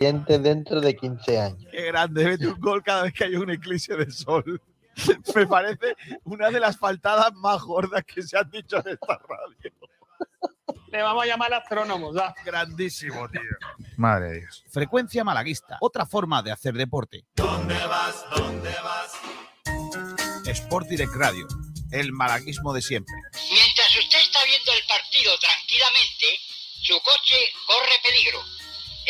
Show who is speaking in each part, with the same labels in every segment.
Speaker 1: dentro de 15 años.
Speaker 2: Qué grande, mete un gol cada vez que hay un eclipse de sol. Me parece una de las faltadas más gordas que se han dicho en esta radio.
Speaker 3: Le vamos a llamar astrónomos, ¿ya?
Speaker 2: Grandísimo, tío. Madre de Dios. Frecuencia malaguista. Otra forma de hacer deporte.
Speaker 4: ¿Dónde vas? ¿Dónde vas?
Speaker 2: Sport Direct Radio. El malaguismo de siempre.
Speaker 5: Mientras usted está viendo el partido tranquilamente, su coche corre peligro.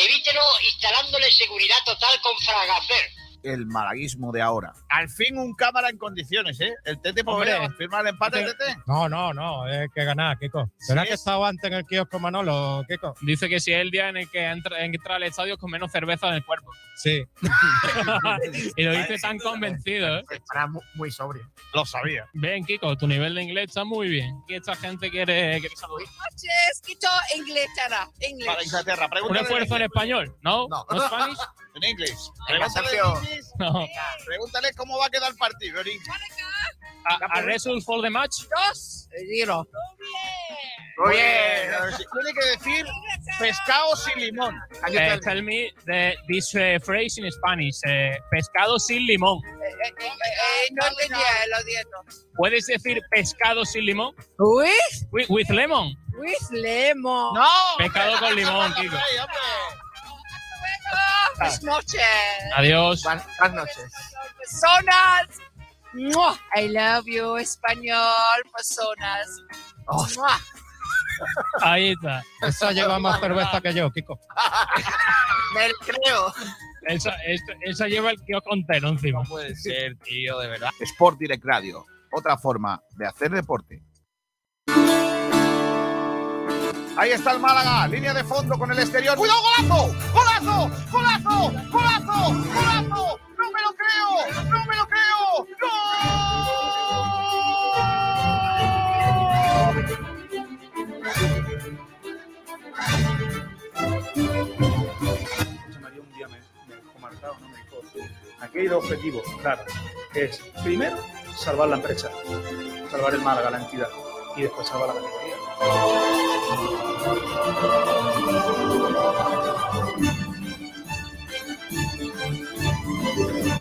Speaker 5: Evítelo instalándole seguridad total con Fragafer.
Speaker 2: El malaguismo de ahora. Al fin un cámara en condiciones, ¿eh? El Tete
Speaker 3: Hombre.
Speaker 2: podría firmar el empate,
Speaker 3: Tete.
Speaker 2: Tete.
Speaker 3: No, no, no, hay que ganar, Kiko. ¿Será que estaba antes en el kiosco Manolo, Kiko?
Speaker 6: Dice que si es el día en el que entra, entra al estadio con menos cerveza en el cuerpo.
Speaker 3: Sí.
Speaker 6: y lo dice tan convencido. ¿eh?
Speaker 3: Estará muy, sobrio.
Speaker 2: Lo sabía.
Speaker 6: Bien, Kiko, tu nivel de inglés está muy bien. Y esta gente quiere, quiere saludar.
Speaker 7: noches, Quito, Inglaterra. English.
Speaker 2: Para Inglaterra.
Speaker 6: ¿Un esfuerzo en español? ¿No?
Speaker 2: No.
Speaker 6: ¿No, Spanish?
Speaker 2: en inglés. Pregúntale.
Speaker 6: No.
Speaker 2: pregúntale cómo va a quedar el partido inglés.
Speaker 6: ¿A, result for the match?
Speaker 7: Dos. Giro.
Speaker 2: Muy bien. Tiene que decir pescado sin limón.
Speaker 6: Eh, tell me the, this eh, phrase in Spanish. eh, pescado sin limón.
Speaker 7: Eh, eh, eh, no entendía, lo siento.
Speaker 6: ¿Puedes decir pescado sin limón?
Speaker 7: With,
Speaker 6: With, with lemon.
Speaker 7: with lemon.
Speaker 2: No.
Speaker 6: Pescado con limón, Kiko.
Speaker 2: Hombre.
Speaker 7: Buenas noches.
Speaker 6: Adiós.
Speaker 3: Buenas noches.
Speaker 7: Personas. Mua. I love you, español, personas. Mua.
Speaker 6: Ahí está.
Speaker 3: Esa lleva más cerveza que yo, Kiko.
Speaker 7: Me lo creo.
Speaker 6: Esa, esa, esa lleva el kiosco entero encima.
Speaker 2: puede ser, tío, de verdad. Sport Direct Radio. Otra forma de hacer deporte. Ahí está el Málaga, línea de fondo con el exterior. ¡Cuidado, golazo! ¡Golazo! ¡Golazo! ¡Golazo! ¡Golazo! ¡No me lo creo! ¡No me lo creo!
Speaker 8: María un día me, dejó marcado, ¿no? me dijo, aquí hay dos objetivos, claro, es primero salvar la empresa, salvar el Málaga, la entidad, y después salvar la categoría.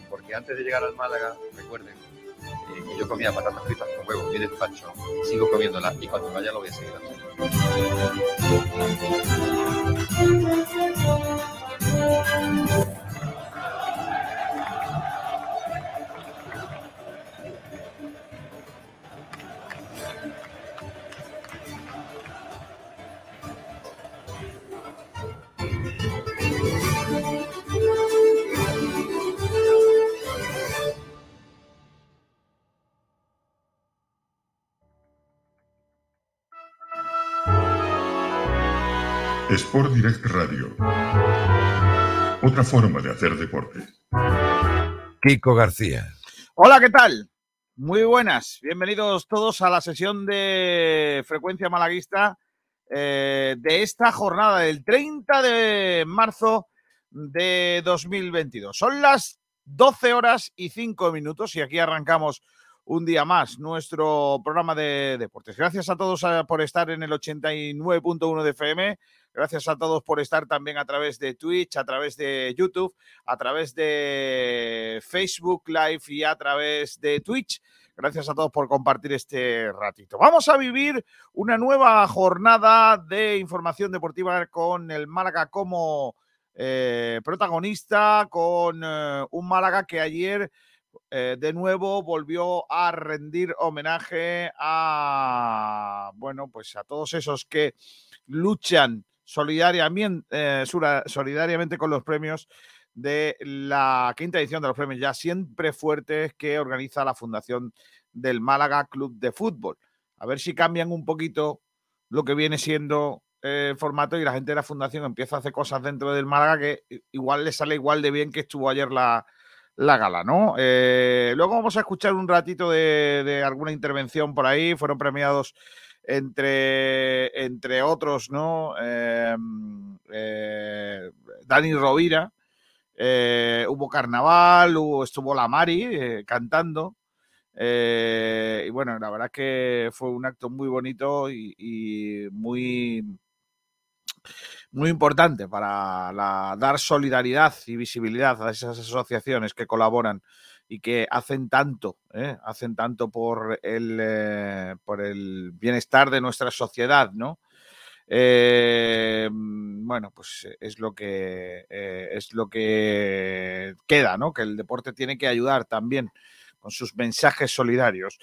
Speaker 9: porque antes de llegar al Málaga, recuerden eh, yo comía patatas fritas con huevo y despacho, sigo comiéndolas y cuando vaya lo voy a seguir haciendo.
Speaker 10: Sport Direct Radio. Otra forma de hacer deporte.
Speaker 11: Kiko García.
Speaker 2: Hola, ¿qué tal? Muy buenas. Bienvenidos todos a la sesión de frecuencia malaguista eh, de esta jornada del 30 de marzo de 2022. Son las 12 horas y 5 minutos y aquí arrancamos un día más nuestro programa de deportes. Gracias a todos eh, por estar en el 89.1 de FM. Gracias a todos por estar también a través de Twitch, a través de YouTube, a través de Facebook Live y a través de Twitch. Gracias a todos por compartir este ratito. Vamos a vivir una nueva jornada de información deportiva con el Málaga como eh, protagonista, con eh, un Málaga que ayer eh, de nuevo volvió a rendir homenaje a, bueno, pues a todos esos que luchan solidariamente, eh, solidariamente con los premios de la quinta edición de los premios ya siempre fuertes que organiza la Fundación del Málaga Club de Fútbol. A ver si cambian un poquito lo que viene siendo el formato y la gente de la Fundación empieza a hacer cosas dentro del Málaga que igual le sale igual de bien que estuvo ayer la, la gala, ¿no? Eh, luego vamos a escuchar un ratito de alguna intervención por ahí. Fueron premiados entre, entre otros, ¿no? Eh, eh, Dani Rovira. eh, hubo carnaval, hubo, estuvo la Mari cantando. y bueno, la verdad que fue un acto muy bonito y, muy, muy importante para dar solidaridad y visibilidad a esas asociaciones que colaboran y que hacen tanto, ¿eh? hacen tanto por el, eh, por el bienestar de nuestra sociedad, ¿no? Eh, mm, bueno, pues es lo que es lo que queda, ¿no? Que el deporte tiene que ayudar también con sus mensajes solidarios.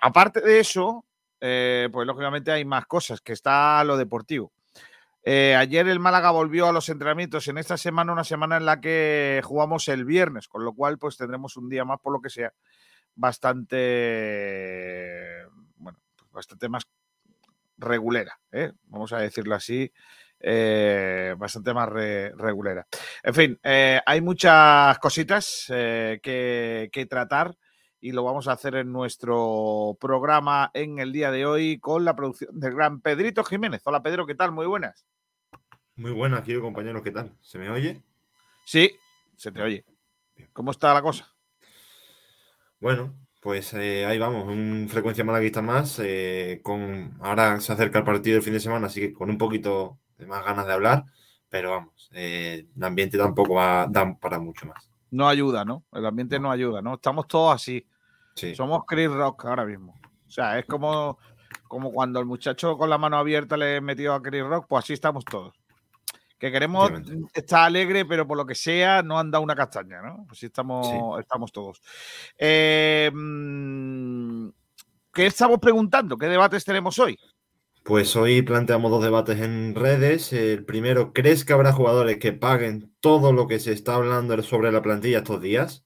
Speaker 2: Aparte de eso, pues lógicamente hay más cosas, que está lo deportivo. Eh, ayer el Málaga volvió a los entrenamientos en esta semana, una semana en la que jugamos el viernes, con lo cual pues tendremos un día más, por lo que sea, bastante, bueno, pues, bastante más regulera, ¿eh? vamos a decirlo así, eh, bastante más re- regulera. En fin, hay muchas cositas que tratar y lo vamos a hacer en nuestro programa en el día de hoy con la producción del gran Pedrito Jiménez. Hola Pedro, ¿qué tal? Muy buenas.
Speaker 12: Muy buenas, querido compañero, ¿qué tal? ¿Se me oye?
Speaker 2: Sí, se te oye. ¿Cómo está la cosa?
Speaker 12: Bueno, pues eh, ahí vamos, un frecuencia malaguista más. eh, con ahora se acerca el partido del fin de semana, así que con un poquito de más ganas de hablar, pero vamos, eh, el ambiente tampoco va da para mucho más.
Speaker 2: No ayuda, ¿no? El ambiente no ayuda, ¿no? Estamos todos así.
Speaker 12: Sí.
Speaker 2: Somos Chris Rock ahora mismo. O sea, es como, como cuando el muchacho con la mano abierta le metió a Chris Rock, pues así estamos todos. Que queremos estar alegre, pero por lo que sea, no han dado una castaña, ¿no? Así estamos, estamos todos. Eh, mm, ¿Qué estamos preguntando? ¿Qué debates tenemos hoy?
Speaker 12: Pues hoy planteamos dos debates en redes. El primero, ¿crees que habrá jugadores que paguen todo lo que se está hablando sobre la plantilla estos días?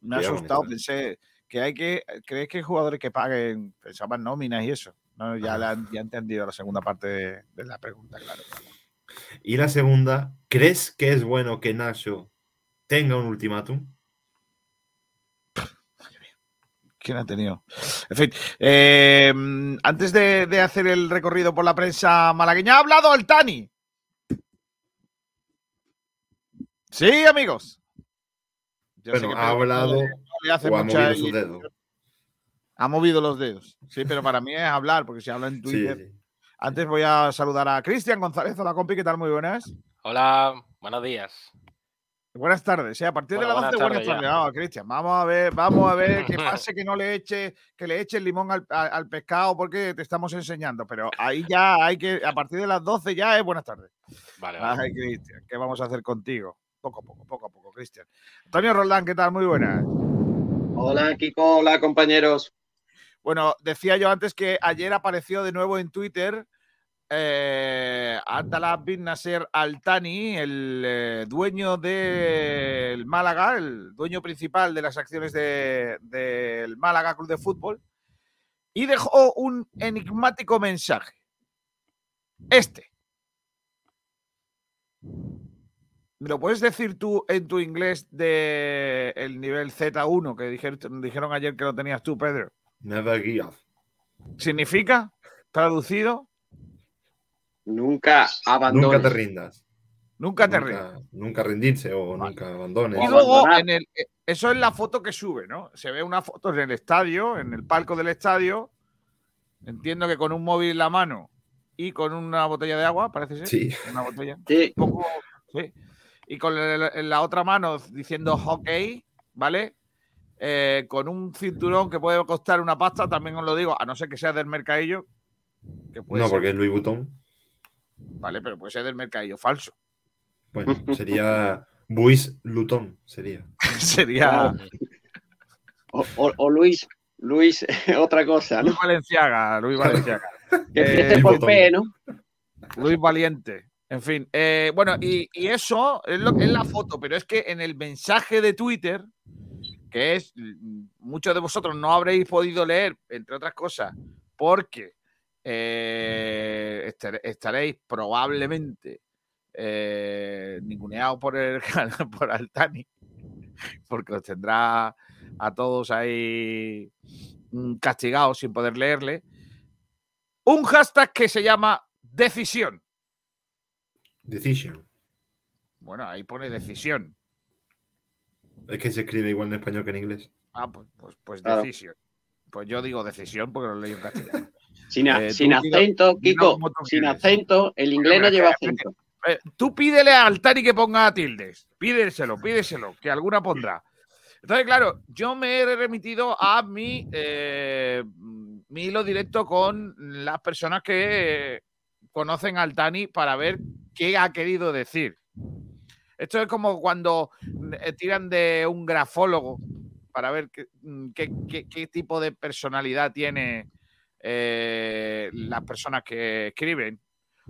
Speaker 2: Me ha asustado,
Speaker 12: ¿eh?
Speaker 2: pensé que hay que. ¿Crees que hay jugadores que paguen, pensaban nóminas y eso? No, ya, la ya he entendido la segunda parte de, de la pregunta, claro.
Speaker 12: Y la segunda, ¿crees que es bueno que Nacho tenga un ultimátum?
Speaker 2: ¿Quién ha tenido? En fin, eh, mm, antes de, de hacer el recorrido por la prensa malagueña, ha hablado Altani. Sí, amigos. Yo
Speaker 12: Bueno, ha hablado
Speaker 2: hace
Speaker 12: o ha
Speaker 2: mucha
Speaker 12: movido sus
Speaker 2: ilusión.
Speaker 12: dedos.
Speaker 2: Ha movido los dedos. Sí, pero para mí es hablar, porque si habla en Twitter.
Speaker 12: sí.
Speaker 2: Antes voy a saludar a Cristian González. Hola, compi, ¿qué tal? Muy buenas.
Speaker 13: Hola, buenos días.
Speaker 2: Buenas tardes. Sí, a partir de las 12,
Speaker 13: buenas
Speaker 2: buenas
Speaker 13: tardes
Speaker 2: Cristian. Vamos a ver, vamos a ver que pase que no le eche, que le eche el limón al, al- al pescado porque te estamos enseñando. Pero ahí ya hay que, a partir de las 12 ya es buenas tardes.
Speaker 13: Vale, vale.
Speaker 2: Ay, Cristian, ¿qué vamos a hacer contigo? Poco a poco, poco a poco, Cristian. Antonio Roldán, ¿qué tal? Muy buenas.
Speaker 14: Hola, Kiko. Hola, compañeros.
Speaker 2: Bueno, decía yo antes que ayer apareció de nuevo en Twitter eh, bin Nasser Al-Thani, el eh, dueño del Málaga, el dueño principal de las acciones de- del Málaga Club de Fútbol, y dejó un enigmático mensaje. Este. ¿Me lo puedes decir tú en tu inglés de el nivel Z1 que dijeron, dijeron ayer que lo tenías tú, Pedro?
Speaker 12: Never give up.
Speaker 2: ¿Significa? Traducido.
Speaker 14: Nunca abandones.
Speaker 12: Nunca te rindas.
Speaker 2: Nunca te
Speaker 12: Nunca, nunca rendirse o nunca abandones.
Speaker 2: Y luego, en el, eh, eso es la foto que sube, ¿no? Se ve una foto en el estadio, en el palco del estadio. Entiendo que con un móvil en la mano y con una botella de agua, parece ser.
Speaker 12: Sí.
Speaker 2: Una botella.
Speaker 14: Sí.
Speaker 2: Un poco- sí. Y con el- en la otra mano diciendo hockey, ¿vale? Eh, con un cinturón que puede costar una pasta, también os lo digo, a no ser que sea del mercadillo. Que puede
Speaker 12: No,
Speaker 2: ser,
Speaker 12: porque es Louis Vuitton.
Speaker 2: Vale, pero puede ser del mercadillo falso.
Speaker 12: Bueno, sería Buis Luton, sería.
Speaker 2: Sería.
Speaker 14: O, o- o Luis, Luis, otra cosa, ¿no?
Speaker 2: Luis Valenciaga, Luis Valenciaga.
Speaker 14: Que
Speaker 2: Eh,
Speaker 14: por P, ¿no?
Speaker 2: Luis Valiente. En fin, eh, bueno, y, eso es, lo, es la foto, pero es que en el mensaje de Twitter, que es, mm, muchos de vosotros no habréis podido leer, entre otras cosas, porque eh, estar- estaréis probablemente eh, ninguneados por, el, por Altani, porque os tendrá a todos ahí mm, castigados sin poder leerle. Un hashtag que se llama decisión.
Speaker 12: Decision.
Speaker 2: Bueno, ahí pone decisión.
Speaker 12: Es que se escribe igual en español que en inglés.
Speaker 2: Ah, pues, pues, pues
Speaker 12: Claro.
Speaker 2: decisión. Pues yo digo decisión porque lo leí en castellano.
Speaker 14: Sin, a-
Speaker 2: Eh,
Speaker 14: sin acento, Kiko, sin
Speaker 2: quieres.
Speaker 14: acento, el inglés no lleva
Speaker 2: que-
Speaker 14: acento.
Speaker 2: Eh, tú pídele a Altani que ponga tildes. Pídeselo, pídeselo, que alguna pondrá. Entonces, claro, yo me he remitido a mi, eh, mi hilo directo con las personas que conocen a Altani para ver qué ha querido decir. Esto es como cuando eh, tiran de un grafólogo para ver qué, mm, qué- tipo de personalidad tiene eh, las personas que escriben.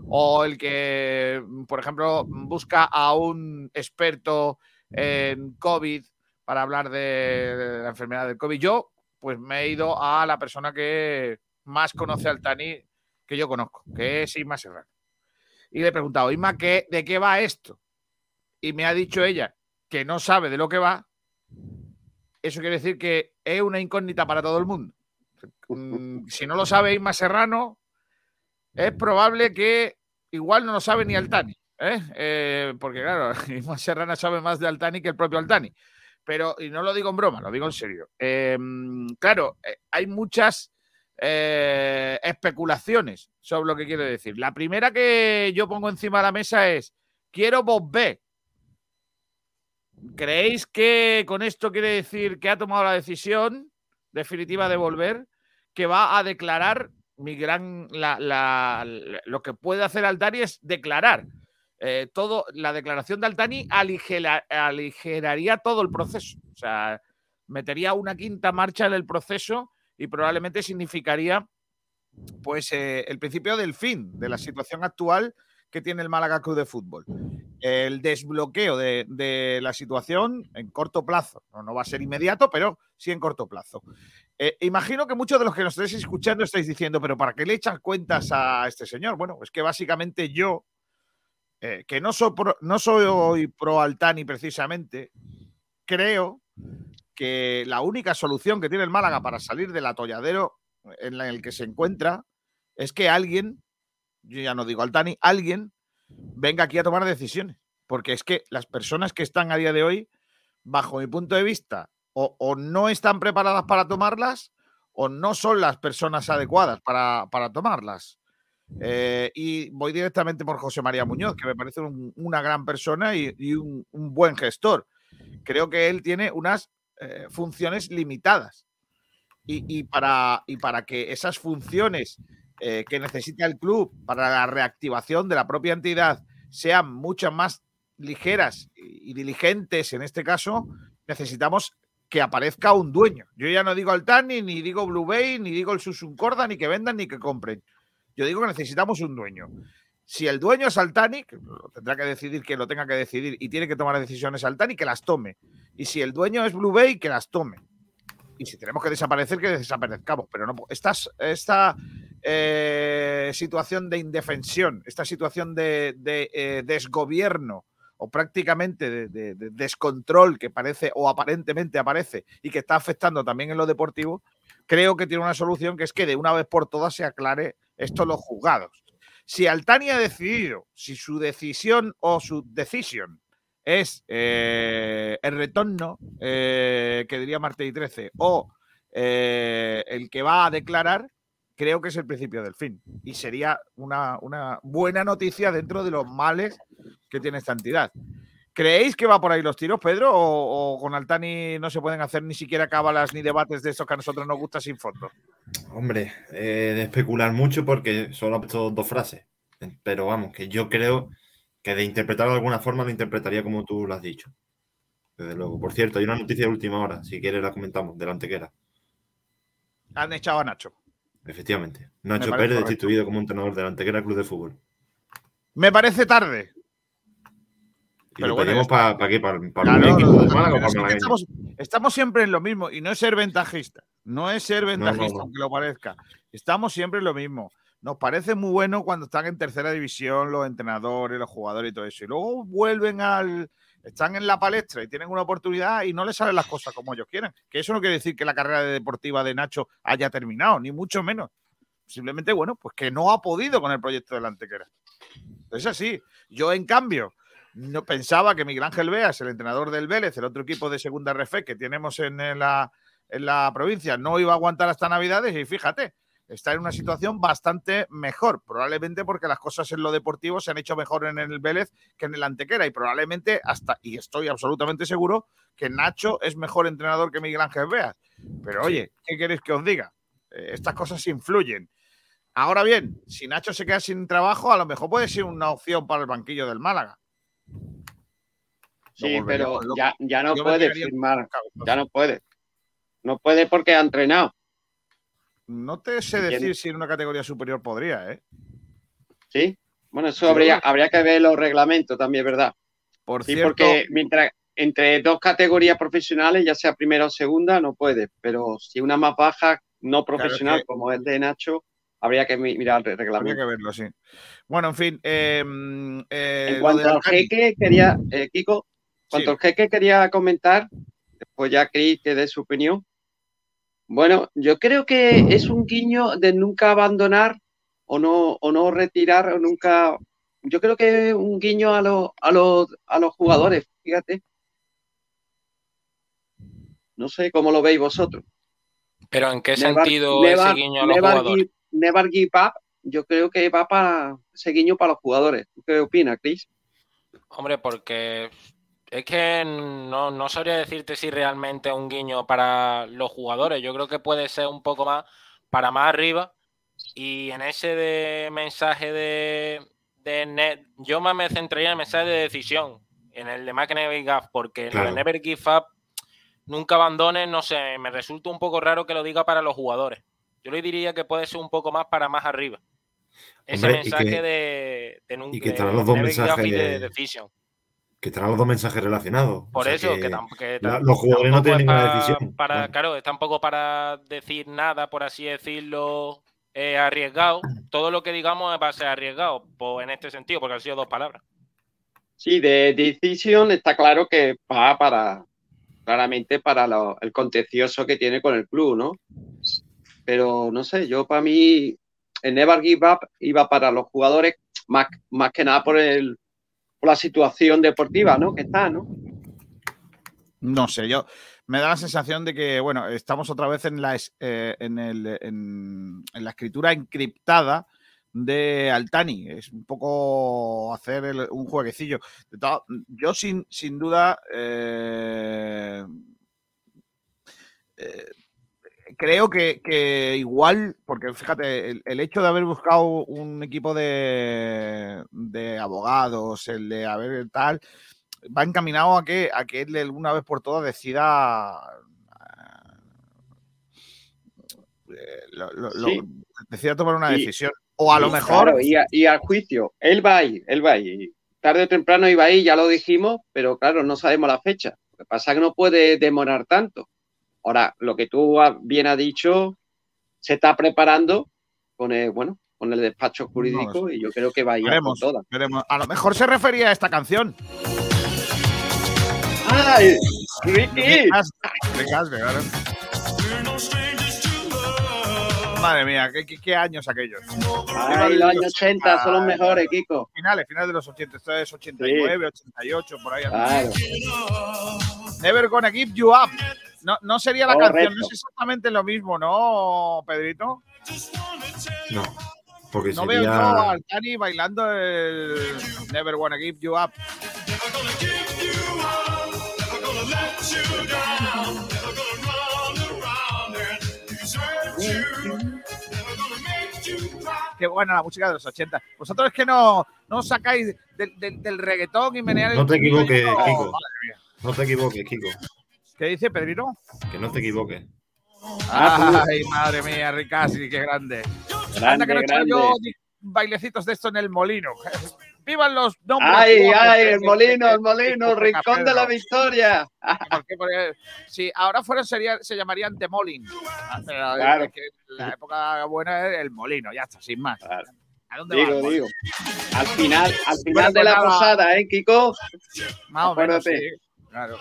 Speaker 2: O el que, por ejemplo, busca a un experto en COVID para hablar de la enfermedad del COVID. Yo, pues me he ido a la persona que más conoce al Tani que yo conozco, que es Isma Serrano. Y le he preguntado, Isma, ¿qué, ¿de qué va esto? Y me ha dicho ella que no sabe de lo que va. Eso quiere decir que es una incógnita para todo el mundo. Si no lo sabe Isma Serrano, es probable que igual no lo sabe ni Altani. ¿eh? Eh, porque claro, Isma Serrano sabe más de Altani que el propio Altani. Pero, y no lo digo en broma, lo digo en serio. Eh, claro, eh, hay muchas eh, especulaciones sobre lo que quiere decir. La primera que yo pongo encima de la mesa es, quiero Bob B. ¿Creéis que con esto quiere decir que ha tomado la decisión definitiva de volver? Que va a declarar mi gran. La, lo que puede hacer Altani es declarar. eh, todo, la declaración de Altani aligera- aligeraría todo el proceso. O sea, metería una quinta marcha en el proceso y probablemente significaría pues eh, el principio del fin de la situación actual que tiene el Málaga Club de Fútbol. El desbloqueo de, de la situación en corto plazo. No, no va a ser inmediato, pero sí en corto plazo. Eh, imagino que muchos de los que nos estáis escuchando estáis diciendo, pero ¿para qué le echan cuentas a este señor? Bueno, es que básicamente yo, eh, que no soy, pro, no soy pro Altani precisamente, creo que la única solución que tiene el Málaga para salir del atolladero en el que se encuentra es que alguien, yo ya no digo Altani, alguien venga aquí a tomar decisiones. Porque es que las personas que están a día de hoy, bajo mi punto de vista, o, no están preparadas para tomarlas, o no son las personas adecuadas para, para tomarlas. Eh, y voy directamente por José María Muñoz, que me parece un- una gran persona y, y un, un buen gestor. Creo que él tiene unas eh, funciones limitadas. Y, y para, y para que esas funciones eh, que necesita el club para la reactivación de la propia entidad sean muchas más ligeras y, y diligentes en este caso, necesitamos que aparezca un dueño. Yo ya no digo Altani, ni digo Blue Bay, ni digo el Susun Corda, ni que vendan, ni que compren. Yo digo que necesitamos un dueño. Si el dueño es Altani, tendrá que decidir que lo tenga que decidir y tiene que tomar decisiones Altani, que las tome. Y si el dueño es Blue Bay, que las tome. Y si tenemos que desaparecer, que desaparezcamos. Pero no, esta, eh, situación de indefensión, esta situación de, eh, desgobierno o prácticamente de, de, de, descontrol que parece o aparentemente aparece y que está afectando también en lo deportivo, creo que tiene una solución que es que de una vez por todas se aclare esto los juzgados. Si Altani ha decidido, si su decisión o su decisión es eh, el retorno, eh, que diría Martí 13, o eh, el que va a declarar, creo que es el principio del fin. Y sería una, una, buena noticia dentro de los males que tiene esta entidad. ¿Creéis que va por ahí los tiros, Pedro? ¿O, o con Altani no se pueden hacer ni siquiera cábalas ni debates de estos que a nosotros nos gusta sin fondo?
Speaker 12: Hombre, eh, de especular mucho porque solo he puesto dos frases. Pero vamos, que yo creo que de interpretarlo de alguna forma lo interpretaría como tú lo has dicho. Desde luego. Por cierto, hay una noticia de última hora, si quieres la comentamos, de la antequera.
Speaker 2: Han echado a Nacho.
Speaker 12: Efectivamente. Nacho Pérez correcto. destituido como entrenador de la Antequera Club de Fútbol.
Speaker 2: Me parece tarde.
Speaker 12: ¿Y Pero lo bueno, para pa qué? ¿Para, para
Speaker 2: claro,
Speaker 12: el equipo
Speaker 2: no,
Speaker 12: de Málaga o
Speaker 2: es
Speaker 12: para
Speaker 2: que estamos, estamos, siempre en lo mismo y no es ser ventajista. No es ser ventajista, no, aunque lo parezca. Estamos siempre en lo mismo. Nos parece muy bueno cuando están en tercera división los entrenadores, los jugadores y todo eso. Y luego vuelven al. Están en la palestra y tienen una oportunidad y no les salen las cosas como ellos quieren. Que eso no quiere decir que la carrera deportiva de Nacho haya terminado, ni mucho menos. Simplemente, bueno, pues que no ha podido con el proyecto de la Antequera. Es así. Yo, en cambio, no pensaba que Miguel Ángel Beas, el entrenador del Vélez, el otro equipo de segunda RF que tenemos en la, en la provincia, no iba a aguantar hasta Navidades y fíjate, está en una situación bastante mejor, probablemente porque las cosas en lo deportivo se han hecho mejor en el Vélez que en el Antequera y probablemente hasta, y estoy absolutamente seguro, que Nacho es mejor entrenador que Miguel Ángel Beas. Pero oye, ¿qué queréis que os diga? Eh, estas cosas influyen. Ahora bien, si Nacho se queda sin trabajo, a lo mejor puede ser una opción para el banquillo del Málaga.
Speaker 14: Sí, pero ya, ya no
Speaker 2: Yo
Speaker 14: puede firmar. Ya no puede. No puede porque ha entrenado.
Speaker 2: No te sé
Speaker 14: ¿Entiendes?
Speaker 2: decir si en una categoría superior podría, ¿eh?
Speaker 14: Sí. Bueno, eso habría, habría que ver los reglamentos también, ¿verdad?
Speaker 2: Por
Speaker 14: Sí,
Speaker 2: cierto,
Speaker 14: porque mientras entre dos categorías profesionales, ya sea primera o segunda, no puede. Pero si una más baja, no profesional,
Speaker 2: que-
Speaker 14: como es de Nacho, habría que mi- mirar el
Speaker 2: habría
Speaker 14: reglamento.
Speaker 2: que verlo, sí. Bueno, en fin. eh, mm, eh,
Speaker 14: En cuanto al jeque, quería, eh, Kiko, cuanto
Speaker 2: Sí.
Speaker 14: al jeque quería comentar, después ya Cris que dé su opinión. Bueno, yo creo que es un guiño de nunca abandonar o no, o no retirar o nunca. Yo creo que es un guiño a los, a los, a los jugadores, fíjate. No sé cómo lo veis vosotros.
Speaker 13: Pero ¿en qué
Speaker 14: Never-
Speaker 13: sentido
Speaker 14: never-
Speaker 13: ese guiño a los
Speaker 14: never
Speaker 13: jugadores?
Speaker 14: give- never give up, yo creo que va para ese guiño para los jugadores. ¿Tú ¿Qué opinas, Chris?
Speaker 13: Hombre, porque es que no, no sabría decirte si realmente es un guiño para los jugadores. Yo creo que puede ser un poco más para más arriba. Y en ese de mensaje de, de net, yo más me centraría en el mensaje de decisión, en el de Make Never Give Up, porque
Speaker 12: Claro.
Speaker 13: de Never Give Up, nunca abandones, no sé, me resulta un poco raro que lo diga para los jugadores. Yo le diría que puede ser un poco más para más arriba. Ese
Speaker 12: Hombre,
Speaker 13: mensaje
Speaker 12: que-
Speaker 13: de, de nunca
Speaker 12: y que estarán los dos
Speaker 13: y de
Speaker 12: mensajes-
Speaker 13: Decision.
Speaker 12: Que traen los dos mensajes relacionados.
Speaker 13: Por
Speaker 12: O sea
Speaker 13: eso,
Speaker 12: que
Speaker 13: que, tam- que
Speaker 12: la-
Speaker 13: tam-
Speaker 12: los jugadores no
Speaker 13: tampoco
Speaker 12: tienen ninguna decisión.
Speaker 13: Para,
Speaker 12: Claro.
Speaker 13: claro, es tampoco para decir nada, por así decirlo, eh, arriesgado. Todo lo que digamos va a ser arriesgado, pues, en este sentido, porque han sido dos palabras.
Speaker 14: Sí, de Decision está claro que va para, claramente para lo- el contencioso que tiene con el club, ¿no? Pero no sé, yo para mí, el Never Give Up iba para los jugadores más, más que nada por, el, por la situación deportiva, ¿no? Que está, ¿no?
Speaker 2: No sé, yo me da la sensación de que, bueno, estamos otra vez en la, eh, en, la escritura encriptada de Altani. Es un poco hacer un jueguecillo. Yo sin, sin duda eh, eh, creo que, que igual, porque fíjate, el, el hecho de haber buscado un equipo de, de abogados, el de haber tal, va encaminado a que, a que él una vez por todas decida eh, lo- lo- decida tomar una
Speaker 14: Y-
Speaker 2: decisión. O a lo mejor
Speaker 14: claro, y, a- y al juicio, él va ahí, él va ahí. Tarde o temprano iba ahí, ya lo dijimos, pero claro, no sabemos la fecha. Lo que pasa es que no puede demorar tanto. Ahora, lo que tú bien has dicho, se está preparando con el, bueno, con el despacho jurídico y yo creo que va a ir
Speaker 2: veremos,
Speaker 14: todas.
Speaker 2: veremos. A lo mejor se refería a esta canción.
Speaker 14: ¡Ay! ¡Ricky!
Speaker 2: Madre mía, ¿qué, qué, qué años aquellos?
Speaker 14: Ay, los años 80 son los mejores, Kiko.
Speaker 2: Finales, finales de los 80. Esto es 89, 88, por ahí.
Speaker 14: Claro.
Speaker 2: Never gonna give you up. No, no sería la
Speaker 14: Correcto.
Speaker 2: canción, no es exactamente lo mismo, ¿no, Pedrito?
Speaker 12: No, porque
Speaker 2: No veo
Speaker 12: sería.
Speaker 2: al Tani bailando el Never Wanna Give You Up. Qué buena la música de los 80. Vosotros es que no, no sacáis del, del- del reggaetón y menear el
Speaker 12: No te equivoques, Kiko. No te equivoques, Kiko.
Speaker 2: ¿Qué dice Pedrito?
Speaker 12: Que no te equivoques.
Speaker 14: Ah,
Speaker 2: Ay, madre mía, Ricasi, qué grande. Anda
Speaker 14: Grande,
Speaker 2: que no
Speaker 14: grande.
Speaker 2: yo bailecitos de esto en el molino. ¡Vivan los nombres!
Speaker 14: ¡Ay, ay! El molino, el molino, rincón de la victoria.
Speaker 2: ¿Por qué? Porque si ahora fuera sería, se llamarían Temolin. Ah, pero
Speaker 14: Claro.
Speaker 2: la época buena es el molino, ya está, sin más. ¿A dónde
Speaker 14: Digo,
Speaker 2: molino?
Speaker 14: digo. Al final, al final
Speaker 2: Bueno,
Speaker 14: de
Speaker 2: pues
Speaker 14: la
Speaker 2: nada.
Speaker 14: posada, ¿eh, Kiko?
Speaker 2: Más o menos, sí, claro.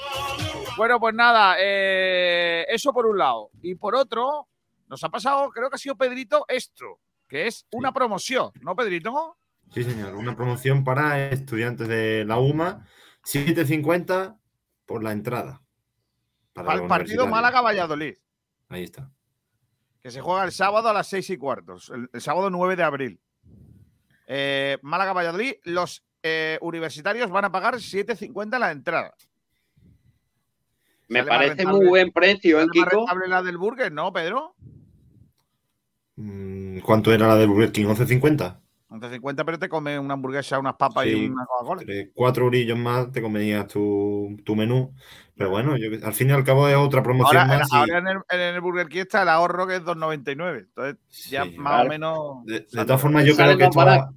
Speaker 2: Bueno, pues nada, eh, eso por un lado. Y por otro, nos ha pasado, creo que ha sido Pedrito, esto, que es una promoción, ¿no, Pedrito?
Speaker 12: Sí, señor. Una promoción para estudiantes de la UMA. 7.50 por la entrada. Para
Speaker 2: el partido. Málaga-Valladolid.
Speaker 12: Ahí está.
Speaker 2: que se juega el sábado a las 6 y cuartos, el, el sábado 9 de abril. Eh, Málaga-Valladolid, los eh, universitarios van a pagar 7.50 la entrada.
Speaker 14: Me
Speaker 2: Sale
Speaker 14: parece muy buen precio, ¿eh,
Speaker 2: ¿Sale más
Speaker 14: Kiko?
Speaker 2: rentable la del Burger, ¿no, Pedro?
Speaker 12: Mm, ¿Cuánto era la del Burger King? ¿11.50?
Speaker 2: 11.50, pero te come una hamburguesa, unas papas y una Coca-Cola.
Speaker 12: cuatro eurillos más te convenías tu, tu menú. Pero bueno, yo, al fin y al cabo es otra promoción
Speaker 2: Ahora,
Speaker 12: más. y-
Speaker 2: ahora en, el, en el Burger King está el ahorro que es 2.99. Entonces, ya más o menos.
Speaker 12: De, de todas formas, yo
Speaker 2: Sale
Speaker 12: creo, que esto va,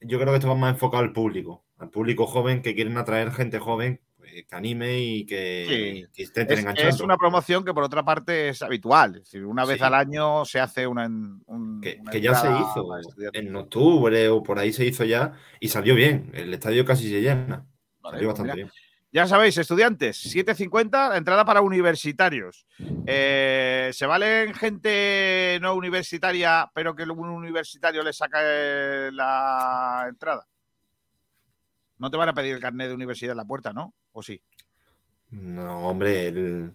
Speaker 12: yo creo que esto va más enfocado al público, al público joven que quieren atraer gente joven que anime y que, que estén
Speaker 2: Es,
Speaker 12: enganchando.
Speaker 2: es una promoción que por otra parte es habitual. Es decir, una vez
Speaker 12: Sí.
Speaker 2: al año se hace una. un-
Speaker 12: que,
Speaker 2: una
Speaker 12: que ya se hizo en octubre o por ahí se hizo ya y salió bien. El estadio casi se llena.
Speaker 2: Vale,
Speaker 12: salió
Speaker 2: pues
Speaker 12: bastante
Speaker 2: mira.
Speaker 12: bien.
Speaker 2: Ya sabéis, estudiantes, 7.50, la entrada para universitarios. Eh, ¿Se valen gente no universitaria, pero que un universitario le saca eh, la entrada? No te van a pedir el carnet de universidad en la puerta, ¿no? ¿O sí?
Speaker 12: No, hombre, el,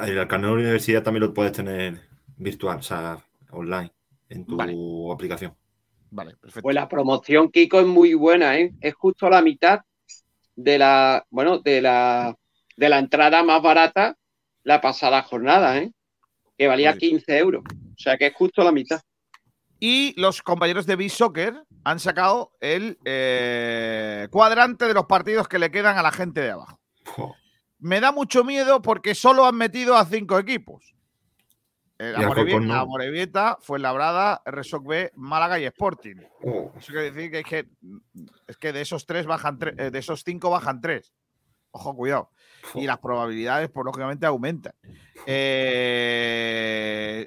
Speaker 12: el carnet de la universidad también lo puedes tener virtual, o sea, online, en tu aplicación.
Speaker 2: Vale, perfecto.
Speaker 14: Pues la promoción, Kiko, es muy buena, ¿eh? Es justo a la mitad de la, bueno, de la, de la entrada más barata la pasada jornada, ¿eh? Que valía 15 euros. O sea que es justo a la mitad.
Speaker 2: Y los compañeros de B-Soccer han sacado el eh, cuadrante de los partidos que le quedan a la gente de abajo. Me da mucho miedo porque solo han metido a cinco equipos. Eh,
Speaker 12: no.
Speaker 2: Morevieta, Fuenlabrada, Resoc B, Málaga y Sporting.
Speaker 12: Oh.
Speaker 2: Eso quiere decir que es que, es que de esos tres bajan tres, eh, de esos cinco bajan tres. Ojo, cuidado. Y las probabilidades, pues lógicamente, aumentan. Eh,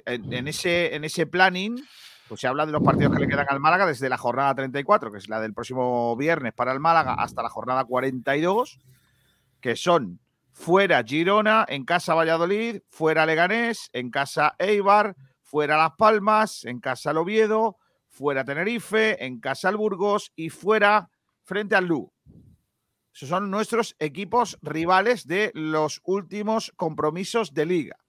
Speaker 2: en, en ese, en ese planning, pues se habla de los partidos que le quedan al Málaga desde la jornada 34, que es la del próximo viernes para el Málaga, hasta la jornada 42, que son fuera Girona, en casa Valladolid, fuera Leganés, en casa Eibar, fuera Las Palmas, en casa Oviedo, fuera Tenerife, en casa el Burgos y fuera frente al Lugo. Esos son nuestros equipos rivales de los últimos compromisos de liga.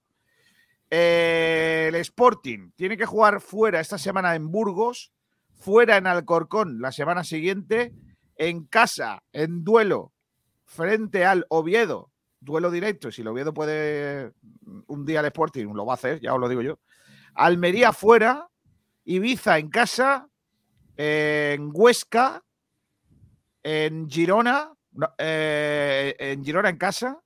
Speaker 2: El Sporting tiene que jugar fuera esta semana en Burgos, fuera en Alcorcón la semana siguiente, en casa, en duelo, frente al Oviedo, duelo directo. Si el Oviedo puede un día al Sporting, lo va a hacer, ya os lo digo yo. Almería fuera, Ibiza en casa, en Huesca, en Girona, eh, en Girona en casa,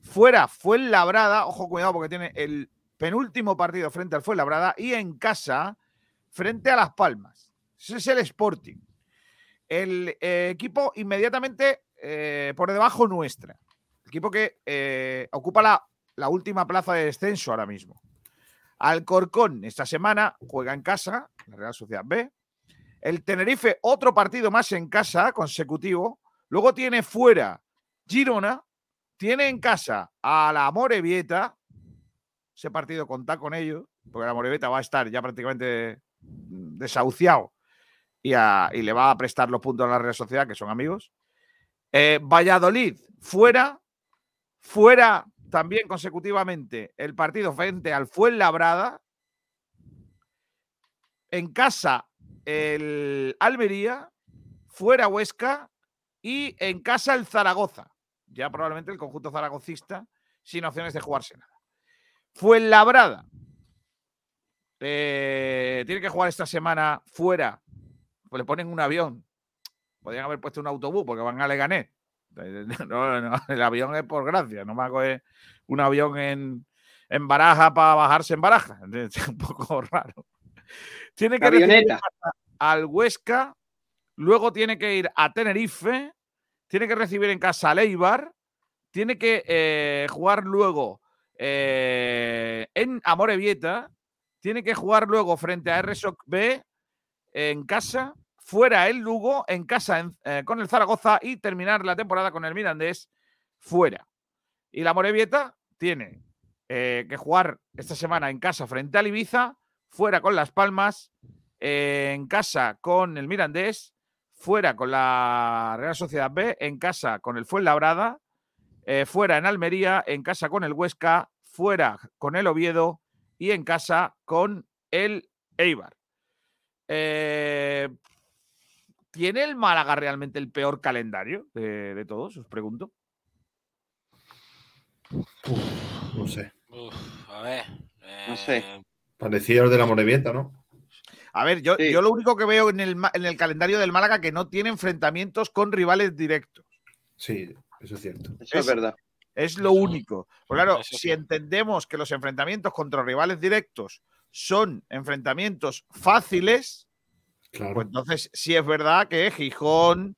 Speaker 2: fuera Fuenlabrada, ojo cuidado porque tiene el penúltimo partido frente al Fuenlabrada y en casa frente a Las Palmas. Ese es el Sporting. El eh, equipo inmediatamente eh, por debajo nuestra. El equipo que eh, ocupa la, última plaza de descenso ahora mismo. Alcorcón esta semana juega en casa, la Real Sociedad B. El Tenerife, otro partido más en casa consecutivo. Luego tiene fuera Girona. Tiene en casa a la Morevieta. Ese partido contar con ellos, porque la Morevieta va a estar ya prácticamente mm, desahuciado y le va a prestar los puntos a la Real Sociedad, que son amigos. Eh, Valladolid, fuera. Fuera también consecutivamente el partido frente al Fuenlabrada. En casa el Almería, fuera Huesca y en casa el Zaragoza. Ya probablemente el conjunto zaragocista sin opciones de jugarse nada. Fuenlabrada. Eh, tiene que jugar esta semana fuera. Pues le ponen un avión. Podrían haber puesto un autobús porque van a Leganés. No, no, el avión es por gracia. No me a coger un avión en, en Baraja para bajarse en Baraja. Es un poco raro. Tiene que casa al Huesca, luego tiene que ir a Tenerife, tiene que recibir en casa al Eibar, tiene que eh, jugar luego eh, en Amorebieta, tiene que jugar luego frente a RSOC B en casa, fuera el Lugo, en casa en- eh, con el Zaragoza y terminar la temporada con el Mirandés fuera. Y la Morevieta tiene eh, que jugar esta semana en casa frente al Ibiza, fuera con Las Palmas, eh, en casa con el Mirandés, fuera con la Real Sociedad B, en casa con el Fuenlabrada, eh, fuera en Almería, en casa con el Huesca, fuera con el Oviedo y en casa con el Eibar. Eh, ¿Tiene el Málaga realmente el peor calendario de, de todos? Os pregunto.
Speaker 12: No sé.
Speaker 13: Uf, a ver.
Speaker 14: No sé.
Speaker 13: eh,
Speaker 12: Parecía el de la Morevieta, ¿no?
Speaker 2: A ver, yo,
Speaker 14: Sí.
Speaker 2: yo lo único que veo en el, en el calendario del Málaga que no tiene enfrentamientos con rivales directos.
Speaker 12: Sí, eso es cierto.
Speaker 14: Eso es verdad.
Speaker 2: Es lo
Speaker 13: Eso-
Speaker 2: único. Pues claro, si entendemos que los enfrentamientos contra rivales directos son enfrentamientos fáciles,
Speaker 12: Claro.
Speaker 2: pues entonces sí es verdad que Gijón,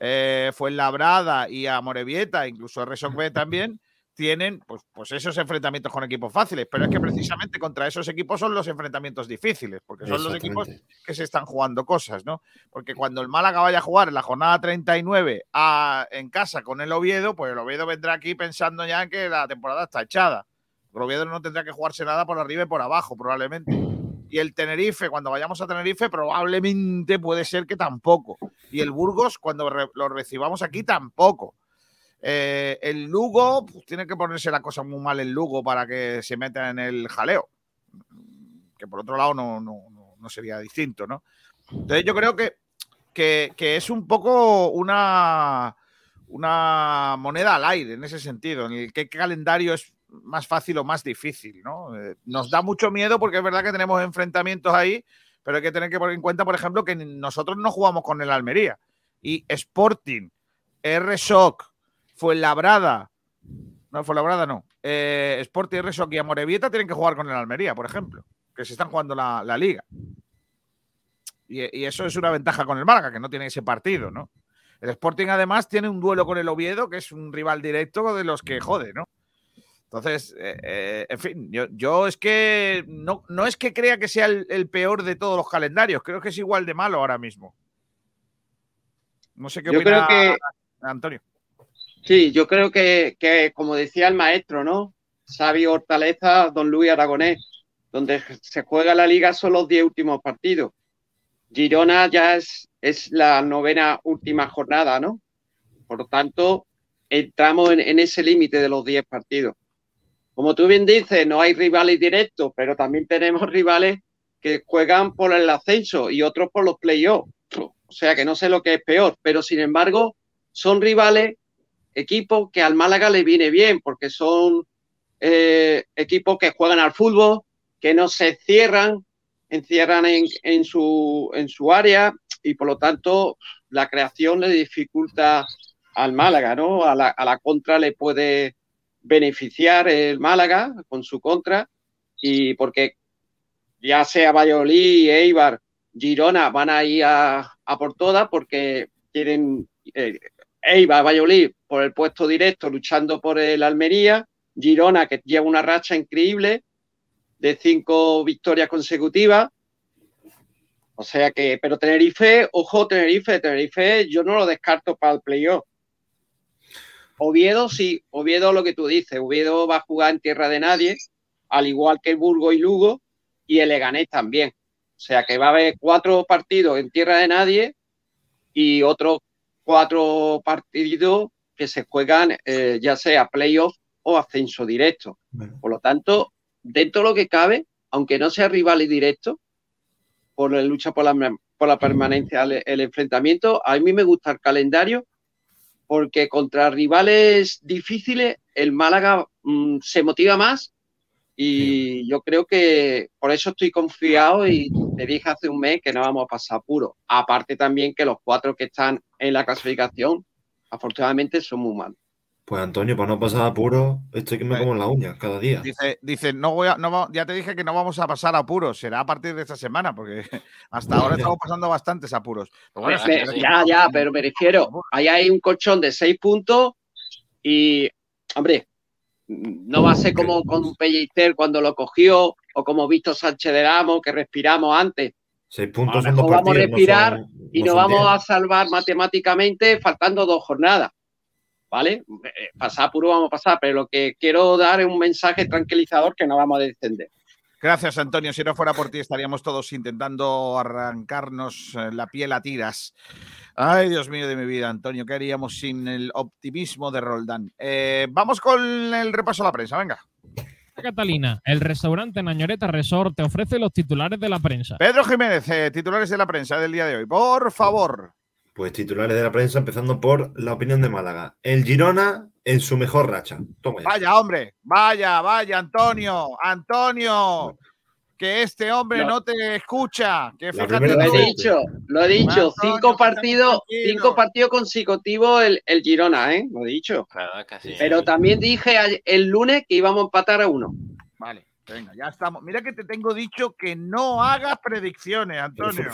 Speaker 2: eh, Fuenlabrada y Amorebieta, incluso Resort B también, tienen pues, pues esos enfrentamientos con equipos fáciles. Pero es que precisamente contra esos equipos son los enfrentamientos difíciles, porque son los equipos que se están jugando cosas, ¿no? Porque cuando el Málaga vaya a jugar en la jornada 39 a- en casa con el Oviedo, pues el Oviedo vendrá aquí pensando ya en que la temporada está echada. El Oviedo no tendrá que jugarse nada por arriba y por abajo, probablemente. Y el Tenerife, cuando vayamos a Tenerife, probablemente puede ser que tampoco. Y el Burgos, cuando re- lo recibamos aquí, tampoco. Eh, el Lugo, pues, tiene que ponerse la cosa muy mal el Lugo para que se meta en el jaleo. Que por otro lado no, no, no- sería distinto, ¿no? Entonces yo creo que, que, que es un poco una, una moneda al aire en ese sentido, en el que calendario es más fácil o más difícil, ¿no? Eh, nos da mucho miedo porque es verdad que tenemos enfrentamientos ahí, pero hay que tener que poner en cuenta, por ejemplo, que nosotros no jugamos con el Almería. Y Sporting, R-Shock, Fuenlabrada, no, Fuenlabrada no, eh, Sporting, R-Shock y Amorebieta tienen que jugar con el Almería, por ejemplo, que se están jugando la, la liga. Y, y eso es una ventaja con el Málaga, que no tiene ese partido, ¿no? El Sporting además tiene un duelo con el Oviedo, que es un rival directo de los que jode, ¿no? Entonces, eh, eh, en fin, yo, yo es que no, no es que crea que sea el, el peor de todos los calendarios, creo que es igual de malo ahora mismo. No sé qué
Speaker 14: Yo
Speaker 2: opina
Speaker 14: creo que
Speaker 2: Antonio.
Speaker 14: Sí, yo creo que, que, como decía el maestro, ¿no? Xavi Hortaleza, Don Luis Aragonés, donde se juega la liga son los 10 últimos partidos. Girona ya es, es la novena última jornada, ¿no? Por lo tanto, entramos en, en ese límite de los 10 partidos. Como tú bien dices, no hay rivales directos, pero también tenemos rivales que juegan por el ascenso y otros por los playoffs. O sea que no sé lo que es peor, pero sin embargo, son rivales equipos que al Málaga le viene bien, porque son eh, equipos que juegan al fútbol, que no se cierran, encierran en, su, en su área y por lo tanto la creación le dificulta al Málaga, ¿no? A la, a la contra le puede beneficiar el Málaga con su contra y porque ya sea Valladolid, Eibar, Girona van a ir a, a por todas porque quieren eh, Eibar, Valladolid por el puesto directo luchando por el Almería, Girona que lleva una racha increíble de cinco victorias consecutivas. O sea que, pero Tenerife, ojo Tenerife, Tenerife yo no lo descarto para el playoff. Oviedo sí, Oviedo lo que tú dices, Oviedo va a jugar en tierra de nadie, al igual que el Burgo y Lugo, y el Leganés también. O sea que va a haber cuatro partidos en tierra de nadie y otros cuatro partidos que se juegan eh, ya sea playoff o ascenso directo. Bueno. Por lo tanto, dentro de lo que cabe, aunque no sea rival y directo, por la lucha por la, por la permanencia, el, el, enfrentamiento, a mí me gusta el calendario porque contra rivales difíciles el Málaga mmm, se motiva más y sí. yo creo que por eso estoy confiado y te dije hace un mes que no vamos a pasar puro. Aparte también que los cuatro que están en la clasificación, afortunadamente, son muy malos.
Speaker 12: Pues Antonio, para no pasar apuro, estoy que me como en la uña cada día.
Speaker 2: Dice, dice no voy a, no, ya te dije que no vamos a pasar apuros, será a partir de esta semana, porque hasta ahora estamos pasando bastantes apuros.
Speaker 14: Pero bueno, me, ya, ya, pero me refiero, ahí hay un colchón de seis puntos y, hombre, no va a ser como con Pellicer cuando lo cogió o como Víctor Sánchez de Ramos, que respiramos antes.
Speaker 12: Seis puntos
Speaker 14: a lo mejor vamos partidos, a respirar no son, y no nos vamos diez. a salvar matemáticamente faltando dos jornadas. ¿Vale? Pasar puro vamos a pasar, pero lo que quiero dar es un mensaje tranquilizador que no vamos a descender.
Speaker 2: Gracias, Antonio. Si no fuera por ti, estaríamos todos intentando arrancarnos eh, la piel a tiras. Ay, Dios mío de mi vida, Antonio, ¿qué haríamos sin el optimismo de Roldán? Eh, vamos con el repaso a la prensa, venga.
Speaker 6: Catalina, el restaurante Nañoreta Resort te ofrece los titulares de la prensa.
Speaker 2: Pedro Jiménez, eh, titulares de la prensa del día de hoy. Por favor.
Speaker 12: Pues titulares de la prensa, empezando por la opinión de Málaga. El Girona en su mejor racha. Toma ya.
Speaker 2: Vaya, hombre. Vaya, vaya, Antonio. Antonio. Que este hombre no,
Speaker 14: No.
Speaker 2: te escucha. Que fíjate
Speaker 14: Lo he dicho, lo he dicho.
Speaker 2: Antonio,
Speaker 14: cinco partidos, cinco partidos consecutivos el, el Girona, ¿eh? Lo he dicho.
Speaker 13: Claro, es que sí.
Speaker 14: Pero también dije el lunes que íbamos a empatar a uno.
Speaker 2: Vale, venga, ya estamos. Mira que te tengo dicho que no hagas predicciones, Antonio.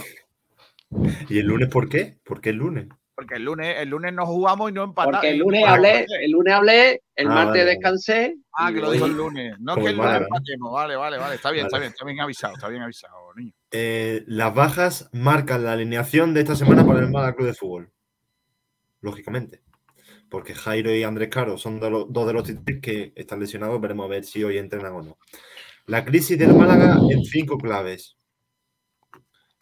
Speaker 12: ¿Y el lunes por qué? ¿Por qué el lunes?
Speaker 2: Porque el lunes, el lunes no jugamos y no empatamos.
Speaker 14: Porque el lunes hablé, el lunes hablé, el
Speaker 12: Ah,
Speaker 14: martes
Speaker 12: vale,
Speaker 14: descansé.
Speaker 2: Ah, que lo dijo el lunes. No que
Speaker 12: el
Speaker 2: lunes empatemos. Vale, vale, vale. Está bien, está bien, está bien avisado, está bien avisado, niño.
Speaker 12: Eh, las bajas marcan la alineación de esta semana para el Málaga Club de Fútbol. Lógicamente. Porque Jairo y Andrés Caro son de los- dos de los titulares que están lesionados. Veremos a ver si hoy entrenan o no. La crisis del Málaga en cinco claves.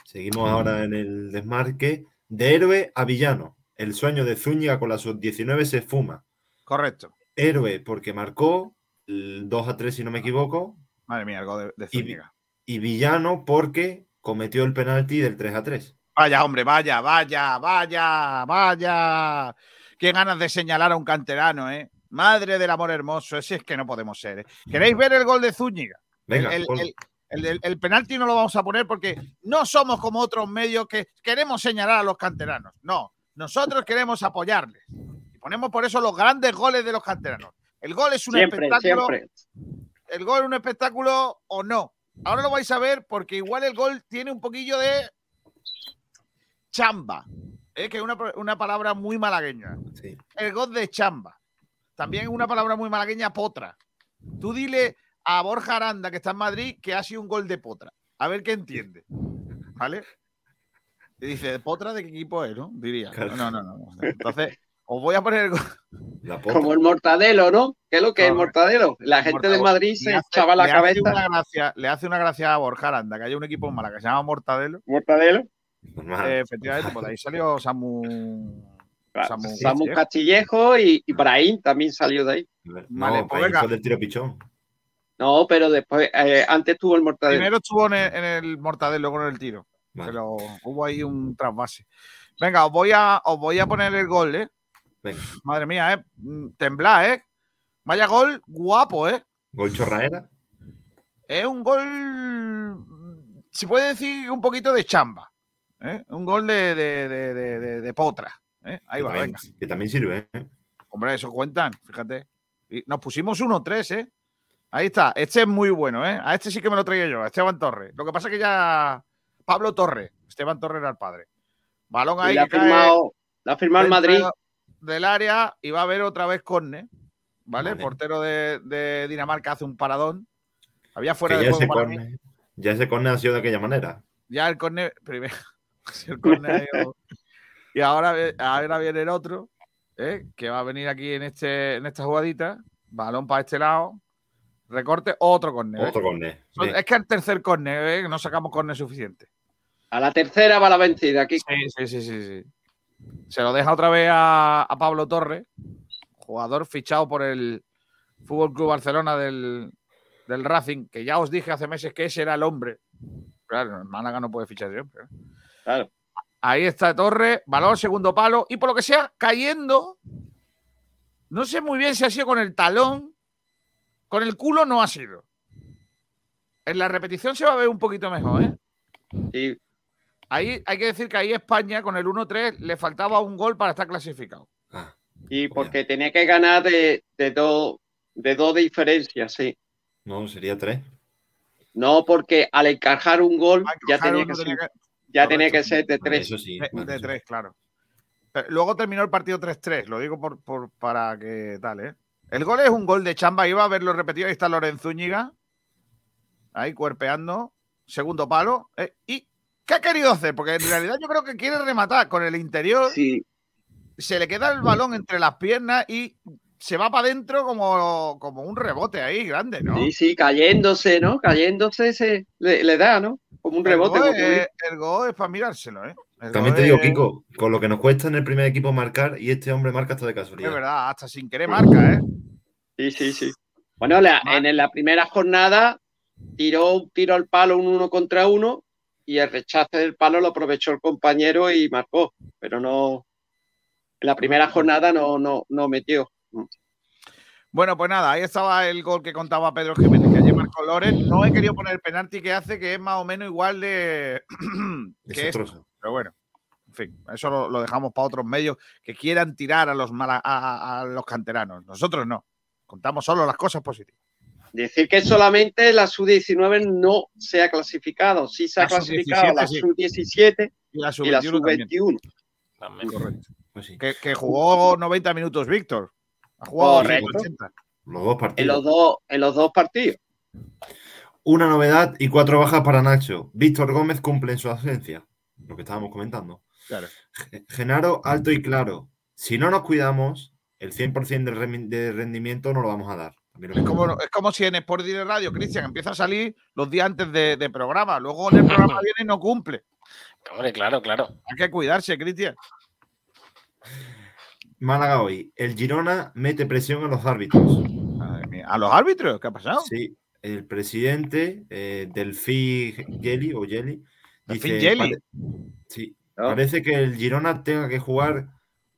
Speaker 12: Seguimos ahora en el desmarque. De héroe a villano. El sueño de Zúñiga con la sub-19 se fuma.
Speaker 2: Correcto.
Speaker 12: Héroe porque marcó el 2 a 3, si no me equivoco.
Speaker 2: Madre mía, algo de, de
Speaker 12: Y,
Speaker 2: Zúñiga.
Speaker 12: y villano porque cometió el penalti del 3 a 3.
Speaker 2: Vaya, hombre, vaya, vaya, vaya, vaya. Qué ganas de señalar a un canterano, ¿eh? Madre del amor hermoso, ese es que no podemos ser. ¿eh? ¿Queréis ver el gol de Zúñiga?
Speaker 12: Venga,
Speaker 2: el, el-
Speaker 12: ponlo.
Speaker 2: el- el- el- el penalti no lo vamos a poner porque no somos como otros medios que queremos señalar a los canteranos. No, nosotros queremos apoyarles. Y ponemos por eso los grandes goles de los canteranos. El gol es un
Speaker 14: Siempre,
Speaker 2: espectáculo.
Speaker 14: siempre.
Speaker 2: El gol es un espectáculo o no. Ahora lo vais a ver porque igual el gol tiene un poquillo de chamba, ¿eh? que es una, una palabra muy malagueña.
Speaker 12: Sí.
Speaker 2: El gol de chamba. También es una palabra muy malagueña, potra. Tú dile a Borja Aranda, que está en Madrid, que ha sido un gol de potra. A ver qué entiende. ¿Vale? Y dice, ¿potra de qué equipo es, no? Diría.
Speaker 12: Claro.
Speaker 2: No, no, no. no. Entonces, os voy a poner el.
Speaker 14: Como el mortadelo, ¿no? ¿Qué es lo que es el mortadelo? La gente de. Madrid se
Speaker 2: hace-
Speaker 14: echaba la
Speaker 2: le hace
Speaker 14: cabeza.
Speaker 2: una gracia- le hace una gracia a Borja Aranda, que haya un equipo en Málaga que se llama Mortadelo.
Speaker 14: Mortadelo.
Speaker 2: Eh, efectivamente, pues de ahí salió Samu. Samu,
Speaker 14: Samu. Castillejo y Ibrahim también salió de ahí.
Speaker 12: no,
Speaker 2: vale, pues venga.
Speaker 12: eso del tiro pichón.
Speaker 14: No, pero después, eh, antes tuvo el mortadelo.
Speaker 2: Primero estuvo en el, en el Mortadelo, luego en el tiro.
Speaker 12: Vale.
Speaker 2: Pero hubo ahí un trasvase. Venga, os voy a, os voy a poner el gol, ¿eh?
Speaker 12: Venga.
Speaker 2: Madre mía, ¿eh? Mm, Temblá, ¿eh? Vaya gol guapo, ¿eh?
Speaker 12: Gol chorraera.
Speaker 2: Es un gol, se puede decir un poquito de chamba. ¿eh? Un gol de, de, de, de- de- de potra. ¿eh? Ahí
Speaker 12: que,
Speaker 2: va,
Speaker 12: también,
Speaker 2: venga.
Speaker 12: que también sirve. ¿eh?
Speaker 2: Hombre, eso cuentan, fíjate. Y nos pusimos 1-3, ¿eh? Ahí está. Este es muy bueno, ¿eh? A este sí que me lo traía yo, a Esteban Torres. Lo que pasa es que ya. Pablo Torres. Esteban Torres era el padre. Balón ahí
Speaker 14: la ha
Speaker 2: que
Speaker 14: firmado, la ha firmado el Madrid.
Speaker 2: Del área y va a haber otra vez Corne. ¿Vale? Portero de, de Dinamarca hace un paradón. Había fuera
Speaker 12: Que
Speaker 2: de
Speaker 12: ya
Speaker 2: juego
Speaker 12: ese,
Speaker 2: para mí.
Speaker 12: córner, ya ese córner ha sido de aquella manera.
Speaker 2: Ya el córner. Primero. el ido- y ahora, ahora viene el otro. ¿eh? Que va a venir aquí en, este, en esta jugadita. Balón para este lado. Recorte, otro córner. ¿eh?
Speaker 12: Otro córner.
Speaker 2: Es que el tercer córner, ¿eh? no sacamos córner suficiente.
Speaker 14: A la tercera va la vencida aquí.
Speaker 2: Sí, sí, sí, sí, sí. Se lo deja otra vez a, a Pablo Torres, jugador fichado por el Fútbol Club Barcelona del, del Racing, que ya os dije hace meses que ese era el hombre. Claro, en Málaga no puede fichar siempre. ¿eh?
Speaker 14: Claro.
Speaker 2: Ahí está Torres, balón segundo palo, y por lo que sea, cayendo. No sé muy bien si ha sido con el talón, con el culo no ha sido. En la repetición se va a ver un poquito mejor, ¿eh?
Speaker 14: Sí.
Speaker 2: Ahí hay que decir que ahí España con el 1-3 le faltaba un gol para estar clasificado.
Speaker 12: Ah,
Speaker 14: Y porque tenía que ganar de, de dos de dos diferencias, sí.
Speaker 12: no, sería tres.
Speaker 14: No, porque al encajar un gol ya tenía que
Speaker 2: tenía
Speaker 14: ser,
Speaker 2: que-
Speaker 14: ya tenía que ser de tres.
Speaker 12: Eso sí.
Speaker 2: De,
Speaker 12: vale,
Speaker 2: de
Speaker 12: eso
Speaker 2: tres, claro. Pero luego terminó el partido 3-3, lo digo por, por- para que tal, ¿eh? El gol es un gol de chamba, iba a verlo repetido, ahí está Lorenzo Zúñiga, ahí cuerpeando, segundo palo, ¿eh? ¿y qué ha querido hacer? Porque en realidad yo creo que quiere rematar con el interior,
Speaker 14: Sí,
Speaker 2: se le queda el balón entre las piernas y se va para adentro como, como un rebote ahí grande, ¿no?
Speaker 14: sí, sí, cayéndose, ¿no? Cayéndose se le, le da, ¿no? Como un rebote.
Speaker 2: Es, el gol es para mirárselo, ¿eh?
Speaker 12: También te digo,
Speaker 2: es-
Speaker 12: Kiko, con lo que nos cuesta en el primer equipo marcar y este hombre marca hasta de
Speaker 2: Es
Speaker 12: casualidad.
Speaker 2: verdad, hasta sin querer marca, ¿eh?
Speaker 14: Sí, sí, sí. Bueno, la- en la primera jornada tiró un tiro al palo un uno contra uno y el rechace del palo lo aprovechó el compañero y marcó, pero no. En la primera jornada no, no, no metió.
Speaker 2: Bueno, pues nada, ahí estaba el gol que contaba Pedro Jiménez, que allí marcó Loren. No he querido poner el penalti que hace, que es más o menos igual de. que esto.
Speaker 12: Desastroso.
Speaker 2: Pero bueno, en fin, eso lo, lo dejamos para otros medios que quieran tirar a los, mala- a, los canteranos. Nosotros no. Contamos solo las cosas positivas.
Speaker 14: Decir que solamente la sub-19 no se ha clasificado, sí se ha
Speaker 2: La
Speaker 14: clasificado la
Speaker 2: sub-17, sí.
Speaker 14: sub-17
Speaker 2: Y la
Speaker 14: y la
Speaker 2: sub-21 también.
Speaker 14: sub-21.
Speaker 2: Correcto.
Speaker 12: Pues sí.
Speaker 2: Que, que jugó 90 minutos Víctor. Ha jugado
Speaker 14: Correcto.
Speaker 2: 180.
Speaker 12: Los dos
Speaker 14: En
Speaker 12: partidos.
Speaker 14: los dos, en los dos partidos.
Speaker 12: Una novedad y cuatro bajas para Nacho. Víctor Gómez cumple en su ausencia. Lo que estábamos comentando.
Speaker 2: Claro.
Speaker 12: Genaro, alto y claro. Si no nos cuidamos, el 100% del remi- de rendimiento no lo vamos a dar.
Speaker 2: Es como, es como si en Sport Direct Radio, Cristian, empieza a salir los días antes de, de programa. Luego en el programa viene y no cumple.
Speaker 13: Hombre, claro, claro.
Speaker 2: Hay que cuidarse, Cristian.
Speaker 12: Málaga hoy. El Girona mete presión a los árbitros.
Speaker 2: ¿A los árbitros? ¿Qué ha pasado?
Speaker 12: Sí, el presidente eh, Delfi Gelli o Gelli
Speaker 2: Delfín
Speaker 12: dice,
Speaker 2: Gelli.
Speaker 12: pare- sí, parece que el Girona tenga que jugar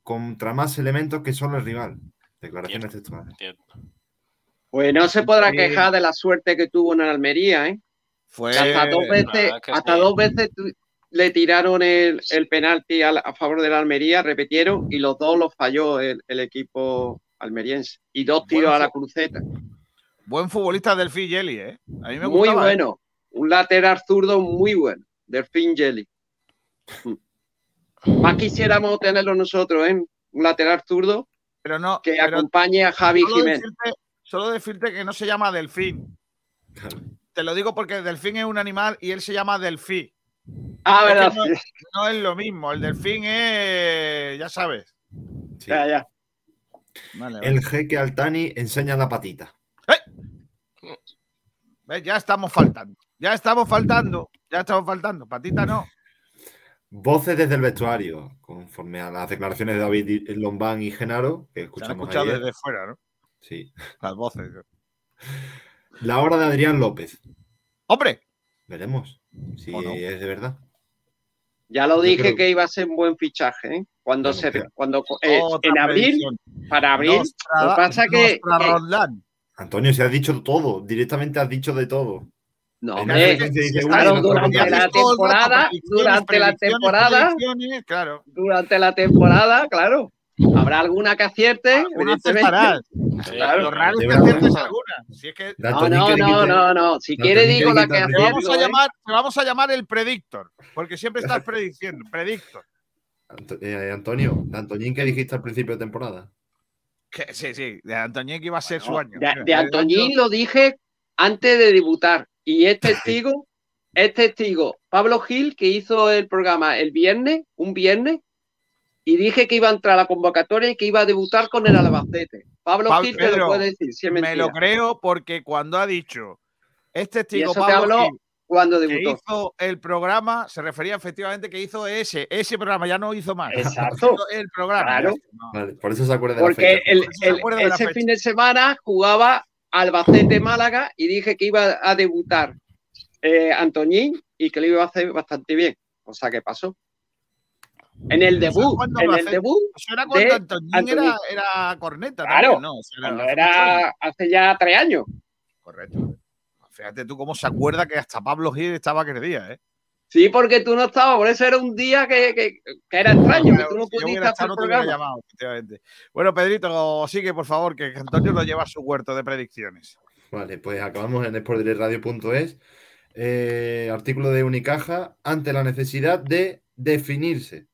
Speaker 12: contra más elementos que solo el rival. Declaraciones textuales.
Speaker 14: Pues no se podrá
Speaker 2: Sí.
Speaker 14: quejar de la suerte que tuvo en Almería, ¿eh?
Speaker 2: Fue.
Speaker 14: hasta dos veces, hasta
Speaker 13: sí.
Speaker 14: dos veces le tiraron el, el penalti al- a, favor de la Almería, repitieron, y los dos los falló el, el equipo almeriense. Y dos tiros
Speaker 2: Bueno,
Speaker 14: a la cruceta.
Speaker 2: Buen futbolista del Jelly, ¿eh? A mí me
Speaker 14: Muy
Speaker 2: gustaba, ¿eh?
Speaker 14: bueno. Un lateral zurdo muy bueno. Delfín Jelly. Más quisiéramos tenerlo nosotros, ¿eh? Un lateral zurdo
Speaker 2: Pero no.
Speaker 14: que
Speaker 2: pero
Speaker 14: acompañe a Javi
Speaker 2: solo
Speaker 14: Jiménez.
Speaker 2: decirte, solo decirte que no se llama Delfín. Te lo digo porque el delfín es un animal y él se llama Delfí.
Speaker 14: Ah,
Speaker 2: Es que
Speaker 14: verdad.
Speaker 2: no, no es lo mismo. El delfín es. Ya sabes.
Speaker 12: Sí.
Speaker 14: Ya, ya.
Speaker 2: Vale, vale.
Speaker 12: El jeque Altani enseña la patita.
Speaker 2: ¿Ves? Ya estamos faltando. Ya estamos faltando. Ya estamos faltando. Patita no.
Speaker 12: Voces desde el vestuario, conforme a las declaraciones de David Lombán y Genaro, que
Speaker 2: Se han
Speaker 12: escuchamos
Speaker 2: escuchado
Speaker 12: ayer.
Speaker 2: desde fuera, ¿no?
Speaker 12: Sí.
Speaker 2: Las voces.
Speaker 12: La hora de Adrián López.
Speaker 2: ¡Hombre!
Speaker 12: Veremos si
Speaker 2: ¿O no?
Speaker 12: es de verdad.
Speaker 14: Ya lo
Speaker 12: Yo
Speaker 14: dije
Speaker 12: creo-
Speaker 14: que iba a ser un buen fichaje, ¿eh? Cuando
Speaker 12: Bueno,
Speaker 14: se, cuando eh, en abril, para abril,
Speaker 2: Nostra-
Speaker 14: lo que pasa que,
Speaker 2: Roldán.
Speaker 12: Antonio, se has dicho todo. Directamente has dicho de todo.
Speaker 14: no, hombre, claro, durante la temporada, durante la temporada,
Speaker 2: Claro.
Speaker 14: durante la temporada, claro, habrá alguna que acierte, evidentemente.
Speaker 2: Acertarás.
Speaker 14: Claro.
Speaker 2: Lo raro es
Speaker 12: De
Speaker 2: que
Speaker 12: verdad.
Speaker 2: aciertes alguna. Si es que
Speaker 12: De
Speaker 14: No, no, no, no, no. Si
Speaker 12: No,
Speaker 14: quiere digo la que
Speaker 12: al
Speaker 2: te vamos, a
Speaker 14: acierto, ¿eh?
Speaker 2: llamar, te vamos a llamar el predictor. Porque siempre estás prediciendo. Predictor.
Speaker 12: Eh, Antonio, de Antoñín que dijiste al principio de temporada.
Speaker 2: Que- sí, sí. De Antoñín que iba a ser su año.
Speaker 14: De, de
Speaker 2: el
Speaker 14: Antoñín lo dije antes de debutar. Y es testigo, es testigo Pablo Gil, que hizo el programa el viernes, un viernes, y dije que iba a entrar a la convocatoria y que iba a debutar con el Albacete. Pablo
Speaker 2: Pablo-
Speaker 14: Gil te
Speaker 2: Pedro,
Speaker 14: lo puede decir, si es
Speaker 2: Me lo creo porque cuando ha dicho este
Speaker 14: te
Speaker 2: Pablo
Speaker 14: habló
Speaker 2: Gil,
Speaker 14: cuando
Speaker 2: que
Speaker 14: debutó.
Speaker 2: hizo el programa, se refería efectivamente que hizo ese, ese programa, ya no hizo más.
Speaker 14: Exacto.
Speaker 2: Hizo El programa.
Speaker 14: Claro.
Speaker 2: ya está, no.
Speaker 12: Vale, por eso se acuerda de la
Speaker 14: Porque
Speaker 12: fecha.
Speaker 14: el- el-
Speaker 2: de
Speaker 14: ese
Speaker 2: fecha.
Speaker 14: fin de semana jugaba Albacete Málaga y dije que iba a debutar eh, Antoñín y que lo iba a hacer bastante bien. O sea, que pasó. En el debut, en el debut,
Speaker 2: Eso era cuando
Speaker 14: de
Speaker 2: Antoñín. era, era corneta.
Speaker 14: Claro,
Speaker 2: también, ¿no? O sea,
Speaker 14: cuando
Speaker 2: era-
Speaker 14: era hace ya tres años.
Speaker 2: Correcto. Fíjate tú cómo se acuerda que hasta Pablo Gil estaba aquel día, ¿eh?
Speaker 14: Sí, porque tú no estabas, por eso era un día que, que- que era extraño, que tú no
Speaker 2: Si
Speaker 14: pudiste hacer
Speaker 2: no llamado, efectivamente. Bueno, Pedrito, sigue, por favor, que Antonio lo lleva a su huerto de predicciones.
Speaker 12: Vale, pues acabamos en sportdirectradio.es. Eh, artículo de Unicaja ante la necesidad de definirse.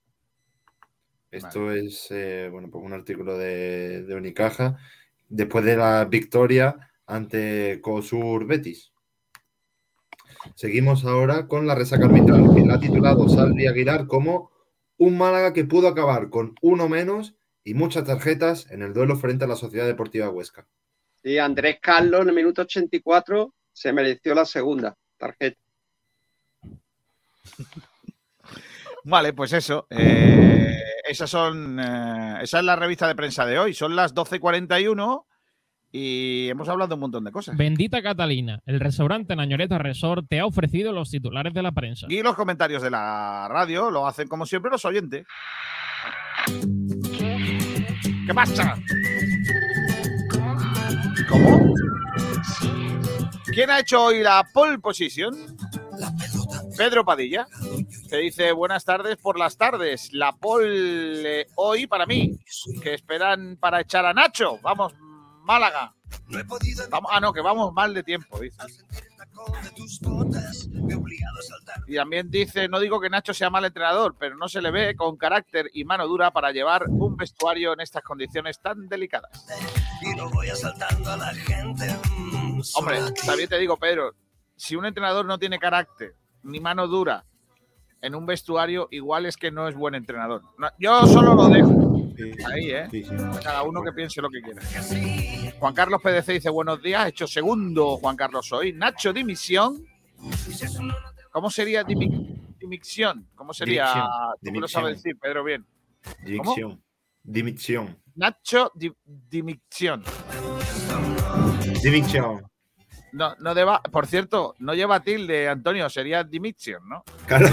Speaker 12: Esto es eh, bueno, pues un artículo de, de Unicaja después de la victoria ante Cosur Betis. Seguimos ahora con la resaca arbitral, que la ha titulado Salvi Aguilar como un Málaga que pudo acabar con uno menos y muchas tarjetas en el duelo frente a la Sociedad Deportiva Huesca.
Speaker 14: Y Andrés Carlos en el minuto 84 se mereció la segunda tarjeta.
Speaker 2: Vale, pues eso. eh, esas son, eh, esa es la revista de prensa de hoy. Son las 12.41 y hemos hablado de un montón de cosas.
Speaker 15: Bendita Catalina, el restaurante Nañoreta Resort te ha ofrecido los titulares de la prensa.
Speaker 2: Y los comentarios de la radio lo hacen como siempre los oyentes. ¿Qué pasa? ¿Cómo? ¿Quién ha hecho hoy la pole position? Pedro Padilla, que dice buenas tardes por las tardes. La pole hoy para mí, que esperan para echar a Nacho. Vamos, Málaga. Ah, no, que vamos mal de tiempo, dice. Y también dice, no digo que Nacho sea mal entrenador, pero no se le ve con carácter y mano dura para llevar un vestuario en estas condiciones tan delicadas. Hombre, también te digo, Pedro, si un entrenador no tiene carácter ni mano dura en un vestuario, igual es que no es buen entrenador. No, yo solo lo dejo. Ahí, ¿eh? Cada uno que piense lo que quiera. Juan Carlos PDC dice buenos días, hecho segundo Juan Carlos hoy. Nacho dimisión. ¿Cómo sería dimi- dimisión? ¿Cómo sería?
Speaker 12: Dimisión.
Speaker 2: Tú me lo sabes decir, Pedro, bien.
Speaker 12: Dimisión. Dimisión.
Speaker 2: Nacho di- dimisión.
Speaker 12: Dimisión.
Speaker 2: No, no deba, por cierto, no lleva tilde, Antonio, sería dimisión, ¿no?
Speaker 14: Claro,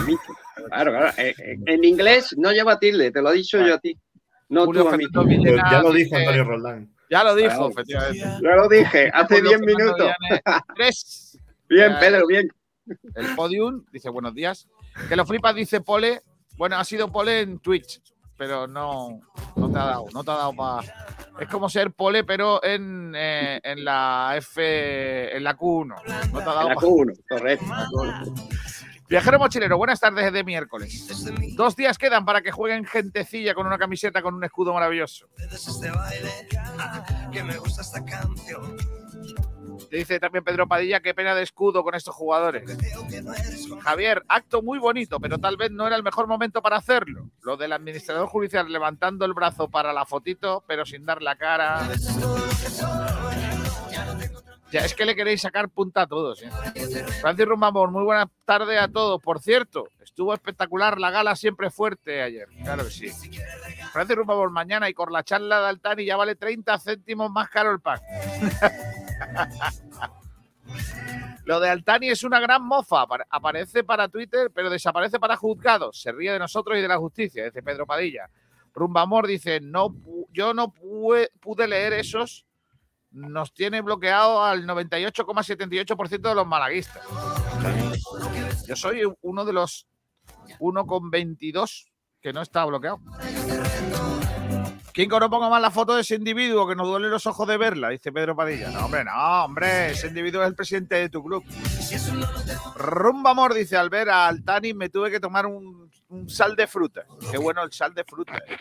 Speaker 14: claro. Eh, eh, En inglés no lleva tilde, te lo he dicho yo a ti. No
Speaker 2: Julio
Speaker 14: tú a mí.
Speaker 2: Fernando Villena
Speaker 12: Ya lo dijo Antonio Roldán.
Speaker 2: Ya lo dijo,
Speaker 14: Claro.
Speaker 2: efectivamente.
Speaker 14: Ya lo dije, hace
Speaker 2: Julio
Speaker 14: 10
Speaker 2: Fernando
Speaker 14: minutos.
Speaker 2: Tres.
Speaker 14: Bien, Pedro, bien.
Speaker 2: El podium dice buenos días. Que lo flipas, dice Pole. Bueno, ha sido Pole en Twitch, pero no, no te ha dado, no te ha dado para. Es como ser Pole, pero en, eh, en la F, en la Q1. No te ha dado
Speaker 14: La
Speaker 2: pa-
Speaker 14: Q1, correcto.
Speaker 2: Viajero mochilero, buenas tardes de miércoles. Dos días quedan para que jueguen gentecilla con una camiseta con un escudo maravilloso. Dice también Pedro Padilla, qué pena de escudo con estos jugadores. Javier, acto muy bonito, pero tal vez no era el mejor momento para hacerlo. Lo del administrador judicial levantando el brazo para la fotito, pero sin dar la cara. Ya, es que le queréis sacar punta a todos. ¿eh? Francis Rumbamor, muy buena tarde a todos. Por cierto, estuvo espectacular la gala siempre fuerte ayer. Claro que sí. Francis Rumbamor, mañana y con la charla de Altani ya vale 30 céntimos más caro el pack. Lo de Altani es una gran mofa. Apare- Aparece para Twitter, pero desaparece para juzgados. Se ríe de nosotros y de la justicia, dice Pedro Padilla. Rumbamor dice, no, yo no pude leer esos. Nos tiene bloqueado al 98,78% de los malaguistas. Yo soy uno de los 1,22 que no está bloqueado. ¿Quién que no ponga más la foto de ese individuo que nos duele los ojos de verla? Dice Pedro Padilla. No, hombre, no, hombre. Ese individuo es el presidente de tu club. Rumba Amor dice: Al ver a Altani me tuve que tomar un, un sal de fruta. Qué bueno el sal de fruta. eh.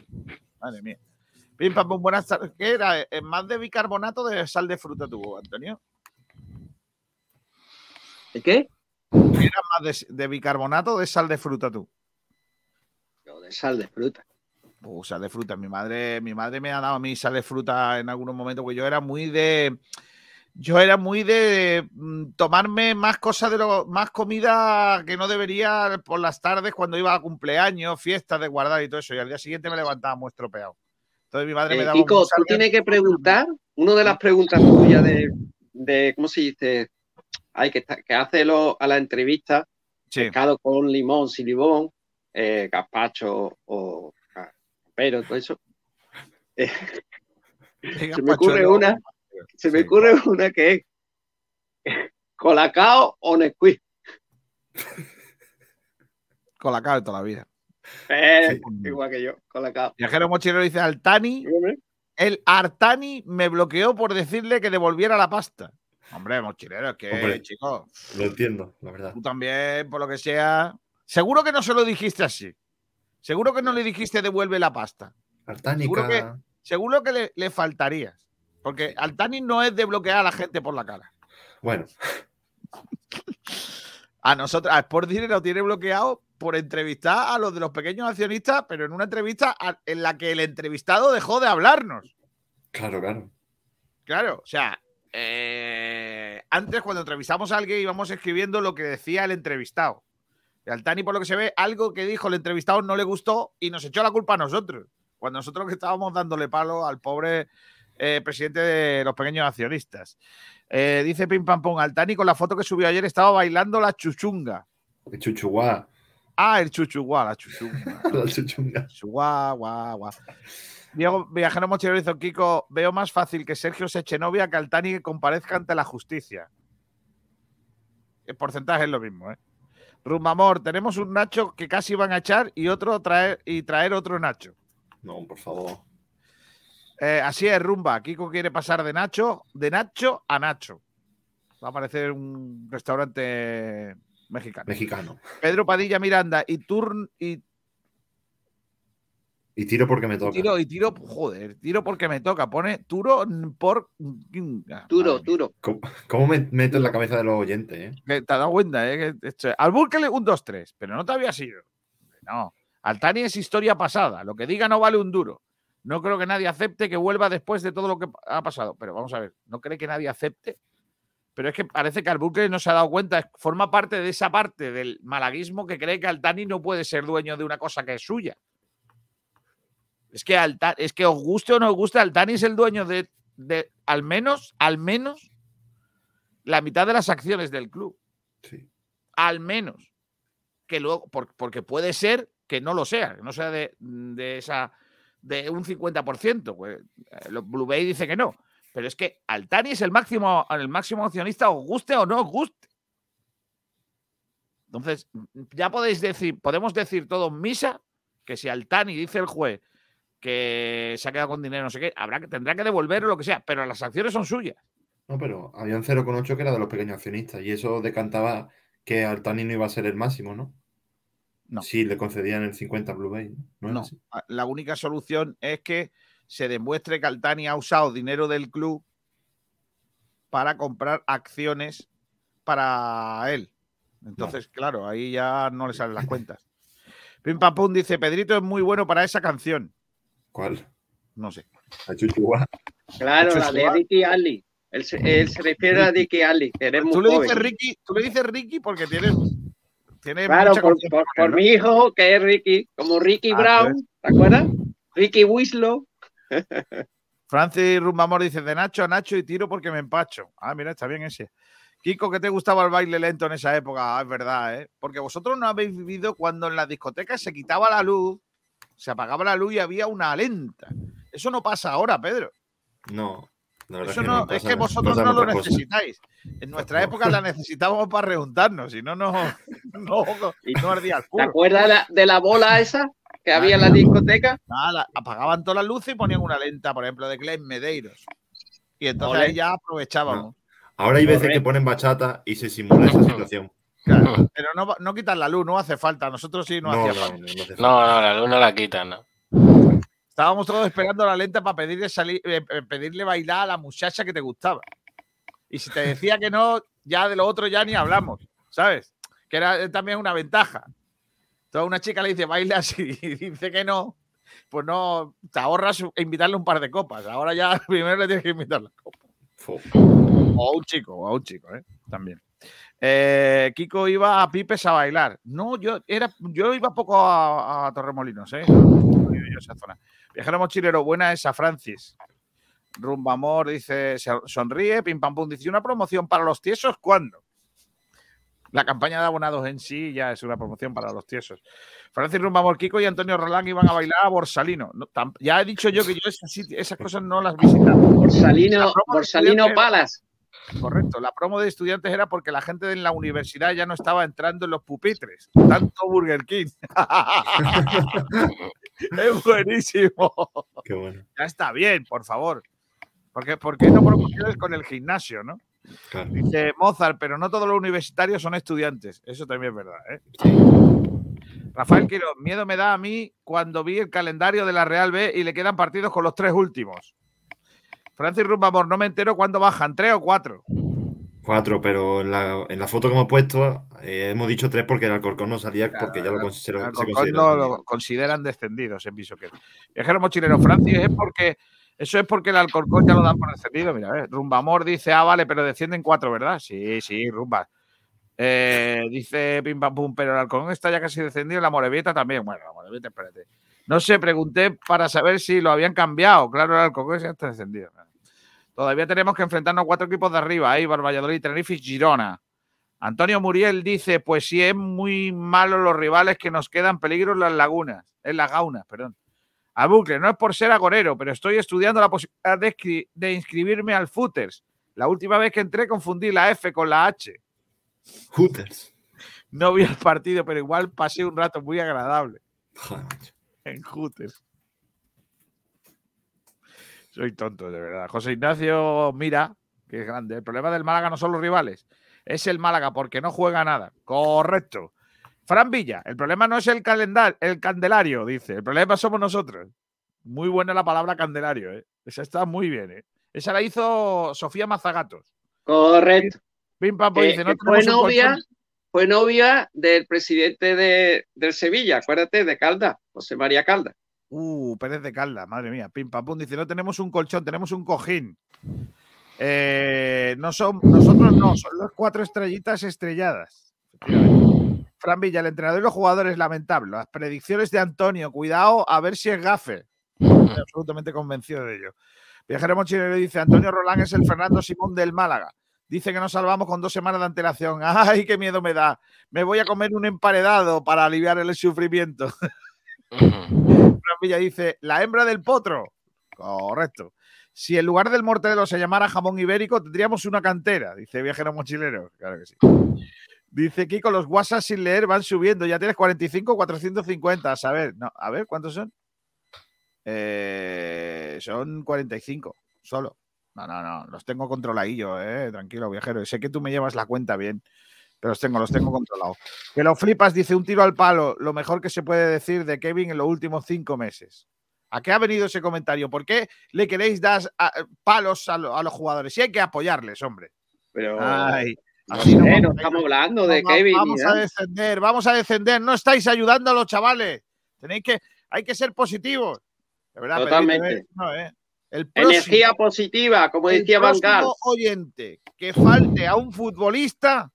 Speaker 2: Madre mía. Pim, pam, pum, buenas tardes. ¿Qué era? ¿Eh, ¿Más de bicarbonato o de sal de fruta tuvo, Antonio?
Speaker 14: ¿De qué?
Speaker 2: ¿Era más de, de bicarbonato o de sal de fruta tú?
Speaker 14: Yo de sal de fruta.
Speaker 2: Uh, sal de fruta. Mi madre, mi madre me ha dado a mí sal de fruta en algunos momentos, porque yo era muy de. Yo era muy de mm, tomarme más cosas de lo, más comida que no debería por las tardes cuando iba a cumpleaños, fiestas de guardar y todo eso. Y al día siguiente me levantaba muy estropeado. Entonces mi madre me
Speaker 14: Eh,
Speaker 2: daba
Speaker 14: Kiko,
Speaker 2: un sal
Speaker 14: tú tienes que preguntar, una de las preguntas tuyas de, de ¿cómo se dice? Ay, que, está- que hace lo- a la entrevista, pescado con limón, sin limón, eh, gazpacho o pero todo eso. Eh, se me ocurre una, se me ocurre una que es colacao o Nesquik.
Speaker 2: Colacao de toda la vida.
Speaker 14: Eh, Igual que yo, colacao.
Speaker 2: Viajero mochilero dice Altani. El Artani me bloqueó por decirle que devolviera la pasta. Hombre, mochilero, es que,
Speaker 12: Hombre.
Speaker 2: chico,
Speaker 12: Lo entiendo, la verdad.
Speaker 2: tú también, por lo que sea. Seguro que no se lo dijiste así. Seguro que no le dijiste devuelve la pasta. Seguro que, seguro que le, le faltarías. Porque Altani no es de bloquear a la gente por la cara.
Speaker 12: Bueno,
Speaker 2: A nosotros, a Sport Direct lo tiene bloqueado por entrevistar a los de los pequeños accionistas, pero en una entrevista en la que el entrevistado dejó de hablarnos.
Speaker 12: claro, claro.
Speaker 2: Claro, o sea, eh, antes cuando entrevistamos a alguien íbamos escribiendo lo que decía el entrevistado. Y al Tani, por lo que se ve, algo que dijo el entrevistado no le gustó y nos echó la culpa a nosotros. Cuando nosotros que estábamos dándole palo al pobre eh, presidente de los pequeños accionistas. Eh, dice Pim Pam Pum, Altani con la foto que subió ayer estaba bailando la chuchunga.
Speaker 12: El chuchuguá.
Speaker 2: Ah, el chuchuguá, la chuchunga.
Speaker 12: La chuchunga.
Speaker 2: Guau, guau, guau. Diego Viajero Mochilero hizo Kiko, veo más fácil que Sergio se eche novia que Altani que comparezca ante la justicia. El porcentaje es lo mismo, ¿eh? Rumbamor, tenemos un Nacho que casi van a echar y otro traer y traer otro Nacho.
Speaker 12: No, por favor.
Speaker 2: Eh, así es, Rumba. Kiko quiere pasar de Nacho, de Nacho a Nacho. Va a aparecer un restaurante mexicano.
Speaker 12: Mexicano.
Speaker 2: Pedro Padilla Miranda y Turn y
Speaker 12: Y tiro porque me toca.
Speaker 2: tiro y tiro, joder, tiro porque me toca. Pone turo por
Speaker 14: Turo, turo.
Speaker 12: ¿Cómo, cómo me meto en la cabeza de los oyentes? eh?
Speaker 2: Te has dado cuenta, ¿eh? Al Burkle un 2-3, pero no te había sido. No. Altani es historia pasada. Lo que diga no vale un duro. No creo que nadie acepte que vuelva después de todo lo que ha pasado. Pero vamos a ver, ¿no cree que nadie acepte? Pero es que parece que Albuquerque no se ha dado cuenta. Forma parte de esa parte del malaguismo que cree que Altani no puede ser dueño de una cosa que es suya. Es que, Alta- es que os guste o no os guste, Altani es el dueño de, de al menos, al menos, la mitad de las acciones del club. Al menos. Que luego, por- porque puede ser que no lo sea, que no sea de, de esa de un 50%. Pues, eh, Blue Bay dice que no. Pero es que Altani es el máximo, el máximo accionista, os guste o no os guste. Entonces, ya podéis decir, podemos decir todos misa que si Altani dice el juez que se ha quedado con dinero, no sé qué, habrá que, tendrá que devolver o lo que sea, pero las acciones son suyas.
Speaker 12: No, pero había un 0,8 que era de los pequeños accionistas y eso decantaba que Altani no iba a ser el máximo, ¿no?
Speaker 2: No.
Speaker 12: Sí, le concedían el 50 a Blue Bay. ¿no? ¿No era
Speaker 2: No,
Speaker 12: así?
Speaker 2: a- la única solución es que se demuestre que Altani ha usado dinero del club para comprar acciones para él. Entonces, claro, ahí ya no le salen las cuentas. Pim Pam Pum dice, Pedrito es muy bueno para esa canción.
Speaker 12: ¿Cuál?
Speaker 2: No sé.
Speaker 12: La chuchuá.
Speaker 14: Claro, la de. Ricky Ali. Él se, él se refiere a Ricky Ali, que eres muy
Speaker 2: Tú le
Speaker 14: joven.
Speaker 2: dices Ricky, tú le dices Ricky porque tienes, tienes
Speaker 14: Claro,
Speaker 2: mucha
Speaker 14: por, mi hijo, que es Ricky, como Ricky
Speaker 2: Ah,
Speaker 14: Brown, ¿te acuerdas? Ricky Winslow.
Speaker 2: Francis Rumbamor dice de Nacho a Nacho y tiro porque me empacho. Ah, mira, está bien ese. Kiko, ¿qué te gustaba el baile lento en esa época? Ah, es verdad, ¿eh? Porque vosotros no habéis vivido cuando en las discotecas se quitaba la luz, se apagaba la luz y había una lenta. Eso no pasa ahora, Pedro.
Speaker 12: No, la verdad
Speaker 2: Eso
Speaker 12: es que
Speaker 2: no,
Speaker 12: no.
Speaker 2: es que vosotros no lo necesitáis. En nuestra época la necesitábamos para rejuntarnos, si no, no, no, no ardía el
Speaker 14: ¿Te
Speaker 2: puro.
Speaker 14: acuerdas de la, de la bola esa que había en la discoteca?
Speaker 2: Nada, apagaban todas las luces y ponían una lenta, por ejemplo, de Glen Medeiros. Y entonces ahí ya aprovechábamos.
Speaker 12: Ahora hay veces que ponen bachata y se simula esa situación.
Speaker 2: Claro, pero no, va- no quitan la luz, no hace falta. Nosotros sí no,
Speaker 12: No,
Speaker 2: hacía falta.
Speaker 12: no, no
Speaker 13: la luz no la quitan, ¿no?
Speaker 2: Estábamos todos esperando la lenta para pedirle, salir, eh, eh, pedirle bailar a la muchacha que te gustaba. Y si te decía que no, ya de lo otro ya ni hablamos, ¿sabes? Que era eh, también una ventaja. Entonces una chica le dice, baila así, y dice que no, pues no, te ahorras invitarle un par de copas. Ahora ya primero le tienes que invitar la copa.
Speaker 12: Fo.
Speaker 2: O a un chico, o a un chico, ¿eh? También. Eh, Kiko iba a Pipes a bailar. No, yo era, yo iba poco a, a Torremolinos, ¿eh? Yo a esa zona. Viajero mochilero, buena esa, Francis. Rumba Amor dice, sonríe, pim pam pum, dice, ¿una promoción para los tiesos cuándo? La campaña de abonados en sí ya es una promoción para los tiesos. Francis Rumba Amor, Kiko y Antonio Rolán iban a bailar a Borsalino. No, ya he dicho yo que yo esas, cosas no las visitaba.
Speaker 14: Borsalino, Borsalino Palas.
Speaker 2: Correcto, la promo de estudiantes era porque la gente en la universidad ya no estaba entrando en los pupitres. Tanto Burger King. es buenísimo.
Speaker 12: Qué bueno.
Speaker 2: Ya está bien, por favor. Porque, ¿Por qué no promociones con el gimnasio, no?
Speaker 12: Claro.
Speaker 2: Dice Mozart, pero no todos los universitarios son estudiantes. Eso también es verdad, ¿eh? Rafael Quiroz, miedo me da a mí cuando vi el calendario de la Real B y le quedan partidos con los tres últimos. Francis Rumbamor, no me entero cuándo bajan, tres o cuatro.
Speaker 12: Cuatro, pero en la, en la foto que hemos puesto eh, hemos dicho tres porque el Alcorcón no salía porque ya lo, con- se lo- se
Speaker 2: Alcorcón
Speaker 12: considera.
Speaker 2: no lo consideran descendidos en Bisoquet. Viajero mochilero, Francis, es porque eso es porque el Alcorcón ya lo dan por descendido. Mira, eh. Rumbamor dice, ah, vale, pero descienden cuatro, ¿verdad? Sí, sí, Rumba. Eh, dice Pim Pam Pum, pero el Alcorcón está ya casi descendido, la Morevieta también. Bueno, la Morevieta, espérate. No sé, pregunté para saber si lo habían cambiado. Claro, el Alcobendas ya está descendido. Todavía tenemos que enfrentarnos a cuatro equipos de arriba. Eibar, Valladolid, Tenerife y Girona. Antonio Muriel dice, pues sí, es muy malo los rivales que nos quedan peligro en las lagunas, en las gaunas, perdón. A bucle, no es por ser agorero, pero estoy estudiando la posibilidad de, inscribirme al Footers. La última vez que entré confundí la F con la H.
Speaker 12: Hooters.
Speaker 2: No vi el partido, pero igual pasé un rato muy agradable en Hooters. Soy tonto, de verdad. José Ignacio Mira, que es grande. El problema del Málaga no son los rivales, es el Málaga porque no juega nada. Correcto. Fran Villa, el problema no es el calendario, el candelario, dice. El problema somos nosotros. Muy buena la palabra candelario, ¿eh? Esa está muy bien, ¿eh? Esa la hizo Sofía Mazagatos.
Speaker 14: Correcto.
Speaker 2: Pim pam,
Speaker 14: Que-
Speaker 2: dice, no un
Speaker 14: novia,
Speaker 2: colchón.
Speaker 14: Fue novia del presidente de, del Sevilla, acuérdate, de Calda, José María Calda.
Speaker 2: Uh, Pérez de Calda, madre mía. Pim pam pum. Dice, no tenemos un colchón, tenemos un cojín. Eh, no son, nosotros no, son las cuatro estrellitas estrelladas. Fran Villa, el entrenador y los jugadores, lamentable. Las predicciones de Antonio, cuidado a ver si es gafe. Estoy absolutamente convencido de ello. Viajero Mochilero dice, Antonio Rolán es el Fernando Simón del Málaga. Dice que nos salvamos con dos semanas de antelación. ¡Ay, qué miedo me da! Me voy a comer un emparedado para aliviar el sufrimiento. Villa dice, la hembra del potro. Correcto. Si en lugar del mortadelo se llamara jamón ibérico, tendríamos una cantera, dice Viajero Mochilero. Claro que sí. Dice Kiko, los WhatsApp sin leer van subiendo. Ya tienes 45, 450. A saber, no, a ver, ¿cuántos son? Eh, son 45, solo. No, no, no, los tengo controladillos, eh, tranquilo, viajero. Sé que tú me llevas la cuenta bien, pero los tengo, los tengo controlados. Que lo flipas, dice un tiro al palo, lo mejor que se puede decir de Kevin en los últimos cinco meses. ¿A qué ha venido ese comentario? ¿Por qué le queréis dar a- palos a, lo- a los jugadores? Si hay que apoyarles, hombre.
Speaker 14: Pero
Speaker 2: Ay,
Speaker 14: no
Speaker 2: así
Speaker 14: sé,
Speaker 2: no
Speaker 14: no
Speaker 2: vamos a
Speaker 14: estamos hablando de Kevin.
Speaker 2: Vamos a
Speaker 14: nada.
Speaker 2: descender, vamos a descender. No estáis ayudando a los chavales. Tenéis que, hay que ser positivos. De verdad, Pedrito,
Speaker 14: Totalmente.
Speaker 2: ¿eh? No, ¿eh? El próximo-
Speaker 14: Energía positiva, como
Speaker 2: el
Speaker 14: decía Van Gaal.
Speaker 2: oyente que falte a un futbolista,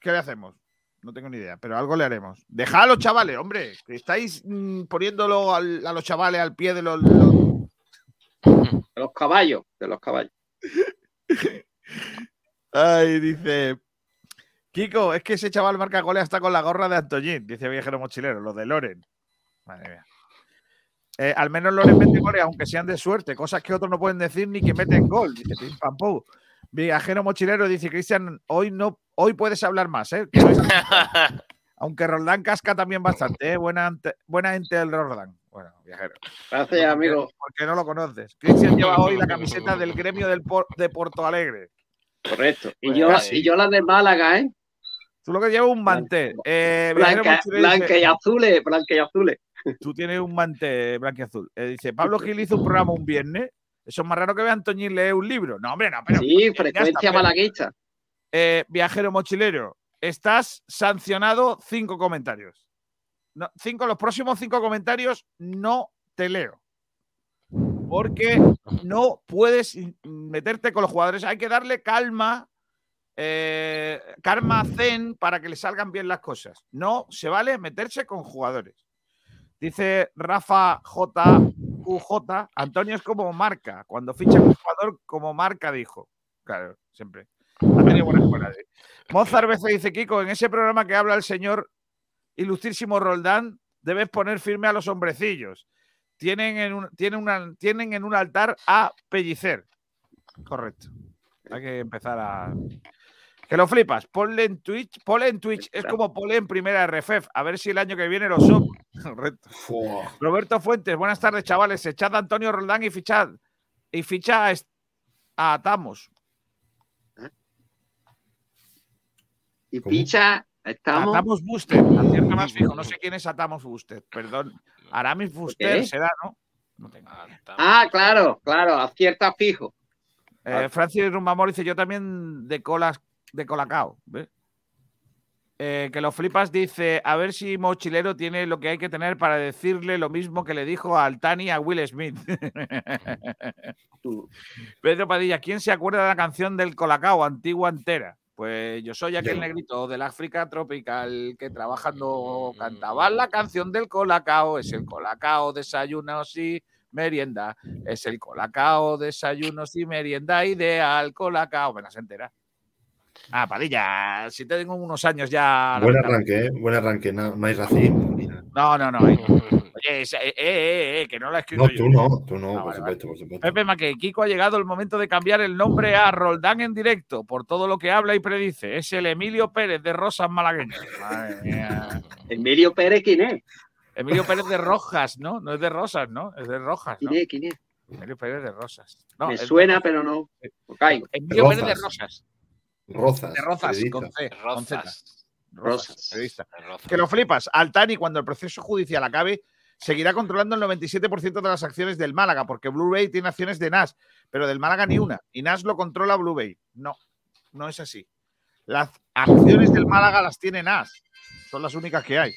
Speaker 2: ¿qué le hacemos? No tengo ni idea, pero algo le haremos. Dejad a los chavales, hombre, que estáis mm, poniéndolo al- a los chavales al pie de los, los-
Speaker 14: De los caballos, de los caballos.
Speaker 2: Ay, dice. Kiko, es que ese chaval marca goles hasta con la gorra de Antoñín, dice viajero mochilero, los de Loren. Madre mía. Eh, al menos Loren mete goles, aunque sean de suerte, cosas que otros no pueden decir ni que meten gol, dice Pim Pam Pum. Viajero mochilero dice Cristian, hoy no, hoy puedes hablar más, ¿eh? Aunque Roldán casca también bastante, ¿eh? Buena, ante- buena ente el Roldán. Bueno, viajero.
Speaker 14: Gracias, amigo.
Speaker 2: Porque no lo conoces. Cristian lleva hoy la camiseta del gremio del Por- de Porto Alegre.
Speaker 14: Correcto. Y
Speaker 2: Pues
Speaker 14: yo, y yo la de Málaga, ¿eh?
Speaker 2: Tú lo que llevas es un mantel. Eh,
Speaker 14: blanca y azules, blanca y azules.
Speaker 2: Tú tienes un mante blanco y azul. Eh, dice, Pablo Gil hizo un programa un viernes. Eso es más raro que vean Antoñín leer un libro. No, hombre, no, pero.
Speaker 14: Sí, frecuencia malaguista.
Speaker 2: Eh, viajero mochilero, estás sancionado cinco comentarios. No, cinco, los próximos cinco comentarios no te leo. Porque no puedes meterte con los jugadores. Hay que darle calma, eh, karma zen para que le salgan bien las cosas. No se vale meterse con jugadores. Dice Rafa JQJ, Antonio es como marca. Cuando ficha un jugador, como marca, dijo. Claro, siempre. Ha tenido buena escuela. ¿eh? Mozart veces dice, Kiko, en ese programa que habla el señor ilustrísimo Roldán, debes poner firme a los hombrecillos. Tienen en un, tienen una, tienen en un altar a Pellicer. Correcto. Hay que empezar a. Que lo flipas. Ponle en Twitch. Ponle en Twitch. Es como ponle en primera RFF. A ver si el año que viene lo son. Roberto Fuentes, buenas tardes, chavales. Echad a Antonio Roldán y fichad. Y ficha a, est- a Atamos.
Speaker 14: Y picha, estamos.
Speaker 2: Atamos Booster, acierta más fijo. No sé quién es Atamos Booster, perdón. Aramis Booster
Speaker 14: qué?
Speaker 2: será, ¿no?
Speaker 14: Ah, claro, claro, acierta fijo.
Speaker 2: Eh, Francis Rumbamor dice: Yo también de colas de colacao. ¿ves? Eh, que lo flipas dice: A ver si Mochilero tiene lo que hay que tener para decirle lo mismo que le dijo a Altani a Will Smith. Pedro Padilla, ¿quién se acuerda de la canción del colacao, antigua entera? Pues yo soy aquel negrito del África tropical que trabajando cantaba la canción del colacao. Es el colacao, desayunos y merienda. Es el colacao, desayunos y merienda ideal. Colacao. Me las entera. Ah, Padilla, si te tengo unos años ya.
Speaker 12: Buen arranque, ¿eh? Buen arranque. No, no hay racismo.
Speaker 2: No, no, no. eh. Oye, eh, eh, eh, eh, que no la he escrito
Speaker 12: No,
Speaker 2: yo.
Speaker 12: tú no, tú no,
Speaker 2: Ah,
Speaker 12: por
Speaker 2: vale,
Speaker 12: supuesto, por supuesto.
Speaker 2: Pepe Maque, Kiko ha llegado el momento de cambiar el nombre a Roldán en directo por todo lo que habla y predice. Es el Emilio Pérez de Rosas Malagueñas. Madre mía.
Speaker 14: Emilio Pérez, ¿quién es?
Speaker 2: Emilio Pérez de Rojas, ¿no? No es de Rosas, ¿no? Es de Rojas. ¿no?
Speaker 14: ¿Quién es? ¿Quién es?
Speaker 2: Emilio Pérez de Rosas. No,
Speaker 14: Me
Speaker 2: de
Speaker 14: suena, pero no. caigo.
Speaker 2: Emilio Pérez de. Rosas.
Speaker 12: Rozas.
Speaker 2: De Rozas, con C. con Z.
Speaker 13: Rozas.
Speaker 2: Rosas, periodista. Que lo flipas. Altani, cuando el proceso judicial acabe, seguirá controlando el 97% de las acciones del Málaga, porque Blu-ray tiene acciones de NAS, pero del Málaga ni una. Y NAS lo controla Blu-ray. No, no es así. Las acciones del Málaga las tiene NAS. Son las únicas que hay.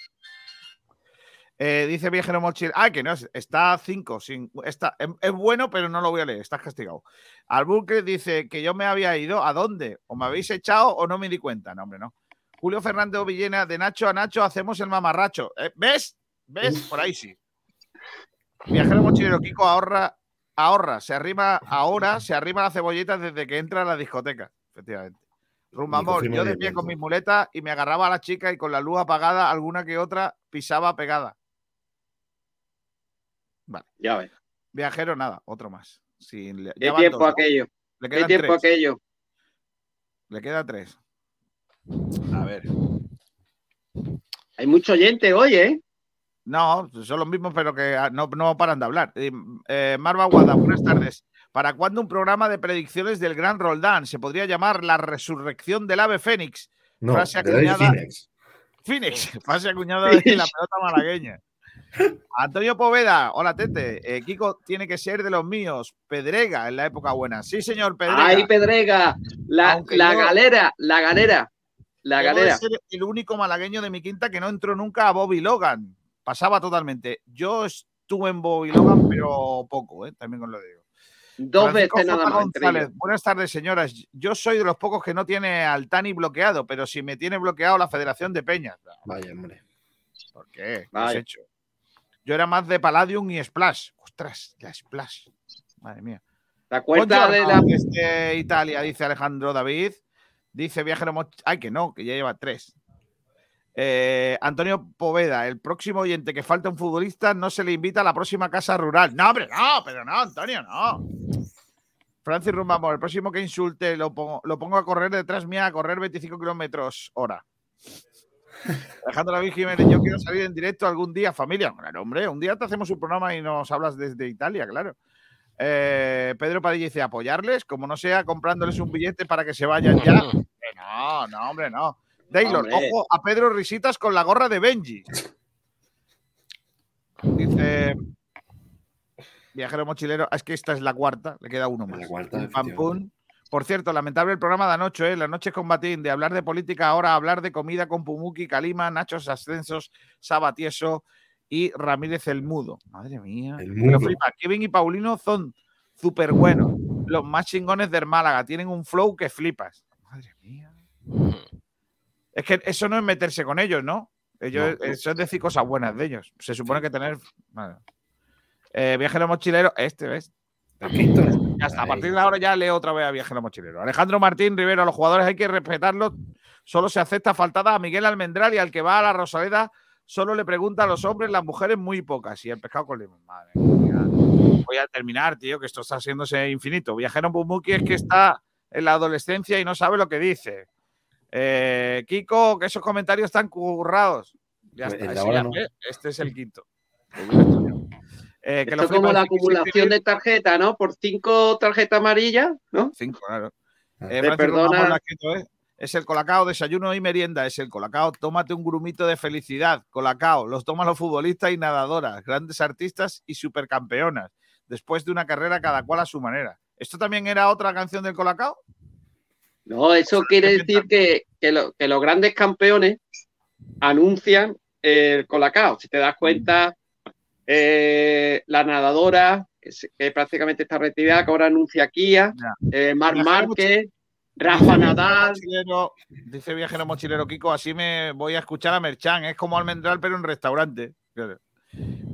Speaker 2: Eh, dice Viajero Mochil. Ah, que no, es- está a 5. Sin, está, es, es bueno, pero no lo voy a leer. Estás castigado. Albuquerque dice que yo me había ido. ¿A dónde? ¿O me habéis echado o no me di cuenta? No, hombre, no. Julio Fernández Ovillena, de Nacho a Nacho hacemos el mamarracho. Eh, ¿Ves? ¿Ves? Por ahí sí. Viajero mochilero, Kiko ahorra, ahorra, se arrima ahora, se arrima la cebolleta desde que entra a la discoteca, efectivamente. Rumbamor, yo de pie con
Speaker 12: cuento.
Speaker 2: mis muletas y me agarraba a la chica y con la luz apagada, alguna que otra pisaba pegada. Vale.
Speaker 14: Ya ves.
Speaker 2: Viajero, nada, otro más. Sin, le-
Speaker 14: ¿Qué
Speaker 2: ya van
Speaker 14: tiempo
Speaker 2: dos,
Speaker 14: aquello?
Speaker 2: Le
Speaker 14: ¿Qué tiempo
Speaker 2: tres.
Speaker 14: aquello?
Speaker 2: Le queda tres. A ver.
Speaker 14: Hay mucho oyente hoy, ¿eh?
Speaker 2: No, son los mismos, pero que ah, no, no paran de hablar. Eh, Marva Guada, buenas tardes. ¿Para cuándo un programa de predicciones del Gran Roldán? Se podría llamar La Resurrección del Ave Fénix.
Speaker 12: No,
Speaker 2: frase acuñada.
Speaker 12: Phoenix.
Speaker 2: Phoenix, frase acuñada de la pelota malagueña. Antonio Poveda, hola Tete. Eh, Kiko tiene que ser de los míos. Pedrega en la época buena. Sí, señor Pedrega.
Speaker 14: ¡Ay, Pedrega! La, la
Speaker 2: yo-
Speaker 14: galera, la galera. La galera.
Speaker 2: ser el único malagueño de mi quinta que no entró nunca a Bobby Logan. Pasaba totalmente. Yo estuve en Bobby Logan, pero poco, ¿eh? también os lo digo.
Speaker 14: Dos
Speaker 2: Francisco
Speaker 14: veces nada más.
Speaker 2: buenas tardes, señoras. Yo soy de los pocos que no tiene al Tani bloqueado, pero si me tiene bloqueado la Federación de Peñas.
Speaker 12: Vaya, hombre.
Speaker 2: ¿Por qué? ¿Qué has hecho? Yo era más de Palladium y Splash. Ostras, la Splash. Madre mía.
Speaker 14: ¿Te acuerdas de la.
Speaker 2: Italia, dice Alejandro David. Dice Viajero Moch... Ay, que no, que ya lleva tres. Eh, Antonio Poveda, el próximo oyente que falta un futbolista no se le invita a la próxima casa rural. No, hombre, no, pero no, Antonio, no. Francis Rumbamor, el próximo que insulte lo pongo, lo pongo a correr detrás mía, a correr 25 kilómetros hora. Alejandro David Jiménez, yo quiero salir en directo algún día, familia. Claro, hombre, un día te hacemos un programa y nos hablas desde Italia, claro. Eh, Pedro Padilla dice apoyarles, como no sea comprándoles un billete para que se vayan ya. Eh, no, no, hombre, no. Taylor,
Speaker 14: Hombre.
Speaker 2: ojo a Pedro Risitas con la gorra de Benji. Dice Viajero Mochilero, es que esta es la cuarta, le queda uno más.
Speaker 12: La cuarta,
Speaker 2: pam, pum. Por cierto, lamentable el programa de anoche, ¿eh? La noche con Batín, de hablar de política ahora, hablar de comida con Pumuki, Calima, Nachos Ascensos, Sabatieso y Ramírez el Mudo. Madre mía.
Speaker 12: El Mudo.
Speaker 2: flipa. Kevin y Paulino son súper buenos. Los más chingones del Málaga. Tienen un flow que flipas. Madre mía. Es que eso no es meterse con ellos, ¿no? Ellos,
Speaker 12: No.
Speaker 2: Eso es decir cosas buenas de ellos. Se supone que tener. Vale. Eh, viajero mochilero, este, ¿ves? Ya está, a partir de ahora ya leo otra vez a Viajero Mochilero. Alejandro Martín Rivero, a los jugadores hay que respetarlos. Solo se acepta faltada a Miguel Almendral y al que va a la Rosaleda solo le pregunta a los hombres, las mujeres muy pocas. Y el pescado con limón. Madre mía. Voy a terminar, tío, que esto está haciéndose infinito. Viajero Bumuki es que está en la adolescencia y no sabe lo que dice. Eh, Kiko, que esos comentarios están currados. Ya
Speaker 12: Pues
Speaker 2: está. ya
Speaker 12: no.
Speaker 2: Este es el quinto. Eh, que
Speaker 14: Esto
Speaker 2: lo
Speaker 14: es como la acumulación de tarjetas, ¿no? Por cinco tarjetas amarillas, ¿no?
Speaker 2: Cinco, claro.
Speaker 12: Ah.
Speaker 2: Eh,
Speaker 14: Te perdona.
Speaker 2: ¿eh? Es el colacao, desayuno y merienda. Es el colacao. Tómate un grumito de felicidad. Colacao. Los toman los futbolistas y nadadoras, grandes artistas y supercampeonas. Después de una carrera cada cual a su manera. ¿Esto también era otra canción del colacao?
Speaker 14: No, eso quiere decir que, que lo- que los grandes campeones anuncian el colacao. Si te das cuenta, eh, la nadadora, que, se- que prácticamente está retirada, que ahora anuncia Kia, eh,
Speaker 2: Viajero
Speaker 14: Márquez, Rafa Nadal.
Speaker 2: Mochilero, dice viajero mochilero Kiko, así me voy a escuchar a Merchan. Es como almendral, pero en restaurante.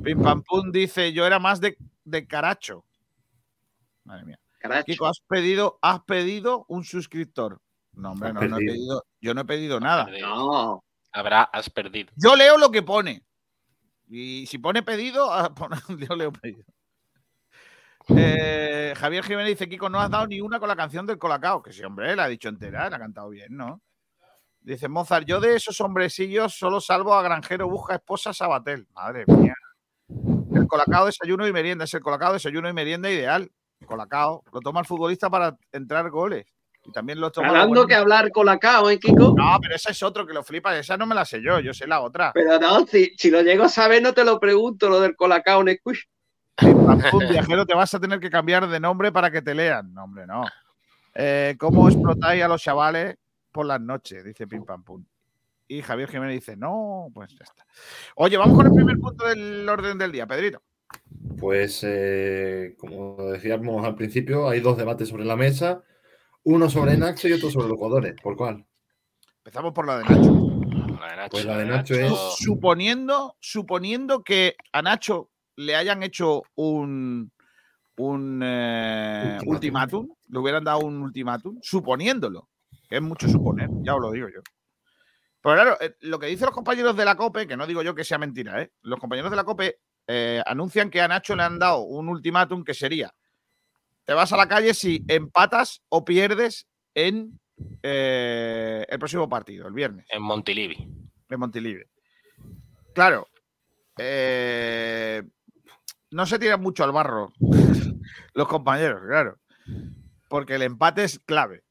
Speaker 2: Pim Pam Pum dice, yo era más de, de caracho. Madre mía. Kiko, has pedido, has pedido un suscriptor. No, hombre, no, no he pedido, yo no he pedido nada.
Speaker 14: No.
Speaker 13: Habrá, has perdido.
Speaker 2: Yo leo lo que pone. Y si pone pedido, ah, pon- yo leo pedido. Eh, Javier Jiménez dice, Kiko, no has dado ni una con la canción del Colacao. Que sí, hombre, la ha dicho entera, la ha cantado bien, ¿no? Dice Mozart, yo de esos hombrecillos solo salvo a Granjero Busca Esposa Sabatel. Madre mía. El Colacao desayuno y merienda. Es el Colacao desayuno y merienda ideal. Colacao. Lo toma el futbolista para entrar goles. Y también lo buenos-
Speaker 14: que hablar con la cao, ¿eh, Kiko?
Speaker 2: No, pero esa es otro que lo flipa. Esa no me la sé yo, yo sé la otra.
Speaker 14: Pero no, si, si lo llego a saber, no te lo pregunto, lo del Colacao Nesquik.
Speaker 2: Pampum, viajero, te vas a tener que cambiar de nombre para que te lean. No, hombre, no. Eh, ¿Cómo explotáis a los chavales por las noches? Dice Pim Pam Pum. Y Javier Jiménez dice, no, pues ya está. Oye, vamos con el primer punto del orden del día, Pedrito.
Speaker 12: Pues, eh, como decíamos al principio, hay dos debates sobre la mesa. Uno sobre Nacho y otro sobre los jugadores. ¿Por cuál?
Speaker 2: Empezamos por la de Nacho.
Speaker 12: Pues la de Nacho es...
Speaker 2: Suponiendo, suponiendo que a Nacho le hayan hecho un, un eh, ultimátum, le hubieran dado un ultimátum, suponiéndolo, que es mucho suponer, ya os lo digo yo. Pero claro, eh, lo que dicen los compañeros de la COPE, que no digo yo que sea mentira, ¿eh? los compañeros de la COPE eh, anuncian que a Nacho le han dado un ultimátum que sería, te vas a la calle si empatas o pierdes en eh, el próximo partido, el viernes
Speaker 13: En Montilivi.
Speaker 2: de Montilive. Claro, eh, no se tiran mucho al barro los compañeros, claro, porque el empate es clave.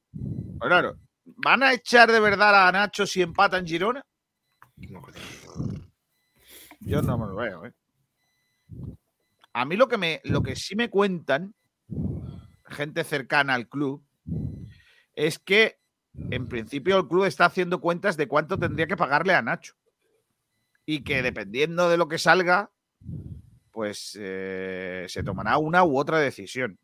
Speaker 2: Claro, ¿van a echar de verdad a Nacho si empata en Girona? Yo no me lo veo, ¿eh? A mí lo que, me, lo que sí me cuentan, gente cercana al club, es que en principio el club está haciendo cuentas de cuánto tendría que pagarle a Nacho. Y que dependiendo de lo que salga, pues eh, se tomará una u otra decisión.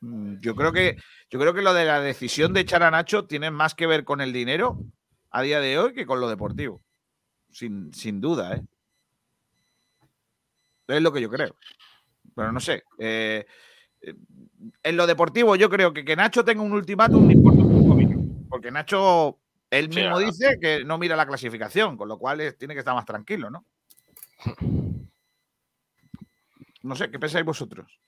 Speaker 2: Mm, Yo creo que yo creo que lo de la decisión de echar a Nacho tiene más que ver con el dinero a día de hoy que con lo deportivo. Sin, sin duda, ¿eh? Es lo que yo creo. Pero no sé. eh, eh, en lo deportivo, yo creo que que Nacho tenga un ultimátum no importa un comino. Porque Nacho, él mismo dice que no mira la clasificación, con lo cual tiene que estar más tranquilo, ¿no? No sé, ¿qué pensáis vosotros?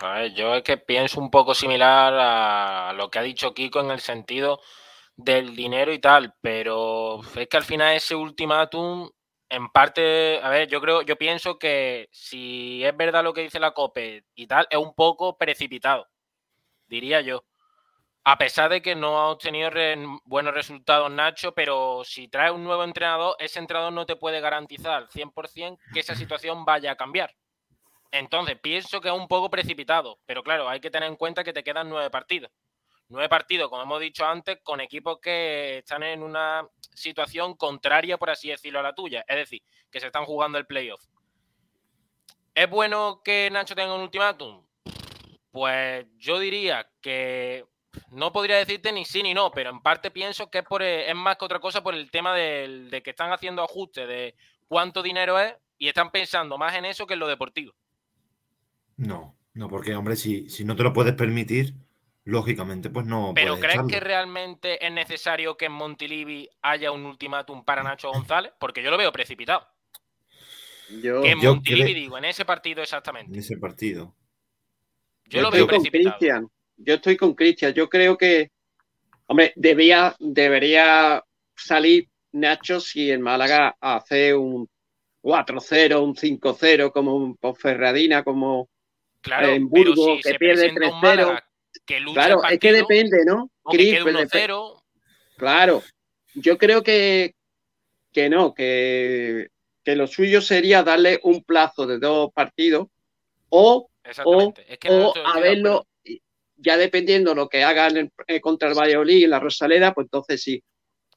Speaker 13: A ver, yo es que pienso un poco similar a lo que ha dicho Kiko en el sentido del dinero y tal, pero es que al final ese ultimátum, en parte, a ver, yo creo, yo pienso que si es verdad lo que dice la COPE y tal, es un poco precipitado, diría yo. A pesar de que no ha obtenido re- buenos resultados Nacho, pero si trae un nuevo entrenador, ese entrenador no te puede garantizar 100% que esa situación vaya a cambiar. Entonces, pienso que es un poco precipitado, pero claro, hay que tener en cuenta que te quedan nueve partidos. Nueve partidos, como hemos dicho antes, con equipos que están en una situación contraria, por así decirlo, a la tuya. Es decir, que se están jugando el playoff. ¿Es bueno que Nacho tenga un ultimátum? Pues yo diría que no podría decirte ni sí ni no, pero en parte pienso que es, por, es más que otra cosa por el tema de que están haciendo ajustes de cuánto dinero es y están pensando más en eso que en lo deportivo.
Speaker 12: No, no, porque, hombre, si, si no te lo puedes permitir, lógicamente, pues no.
Speaker 13: ¿Pero crees
Speaker 12: echarlo.
Speaker 13: que realmente es necesario que en Montilivi haya un ultimátum para Nacho González? Porque yo lo veo precipitado.
Speaker 14: Yo,
Speaker 13: Que en
Speaker 12: yo
Speaker 13: Montilivi, digo, en ese partido exactamente.
Speaker 12: En ese partido.
Speaker 13: Yo lo veo precipitado.
Speaker 14: Yo estoy con Cristian. Yo creo que, hombre, debía, debería salir Nacho si en Málaga hace un 4-0, un 5-0, como un Ponferradina, como
Speaker 13: Claro,
Speaker 14: en
Speaker 13: pero
Speaker 14: Burgos,
Speaker 13: si
Speaker 14: que
Speaker 13: se
Speaker 14: pierde
Speaker 13: presenta un
Speaker 14: 3-0.
Speaker 13: Málaga que lucha
Speaker 14: Claro,
Speaker 13: el
Speaker 14: es que depende, ¿no?
Speaker 13: que quede
Speaker 14: pues dep-
Speaker 13: 1-0,
Speaker 14: Claro, yo creo que, que no, que, que lo suyo sería darle un plazo de dos partidos o, o.
Speaker 13: Es que
Speaker 14: o verlo, ya dependiendo lo que hagan eh, contra el Valladolid y la Rosaleda, pues entonces sí.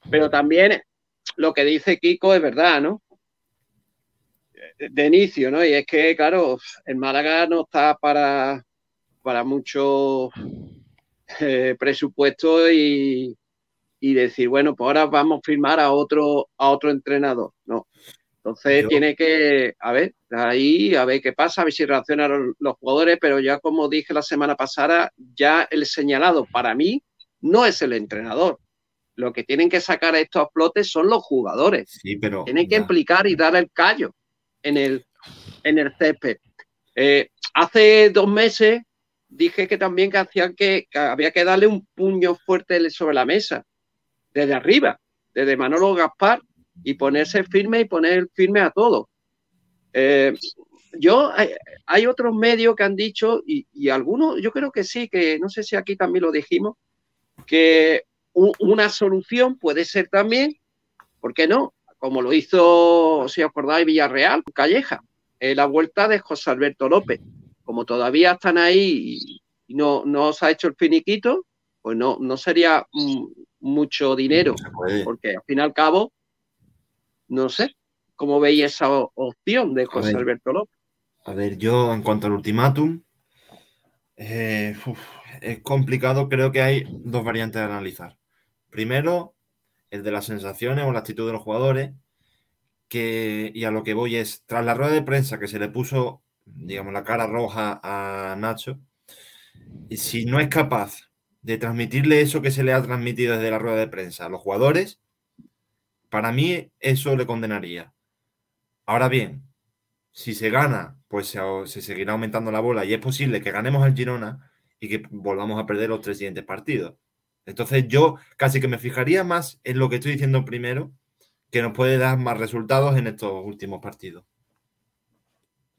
Speaker 14: Pero también lo que dice Kiko es verdad, ¿no? de inicio, ¿no? Y es que, claro, el Málaga no está para, para mucho eh, presupuesto y, y decir, bueno, pues ahora vamos a firmar a otro, a otro entrenador. No. Entonces
Speaker 12: Yo-
Speaker 14: tiene que, a ver, ahí, a ver qué pasa, a ver si reaccionan los, jugadores, pero ya como dije la semana pasada, ya el señalado para mí no es el entrenador. Lo que tienen que sacar estos flotes son los jugadores.
Speaker 12: Sí, pero.
Speaker 14: Tienen que implicar y dar el callo en el, en el césped. Eh, hace dos meses dije que también que, hacían que, había que darle un puño fuerte sobre la mesa, desde arriba, desde Manolo Gaspar, y ponerse firme y poner firme a todo. Eh, yo, hay, hay otros medios que han dicho, y, algunos, yo creo que sí, que no sé si aquí también lo dijimos, que una solución puede ser también, ¿por qué no? Como lo hizo, si acordáis, Villarreal, Calleja, en la vuelta de José Alberto López. Como todavía están ahí y- no, no se ha hecho el finiquito, pues no, no sería mm, mucho dinero, porque al fin y al cabo, no sé, ¿cómo veis esa opción de José
Speaker 12: ver.
Speaker 14: Alberto López?
Speaker 12: A ver, yo en cuanto al ultimátum, eh, uf, es complicado, creo que hay dos variantes de analizar. Primero, el de las sensaciones o la actitud de los jugadores, que, y a lo que voy es, tras la rueda de prensa que se le puso, digamos, la cara roja a Nacho, y si no es capaz de transmitirle eso que se le ha transmitido desde la rueda de prensa a los jugadores, para mí eso le condenaría. Ahora bien, si se gana, pues se, se seguirá aumentando la bola y es posible que ganemos al Girona y que volvamos a perder los tres siguientes partidos. Entonces yo casi que me fijaría más en lo que estoy diciendo primero, que nos puede dar más resultados en estos últimos partidos.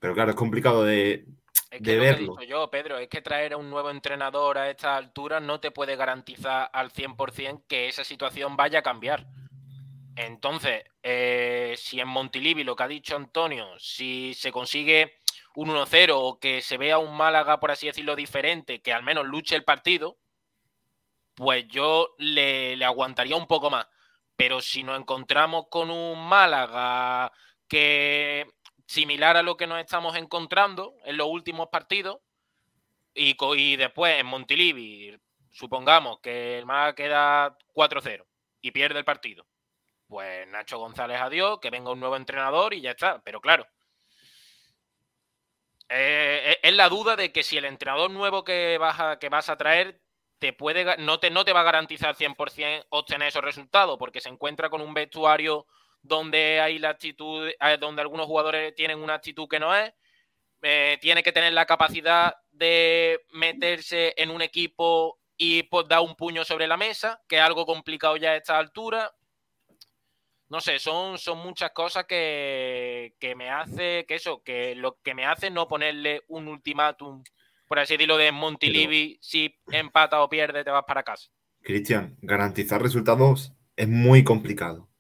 Speaker 12: Pero claro, es complicado de,
Speaker 13: Es que
Speaker 12: de
Speaker 13: lo que he
Speaker 12: verlo.
Speaker 13: dicho yo, Pedro, es que traer a un nuevo entrenador a esta altura no te puede garantizar al 100% que esa situación vaya a cambiar. Entonces, eh, si en Montilivi, lo que ha dicho Antonio, si se consigue un 1-0 o que se vea un Málaga, por así decirlo, diferente, que al menos luche el partido, pues yo le, le aguantaría un poco más. Pero si nos encontramos con un Málaga que similar a lo que nos estamos encontrando en los últimos partidos, y, después en Montilivi, supongamos que el Málaga queda 4-0 y pierde el partido. Pues Nacho González adiós, que venga un nuevo entrenador y ya está. Pero claro, eh, es- es la duda de que si el entrenador nuevo que vas a, que vas a traer te puede, no, te, no te va a garantizar 100% obtener esos resultados, porque se encuentra con un vestuario donde hay la actitud, donde algunos jugadores tienen una actitud que no es, eh, tiene que tener la capacidad de meterse en un equipo y pues, dar un puño sobre la mesa, que es algo complicado ya a esta altura. No sé, son, son muchas cosas que, que me hace, que eso, que lo que me hace no ponerle un ultimátum, por así decirlo, de Montilivi, si empata o pierde, te vas para casa.
Speaker 12: Cristian, garantizar resultados es muy complicado.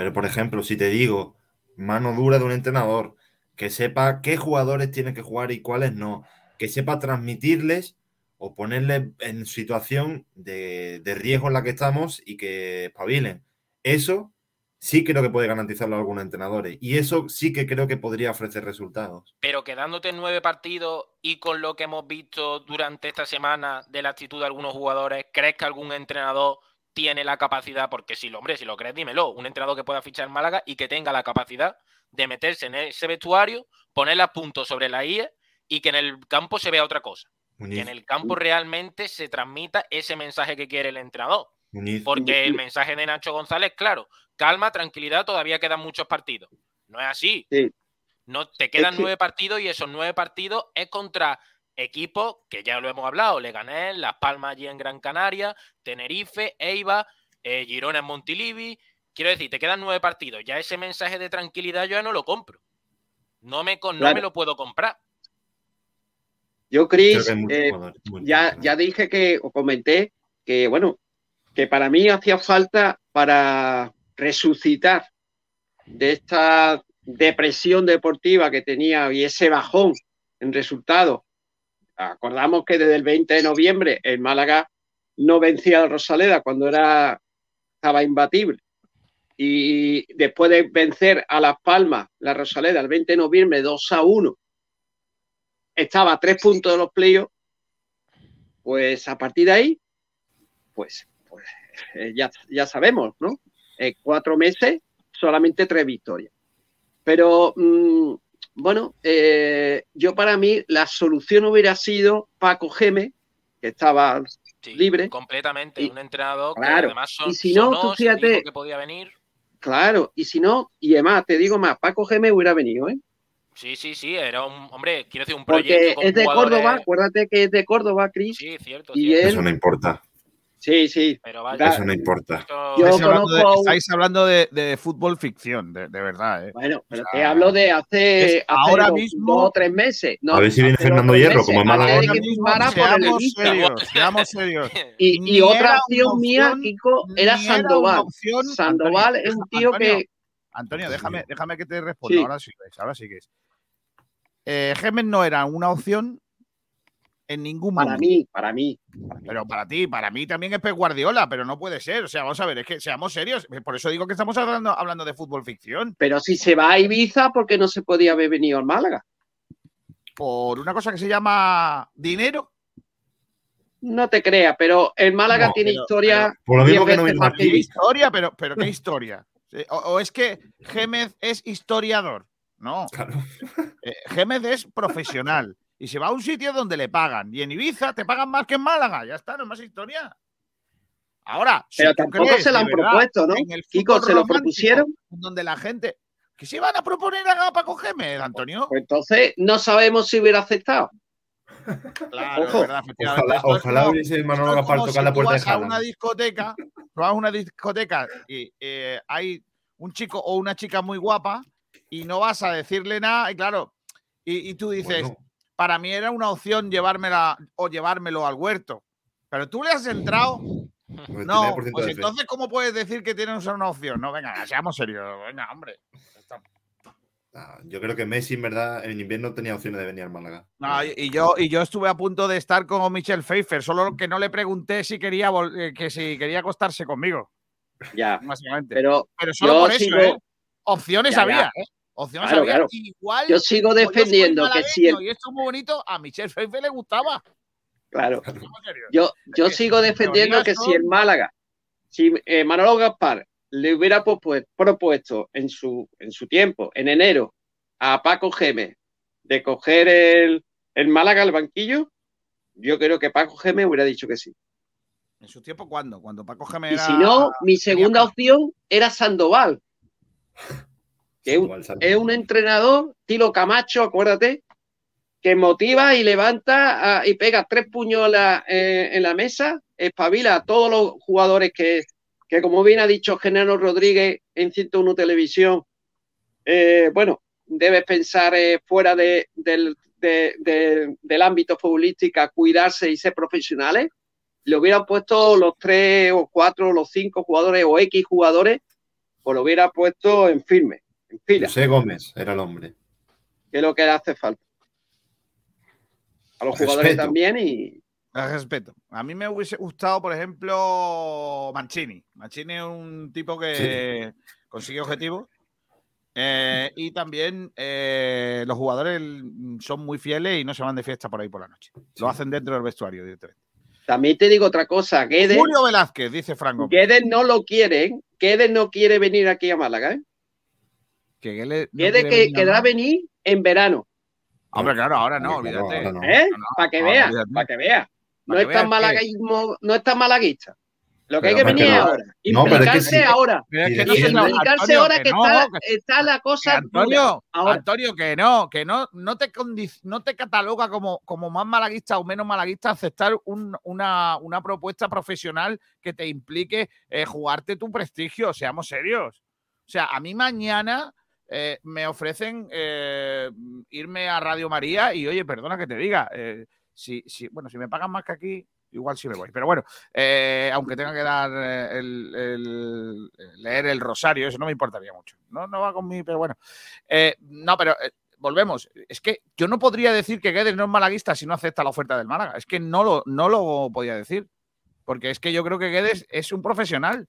Speaker 12: Pero, por ejemplo, si te digo mano dura de un entrenador, que sepa qué jugadores tienen que jugar y cuáles no, que sepa transmitirles o ponerles en situación de, de riesgo en la que estamos y que espabilen. Eso sí creo que puede garantizarlo a algunos entrenadores. Y eso sí que creo que podría ofrecer resultados.
Speaker 13: Pero quedándote nueve partidos y con lo que hemos visto durante esta semana de la actitud de algunos jugadores, ¿crees que algún entrenador tiene la capacidad? Porque si lo, hombre, si lo crees, dímelo. Un entrenador que pueda fichar en Málaga y que tenga la capacidad de meterse en ese vestuario, ponerle a punto sobre la IE y que en el campo se vea otra cosa.
Speaker 12: Muñiz.
Speaker 13: Que en el campo realmente se transmita ese mensaje que quiere el entrenador.
Speaker 12: Muñiz.
Speaker 13: Porque el mensaje de Nacho González, claro, calma, tranquilidad, todavía quedan muchos partidos. No es así. No, te quedan
Speaker 14: que-
Speaker 13: nueve partidos y esos nueve partidos es contra equipos que ya lo hemos hablado, Leganés, Las Palmas allí en Gran Canaria, Tenerife, Eibar, eh, Girona en Montilivi. Quiero decir, te quedan nueve partidos. Ya ese mensaje de tranquilidad yo ya no lo compro. No me, con- no
Speaker 14: Claro.
Speaker 13: me lo puedo comprar.
Speaker 14: Yo, Chris, eh, ya, ya dije que, o comenté que, bueno, que para mí hacía falta para resucitar de esta depresión deportiva que tenía y ese bajón en resultados. Acordamos que desde el 20 de noviembre el Málaga no vencía al Rosaleda cuando era, estaba imbatible. y después de vencer a Las Palmas, la Rosaleda, el 20 de noviembre, 2 a 1, estaba a tres puntos de los playoffs, pues a partir de ahí, pues, pues eh, ya, ya sabemos, ¿no? En cuatro meses, solamente tres victorias. Pero, mm, bueno, eh, yo para mí la solución hubiera sido Paco Geme, que estaba
Speaker 13: Sí,
Speaker 14: libre.
Speaker 13: Completamente.
Speaker 14: Y-
Speaker 13: un entrenador que
Speaker 14: claro,
Speaker 13: además son,
Speaker 14: y si no, tú fíjate-
Speaker 13: que podía venir.
Speaker 14: Claro, y si no, y además, te digo más, Paco Geme hubiera venido, ¿eh?
Speaker 13: Sí, sí, sí, era un, hombre, quiero decir, un
Speaker 14: Porque
Speaker 13: proyecto con
Speaker 14: es de
Speaker 13: jugadores-
Speaker 14: Córdoba, acuérdate que es de Córdoba, Cris.
Speaker 13: Sí, cierto,
Speaker 14: y
Speaker 13: cierto.
Speaker 14: él,
Speaker 12: Eso no importa.
Speaker 14: Sí, sí.
Speaker 13: Pero vaya,
Speaker 12: Eso no importa.
Speaker 14: Yo
Speaker 2: estáis, hablando de,
Speaker 14: conozco a un-
Speaker 2: estáis hablando de- de fútbol ficción, de, de verdad. ¿eh?
Speaker 14: Bueno, pero
Speaker 2: O
Speaker 14: te hablo de hace,
Speaker 2: ahora
Speaker 14: dos,
Speaker 2: mismo-
Speaker 14: dos o tres meses. No,
Speaker 12: A ver si viene Fernando Hierro,
Speaker 14: meses,
Speaker 12: como Málaga.
Speaker 2: seamos serios, seamos serios.
Speaker 14: Y, otra opción mía, Kiko, era Sandoval.
Speaker 2: opción,
Speaker 14: Sandoval
Speaker 2: Antonio,
Speaker 14: es un tío
Speaker 2: Antonio,
Speaker 14: que.
Speaker 2: Antonio, déjame, déjame que te responda.
Speaker 14: Sí.
Speaker 2: Ahora sí que es, ahora sí que es. Eh, Gémez no era una opción en ningún
Speaker 14: Para
Speaker 2: momento.
Speaker 14: mí, para mí.
Speaker 2: Pero para ti, para mí también es Pep Guardiola, pero no puede ser. O sea, vamos a ver, es que seamos serios. Por eso digo que estamos hablando, hablando de fútbol ficción.
Speaker 14: Pero si se va a Ibiza, ¿por qué no se podía haber venido al Málaga?
Speaker 2: Por una cosa que se llama dinero.
Speaker 14: No te creas, pero el Málaga
Speaker 2: No,
Speaker 14: tiene
Speaker 2: pero-
Speaker 14: historia.
Speaker 12: Por lo mismo que no
Speaker 14: más que
Speaker 2: ¿Qué
Speaker 14: Ibiza.
Speaker 2: historia? Pero, pero ¿qué historia? O, o es que Gémez es historiador. No.
Speaker 12: Claro.
Speaker 2: Eh, Gémez es profesional. Y se va a un sitio donde le pagan. Y en Ibiza te pagan más que en Málaga. Ya está, no es más historia. Ahora, si
Speaker 14: Pero
Speaker 2: tú
Speaker 14: tampoco
Speaker 2: crees,
Speaker 14: se lo han
Speaker 2: verdad,
Speaker 14: propuesto, ¿no?
Speaker 2: en el
Speaker 14: Kiko, ¿se lo propusieron?
Speaker 2: Donde la gente. ¿Que se van a proponer a Paco Gémez, Antonio?
Speaker 14: Pues entonces no sabemos si hubiera aceptado.
Speaker 2: Claro,
Speaker 14: ojo.
Speaker 2: es verdad.
Speaker 12: Ojalá, ojalá
Speaker 2: como-
Speaker 12: hubiese Manolo Gaspar tocar
Speaker 2: si
Speaker 12: la puerta de
Speaker 2: a una discoteca, tú vas a una discoteca y eh, hay un chico o una chica muy guapa y no vas a decirle nada, y claro, y, y tú dices,
Speaker 12: Bueno.
Speaker 2: Para mí era una opción llevármela o llevármelo al huerto. Pero tú le has entrado, no,
Speaker 12: 30%
Speaker 2: pues entonces, ¿cómo puedes decir que tienes una opción? No, venga, seamos serios, venga, hombre.
Speaker 12: Ah, Yo creo que Messi, en verdad, en invierno tenía opciones de venir al Málaga.
Speaker 2: No, y, yo, y yo estuve a punto de estar con Michelle Pfeiffer, solo que no le pregunté si quería, vol- eh, que si quería acostarse conmigo,
Speaker 14: Ya.
Speaker 2: básicamente.
Speaker 14: Pero,
Speaker 2: Pero solo por eso,
Speaker 14: sigo-
Speaker 2: ¿eh? Opciones
Speaker 14: Ya,
Speaker 2: había,
Speaker 14: ya.
Speaker 2: ¿eh? Opciones
Speaker 14: Claro.
Speaker 2: Igual.
Speaker 14: Yo sigo
Speaker 2: yo
Speaker 14: defendiendo que si el-
Speaker 2: Y esto es muy bonito, a Michelle Pfeiffer le gustaba.
Speaker 14: Claro. Yo, yo sigo defendiendo que si el Málaga, si eh, Manolo Gaspar le hubiera propue- propuesto en su, en su tiempo, en enero, a Paco Gémez de coger el, el Málaga al banquillo, yo creo que Paco Gémez hubiera dicho que sí.
Speaker 2: ¿En su tiempo cuándo? Cuando Paco Gémez
Speaker 14: Y
Speaker 2: era-
Speaker 14: si no, mi segunda opción era Sandoval, que es un, es entrenador, Tilo Camacho, acuérdate, que motiva y levanta ah, y pega tres la, eh, en la mesa, espabila a todos los jugadores que, que como bien ha dicho Genaro Rodríguez en 101 Televisión, eh, bueno, debes pensar eh, fuera de- del, de- de- del ámbito futbolístico, cuidarse y ser profesionales. Le hubieran puesto los tres o cuatro, los cinco jugadores o X jugadores, pues lo hubiera puesto en firme, en fila,
Speaker 12: José Gómez era el hombre.
Speaker 14: que es lo que le hace falta. A los jugadores también y
Speaker 2: Al respeto. A mí me hubiese gustado, por ejemplo, Mancini. Mancini es un tipo que consigue objetivos. Eh, y también eh, los jugadores son muy fieles y no se van de fiesta por ahí por la noche. Lo hacen dentro del vestuario directamente.
Speaker 14: también te digo otra cosa, Guedes,
Speaker 2: Julio Velázquez, dice Franco.
Speaker 14: Guedes no lo quiere, ¿eh? Guedes no quiere venir aquí a Málaga, ¿eh?
Speaker 2: Que Guedes no
Speaker 14: que
Speaker 2: venir a
Speaker 14: querrá
Speaker 2: Málaga.
Speaker 14: venir en verano,
Speaker 2: Hombre, claro, ahora no,
Speaker 12: claro,
Speaker 2: olvídate.
Speaker 12: no.
Speaker 14: ¿eh?
Speaker 2: No, no,
Speaker 14: para que
Speaker 2: no,
Speaker 14: vea, para que vea. No es tan malaguismo, no es tan malaguista. Lo que hay que venir es
Speaker 2: no.
Speaker 14: ahora.
Speaker 12: No, pero es que
Speaker 14: Implicarse
Speaker 12: sí.
Speaker 14: ahora. Implicarse
Speaker 2: Antonio,
Speaker 14: ahora
Speaker 2: que
Speaker 14: que,
Speaker 2: no,
Speaker 14: está,
Speaker 2: que-
Speaker 14: está la cosa.
Speaker 2: Antonio,
Speaker 14: Ahora.
Speaker 2: Antonio, que no, que no, no te no te cataloga como, como más malaguista o menos malaguista aceptar un- una, una propuesta profesional que te implique eh, jugarte tu prestigio, seamos serios. O sea, a mí mañana eh, me ofrecen eh, irme a Radio María y oye, perdona que te diga, eh, si, si, bueno, si me pagan más que aquí, igual sí me voy. Pero bueno, aunque tenga que dar el, leer el rosario, eso no me importaría mucho. No, no va conmigo, pero bueno. No, pero volvemos. Es que yo no podría decir que Guedes no es malaguista si no acepta la oferta del Málaga. Es que no lo, no lo podía decir. Porque es que yo creo que Guedes es un profesional.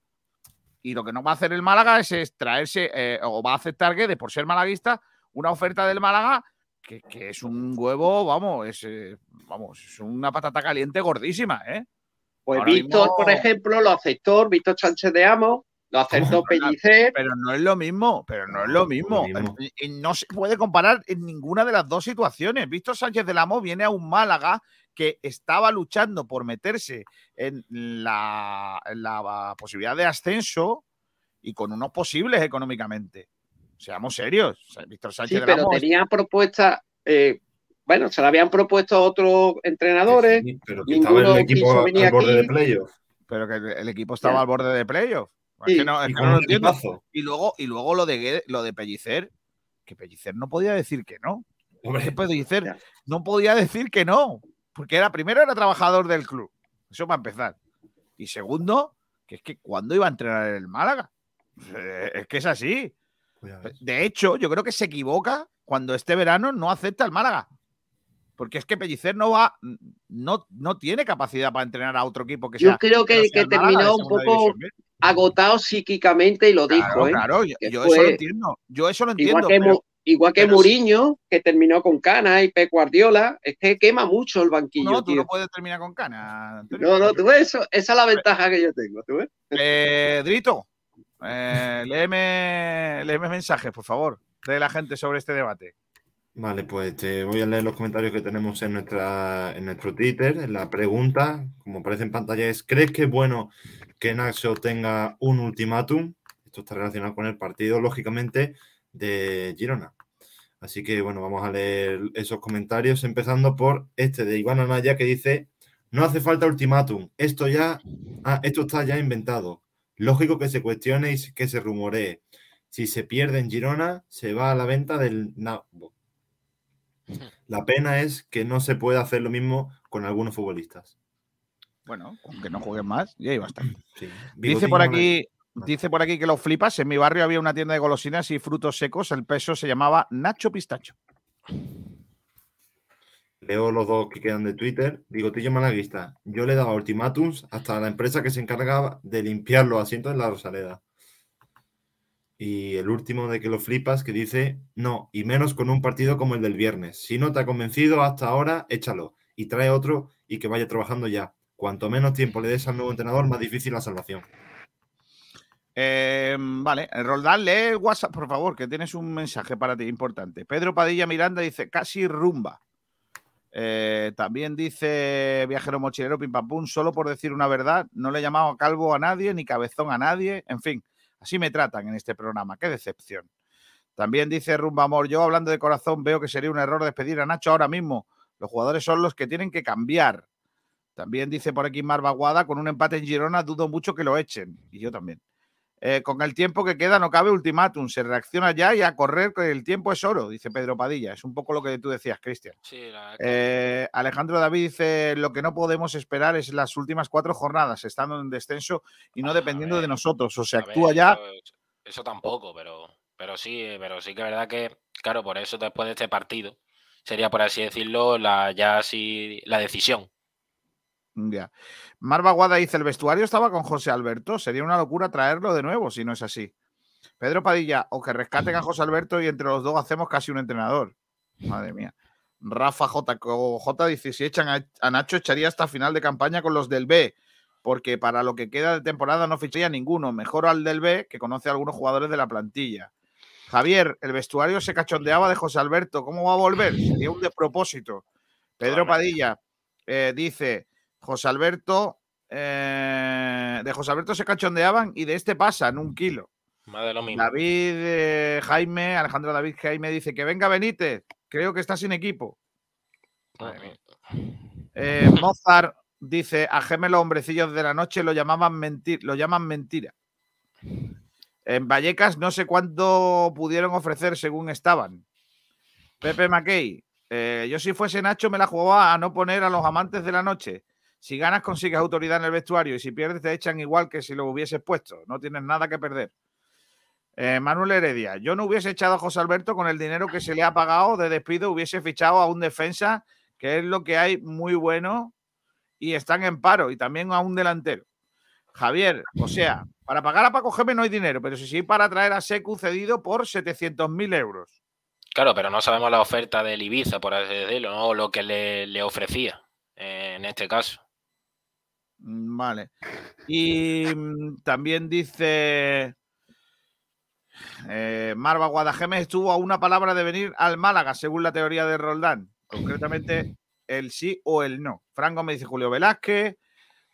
Speaker 2: Y lo que no va a hacer el Málaga es, es traerse, eh, o va a aceptar Guedes, por ser malaguista, una oferta del Málaga que, que es un huevo, vamos, es, eh, vamos, es una patata caliente gordísima, ¿eh?
Speaker 14: Pues
Speaker 2: Ahora
Speaker 14: Víctor,
Speaker 2: mismo-
Speaker 14: por ejemplo, lo aceptó, Víctor Sánchez de Amo, lo aceptó Pellicer.
Speaker 2: Pero no es lo mismo, pero no es lo mismo. Y- y No se puede comparar en ninguna de las dos situaciones. Víctor Sánchez del Amo viene a un Málaga que estaba luchando por meterse en la, en la posibilidad de ascenso y con unos posibles económicamente. Seamos serios. Víctor Sánchez
Speaker 14: Sí, pero tenía propuesta, eh, bueno, se la habían propuesto otros entrenadores.
Speaker 12: pero que estaba el equipo al borde de playoff.
Speaker 2: Pero que el, el equipo estaba
Speaker 14: Ya.
Speaker 2: al borde de playoff.
Speaker 14: Sí,
Speaker 2: es que no, es
Speaker 12: y
Speaker 2: que
Speaker 12: con
Speaker 2: no lo entiendo. Y luego, y luego lo de lo de Pellicer, que Pellicer no podía decir que no.
Speaker 12: Hombre,
Speaker 2: Pellicer no podía decir que no. Porque era, primero era trabajador del club. Eso para empezar. Y segundo, que es que cuando iba a entrenar en el Málaga. Eh, Es que es así. De hecho, yo creo que se equivoca cuando este verano no acepta el Málaga. Porque es que Pellicer no va, no, no tiene capacidad para entrenar a otro equipo que sea.
Speaker 14: Yo creo que,
Speaker 2: no sea
Speaker 14: que
Speaker 2: el Málaga
Speaker 14: terminó un poco
Speaker 2: división
Speaker 14: agotado psíquicamente y lo
Speaker 2: Claro,
Speaker 14: dijo. ¿eh?
Speaker 2: claro, yo,
Speaker 14: Que
Speaker 2: yo
Speaker 14: fue
Speaker 2: eso lo entiendo. Yo eso lo entiendo.
Speaker 14: Igual que,
Speaker 2: pero-
Speaker 14: Mu- igual que
Speaker 2: pero sí-
Speaker 14: Muriño, que terminó con Cana y Pep Guardiola, es que quema mucho el banquillo,
Speaker 2: no, tú
Speaker 14: tío.
Speaker 2: no puedes terminar con cana. Antonio.
Speaker 14: No, no, tú ves, eso, esa es la ventaja que yo tengo, ¿tú ves?
Speaker 2: Eh, Drito, eh, léeme, léeme mensajes, por favor, de la gente sobre este debate.
Speaker 12: Vale, pues te voy a leer los comentarios que tenemos en, nuestra, en nuestro Twitter. La pregunta, como aparece en pantalla, es: ¿Crees que es bueno que Naxo tenga un ultimátum? Esto está relacionado con el partido, lógicamente, de Girona. Así que, bueno, vamos a leer esos comentarios, empezando por este de Iván Anaya que dice: No hace falta ultimátum, esto ya, ah, esto está ya inventado. Lógico que se cuestione y que se rumoree. Si se pierde en Girona, se va a la venta del Nabo. La pena es que no se puede hacer lo mismo con algunos futbolistas.
Speaker 2: Bueno, aunque no jueguen más, y ahí va a estar.
Speaker 12: Sí.
Speaker 2: Dice por aquí, dice por aquí que lo flipas. En mi barrio había una tienda de golosinas y frutos secos. El peso se llamaba Nacho Pistacho.
Speaker 12: Leo los dos que quedan de Twitter. Bigotillo Malaguista. Yo le daba ultimátums hasta la empresa que se encargaba de limpiar los asientos en la Rosaleda. Y el último de que lo flipas que dice, no, y menos con un partido como el del viernes. Si no te ha convencido hasta ahora, échalo y trae otro y que vaya trabajando ya. Cuanto menos tiempo le des al nuevo entrenador, más difícil la salvación.
Speaker 2: Eh, vale, Roldán, lee WhatsApp, por favor, que tienes un mensaje para ti importante. Pedro Padilla Miranda dice casi rumba. Eh, también dice Viajero Mochilero Pim Pam Pum, solo por decir una verdad, no le he llamado calvo a nadie ni cabezón a nadie. En fin, así me tratan en este programa. Qué decepción. También dice Rumba Amor, yo hablando de corazón veo que sería un error despedir a Nacho ahora mismo. Los jugadores son los que tienen que cambiar. También dice por aquí Mar Baguada, con un empate en Girona dudo mucho que lo echen. Y yo también. Eh, con el tiempo que queda no cabe ultimátum, se reacciona ya y a correr, que el tiempo es oro, dice Pedro Padilla. Es un poco lo que tú decías, Cristian.
Speaker 13: Sí, la-
Speaker 2: Eh, Alejandro David dice, lo que no podemos esperar es las últimas cuatro jornadas, estando en descenso y no dependiendo de nosotros. O se
Speaker 13: ver,
Speaker 2: actúa ya.
Speaker 13: Eso, eso tampoco, pero, pero sí, pero sí que es verdad que, claro, por eso después de este partido sería, por así decirlo, la ya así la decisión.
Speaker 2: Ya. Mar Baguada dice, el vestuario estaba con José Alberto, sería una locura traerlo de nuevo si no es así. Pedro Padilla, o que rescaten a José Alberto y entre los dos hacemos casi un entrenador. Madre mía. Rafa J. J dice, si echan a, a Nacho, echaría hasta final de campaña con los del B, porque para lo que queda de temporada no ficharía ninguno. Mejor al del B, que conoce a algunos jugadores de la plantilla. Javier, el vestuario se cachondeaba de José Alberto. ¿Cómo va a volver? Sería un despropósito. Pedro Padilla eh, dice, José Alberto, eh, de José Alberto se cachondeaban y de este pasan un kilo.
Speaker 13: De lo mismo.
Speaker 2: David eh, Jaime, Alejandro David Jaime dice que venga Benítez, creo que está sin equipo. Madre. Eh, Mozart dice a Gemelo Hombrecillos de la Noche lo llamaban mentir, lo llaman mentira. En Vallecas no sé cuánto pudieron ofrecer según estaban. Pepe Mackey, eh, yo si fuese Nacho me la jugaba a no poner a los amantes de la noche. Si ganas consigues autoridad en el vestuario y si pierdes te echan igual que si lo hubieses puesto. No tienes nada que perder. Eh, Manuel Heredia, yo no hubiese echado a José Alberto con el dinero que se le ha pagado de despido, hubiese fichado a un defensa, que es lo que hay muy bueno, y están en paro, y también a un delantero. Javier, o sea, para pagar a Paco Gémez no hay dinero, pero sí, sí para traer a Secu cedido por 700.000 euros.
Speaker 13: Claro, pero no sabemos la oferta del Ibiza, por así decirlo, ¿no? o lo que le, le ofrecía eh, en este caso.
Speaker 2: Mm, Vale. Y mm, también dice eh, Marva Guadajemes estuvo a una palabra de venir al Málaga, según la teoría de Roldán. Concretamente, el sí o el no. Franco me dice Julio Velázquez.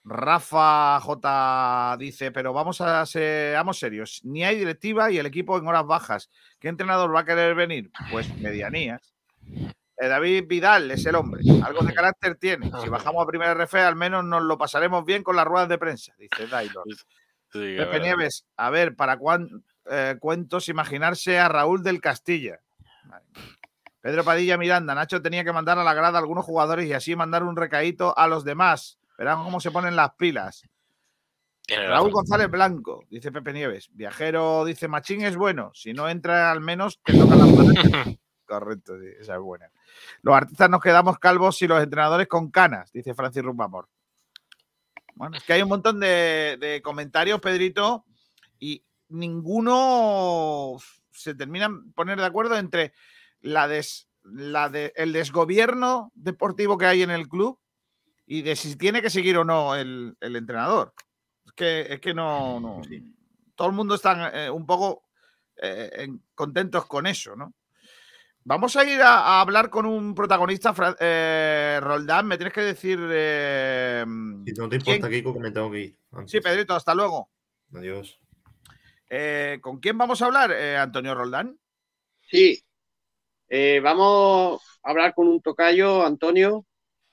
Speaker 2: Rafa J dice, pero vamos a ser, serios, ni hay directiva y el equipo en horas bajas. ¿Qué entrenador va a querer venir? Pues medianías. Eh, David Vidal es el hombre, algo de carácter tiene. Si bajamos a primera RF, al menos nos lo pasaremos bien con las ruedas de prensa, dice Dailor. Pepe Nieves, a ver, ¿para cuán, eh, cuentos imaginarse a Raúl del Castilla? Pedro Padilla Miranda, Nacho tenía que mandar a la grada a algunos jugadores y así mandar un recaíto a los demás. Verán cómo se ponen las pilas. Raúl. González Blanco, dice Pepe Nieves. Viajero dice Machín es bueno. Si no entra al menos te toca la. Correcto, sí, esa es buena. Los artistas nos quedamos calvos y los entrenadores con canas, dice Francis Rumbamor. Bueno, es que hay un montón de, de comentarios, Pedrito, y ninguno se terminan poner de acuerdo entre la des- la de- el desgobierno deportivo que hay en el club y de si tiene que seguir o no el, el entrenador. Es que, es que no, no- Todo el mundo está eh, un poco eh, en- contentos con eso, ¿no? Vamos a ir a, a hablar con un protagonista, Fra- eh, Roldán. Me tienes que decir. eh,
Speaker 12: Si no te importa, Kiko, que me tengo que ir. antes.
Speaker 2: Sí, Pedrito, hasta luego.
Speaker 12: Adiós.
Speaker 2: Eh, ¿Con quién vamos a hablar, eh, Antonio Roldán?
Speaker 14: Sí. Eh, vamos a hablar con un tocayo, Antonio,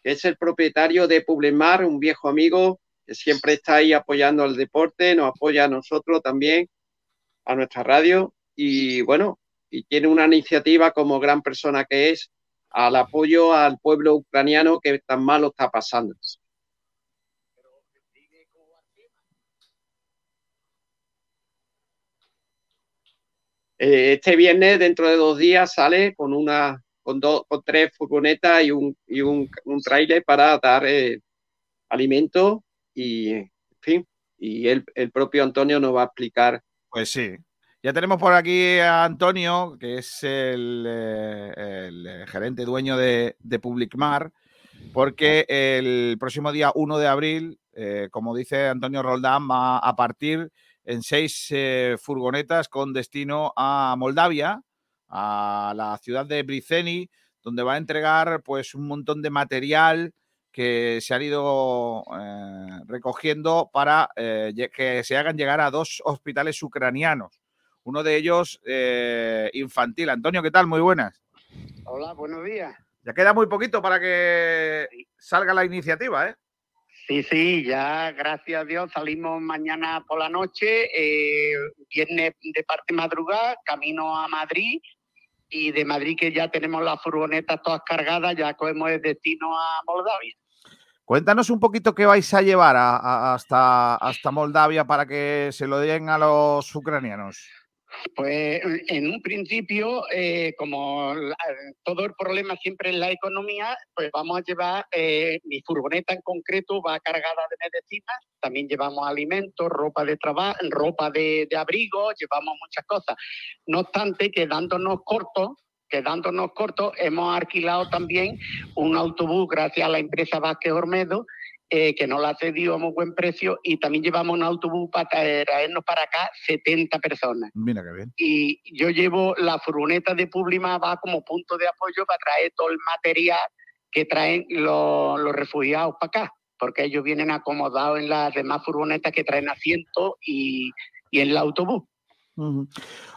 Speaker 14: que es el propietario de Publimar, un viejo amigo que siempre está ahí apoyando al deporte, nos apoya a nosotros también, a nuestra radio, y bueno, y tiene una iniciativa como gran persona que es al apoyo al pueblo ucraniano que tan mal lo está pasando. Eh, este viernes, dentro de dos días, sale con una, con dos, con tres furgonetas y un, y un, un tráiler para dar eh, alimento y, en fin, y el, el propio Antonio nos va a explicar.
Speaker 2: Pues sí. Ya tenemos por aquí a Antonio, que es el, eh, eh, gerente dueño de, de Publicmar, porque el próximo día 1 de abril, eh, como dice Antonio Roldán, va a partir en seis furgonetas con destino a Moldavia, a la ciudad de Briceni, donde va a entregar pues un montón de material que se han ido recogiendo para que se hagan llegar a dos hospitales ucranianos. Uno de ellos eh, infantil. Antonio, ¿qué tal? Muy buenas.
Speaker 16: Hola, buenos días.
Speaker 2: Ya queda muy poquito para que salga la iniciativa, ¿eh?
Speaker 16: Sí, sí, ya gracias a Dios salimos mañana por la noche, eh, viernes de parte madrugada, camino a Madrid y de Madrid que ya tenemos las furgonetas todas cargadas, ya cogemos el destino a Moldavia.
Speaker 2: Cuéntanos un poquito qué vais a llevar a- a- hasta, hasta Moldavia para que se lo den a los ucranianos.
Speaker 16: Pues en un principio, eh, como la- todo el problema siempre es la economía, pues vamos a llevar, eh, mi furgoneta en concreto va cargada de medicinas, también llevamos alimentos, ropa de trabajo, ropa de, abrigo, llevamos muchas cosas. No obstante, quedándonos cortos, quedándonos cortos, hemos alquilado también un autobús gracias a la empresa Vázquez Ormedo, eh, que nos la ha cedido a muy buen precio, y también llevamos un autobús para traernos para acá 70 personas
Speaker 2: Mira qué bien.
Speaker 16: y yo llevo la furgoneta de Publima va como punto de apoyo para traer todo el material que traen los, los refugiados para acá, porque ellos vienen acomodados en las demás furgonetas que traen asientos y, y en el autobús.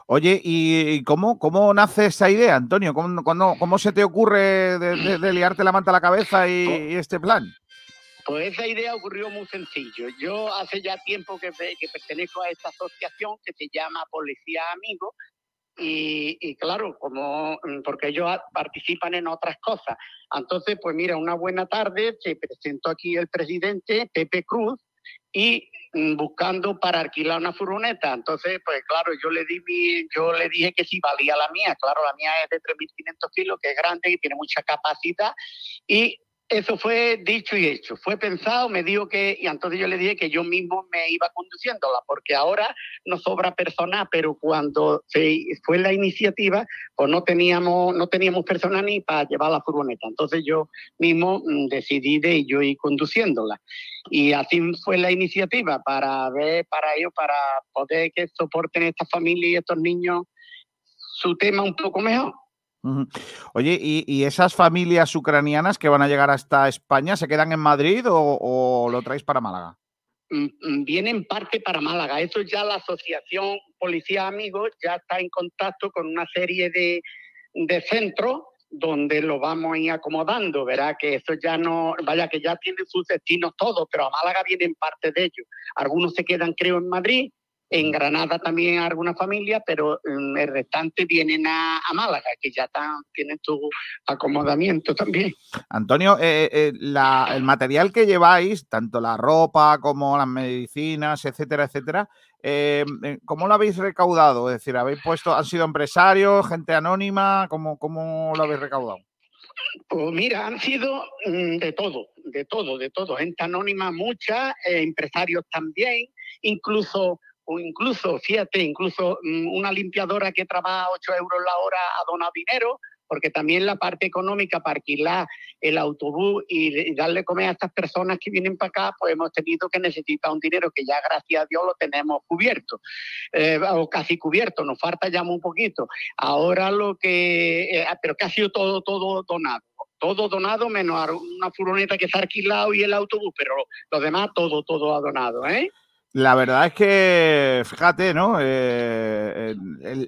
Speaker 2: Oye, ¿y cómo, cómo nace esa idea, Antonio? ¿Cómo, cómo se te ocurre de, de- de liarte la manta a la cabeza y, y este plan?
Speaker 16: Pues esa idea ocurrió muy sencillo. Yo hace ya tiempo que, que pertenezco a esta asociación que se llama Policía Amigos y, claro, como mm, porque ellos participan en otras cosas. Entonces, pues mira, una buena tarde se presentó aquí el presidente Pepe Cruz y mm, buscando para alquilar una furgoneta. Entonces, pues claro, yo le di mi, yo le dije que sí valía la mía. Claro, la mía es de 3.500 kilos, que es grande y tiene mucha capacidad y eso fue dicho y hecho. Fue pensado, me dijo que, y entonces yo le dije que yo mismo me iba conduciéndola, porque ahora nos sobra personal, pero cuando se fue la iniciativa, pues no teníamos, no teníamos personal ni para llevar la furgoneta. Entonces yo mismo mm, decidí de yo ir conduciéndola. Y así fue la iniciativa para ver, para ellos, para poder que soporten esta familia y estos niños su tema un poco mejor.
Speaker 2: Oye, ¿y, y esas familias ucranianas que van a llegar hasta España se quedan en Madrid o, lo traéis para Málaga?
Speaker 16: mm, mm, viene en parte para Málaga. Eso ya la Asociación Policía Amigos ya está en contacto con una serie de, de centros donde lo vamos a ir acomodando. Verá que eso ya no, vaya que ya tienen sus destinos todos, pero a Málaga vienen parte de ellos. Algunos se quedan, creo, en Madrid. En Granada también alguna familia, pero mm, el restante vienen a, a Málaga, que ya están, tienen su acomodamiento también.
Speaker 2: Antonio, eh, eh, la- el material que lleváis, tanto la ropa como las medicinas, etcétera, etcétera, eh, eh, ¿cómo lo habéis recaudado? Es decir, ¿habéis puesto, han sido empresarios, gente anónima? ¿Cómo, cómo lo habéis recaudado?
Speaker 16: Pues mira, han sido mm, de todo, de todo, de todo. Gente anónima mucha, eh, empresarios también, incluso, o incluso, fíjate, incluso mm, una limpiadora que trabaja 8 euros la hora ha donado dinero, porque también la parte económica para alquilar el autobús y, darle comer a estas personas que vienen para acá, pues hemos tenido que necesitar un dinero que ya gracias a Dios lo tenemos cubierto, eh, o casi cubierto, nos falta ya un poquito. Ahora lo que, eh, pero que ha sido todo, todo donado. Todo donado, menos una furgoneta que se ha alquilado y el autobús, pero lo demás todo, todo ha donado, ¿eh?
Speaker 2: La verdad es que, fíjate, ¿no? Eh,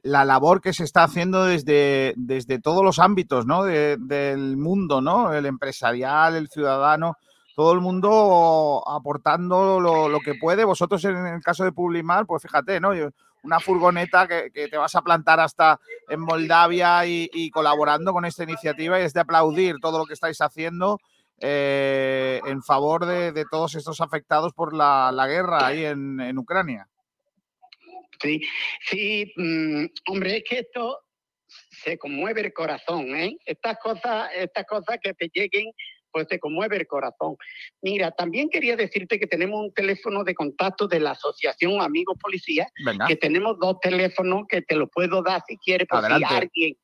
Speaker 2: la labor que se está haciendo desde, desde todos los ámbitos, ¿no? De- del mundo, ¿no? El empresarial, el ciudadano, todo el mundo aportando lo, que puede. Vosotros, en el caso de Publimar, pues fíjate, ¿no? Yo- Una furgoneta que, que te vas a plantar hasta en Moldavia y, y colaborando con esta iniciativa y es de aplaudir todo lo que estáis haciendo eh, en favor de, de todos estos afectados por la, la guerra ahí en, en Ucrania.
Speaker 16: Sí, sí, mm, hombre, es que esto se conmueve el corazón, ¿eh? Estas cosas, estas cosas que te lleguen, pues te conmueve el corazón. Mira, también quería decirte que tenemos un teléfono de contacto de la Asociación Amigos Policías, que tenemos dos teléfonos que te los puedo dar si quieres, por si alguien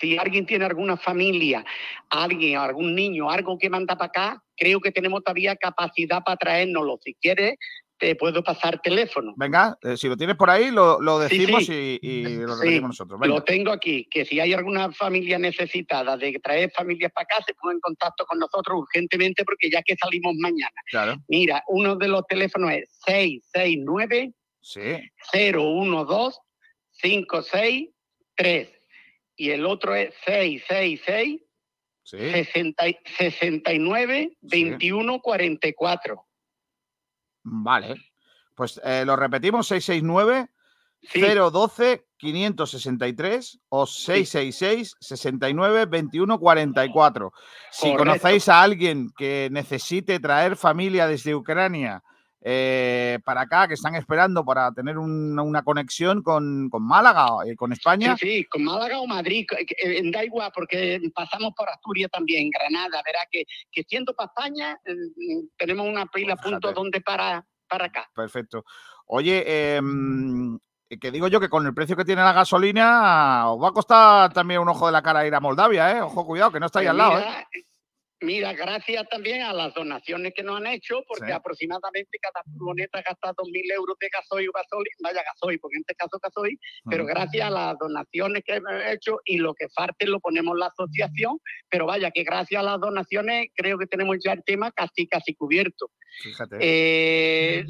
Speaker 16: si alguien tiene alguna familia, alguien, algún niño, algo que manda para acá, creo que tenemos todavía capacidad para traérnoslo. Si quieres, te puedo pasar teléfono.
Speaker 2: Venga, eh, si lo tienes por ahí, lo, decimos
Speaker 16: sí.
Speaker 2: Y, y lo
Speaker 16: Sí,
Speaker 2: repetimos nosotros. Venga.
Speaker 16: Lo tengo aquí, que si hay alguna familia necesitada de traer familias para acá, se ponga en contacto con nosotros urgentemente porque ya que salimos mañana.
Speaker 2: Claro.
Speaker 16: Mira, uno de los teléfonos es 669
Speaker 2: Sí.
Speaker 16: 012 563 y el otro es 666
Speaker 2: Sí.
Speaker 16: 60 y- 69 21 44.
Speaker 2: Vale. Pues eh, lo repetimos, 669 012 563 o 666 69 21 44. Si
Speaker 16: Correcto.
Speaker 2: conocéis a alguien que necesite traer familia desde Ucrania eh, para acá, que están esperando para tener un- una conexión con, con Málaga, eh, con España,
Speaker 16: Sí, sí, con Málaga o Madrid, eh, da igual, porque pasamos por Asturias también, Granada, verá que, que siendo para España, eh, mm, tenemos una pila a punto donde para, para acá.
Speaker 2: Perfecto. Oye, eh, mm, que digo yo que con el precio que tiene la gasolina os va a costar también un ojo de la cara ir a Moldavia, ¿eh? Ojo, cuidado, que no estáis
Speaker 16: Pues
Speaker 2: al lado, ¿eh?
Speaker 16: Mira, gracias también a las donaciones que nos han hecho, porque
Speaker 2: Sí.
Speaker 16: aproximadamente cada furgoneta gasta 2.000 euros de gasoil o gasoil, vaya gasoil, porque en este caso gasoil, pero gracias a las donaciones que hemos hecho y lo que falte lo ponemos la asociación, pero vaya que gracias a las donaciones creo que tenemos ya el tema casi casi cubierto.
Speaker 2: Fíjate.
Speaker 16: Eh,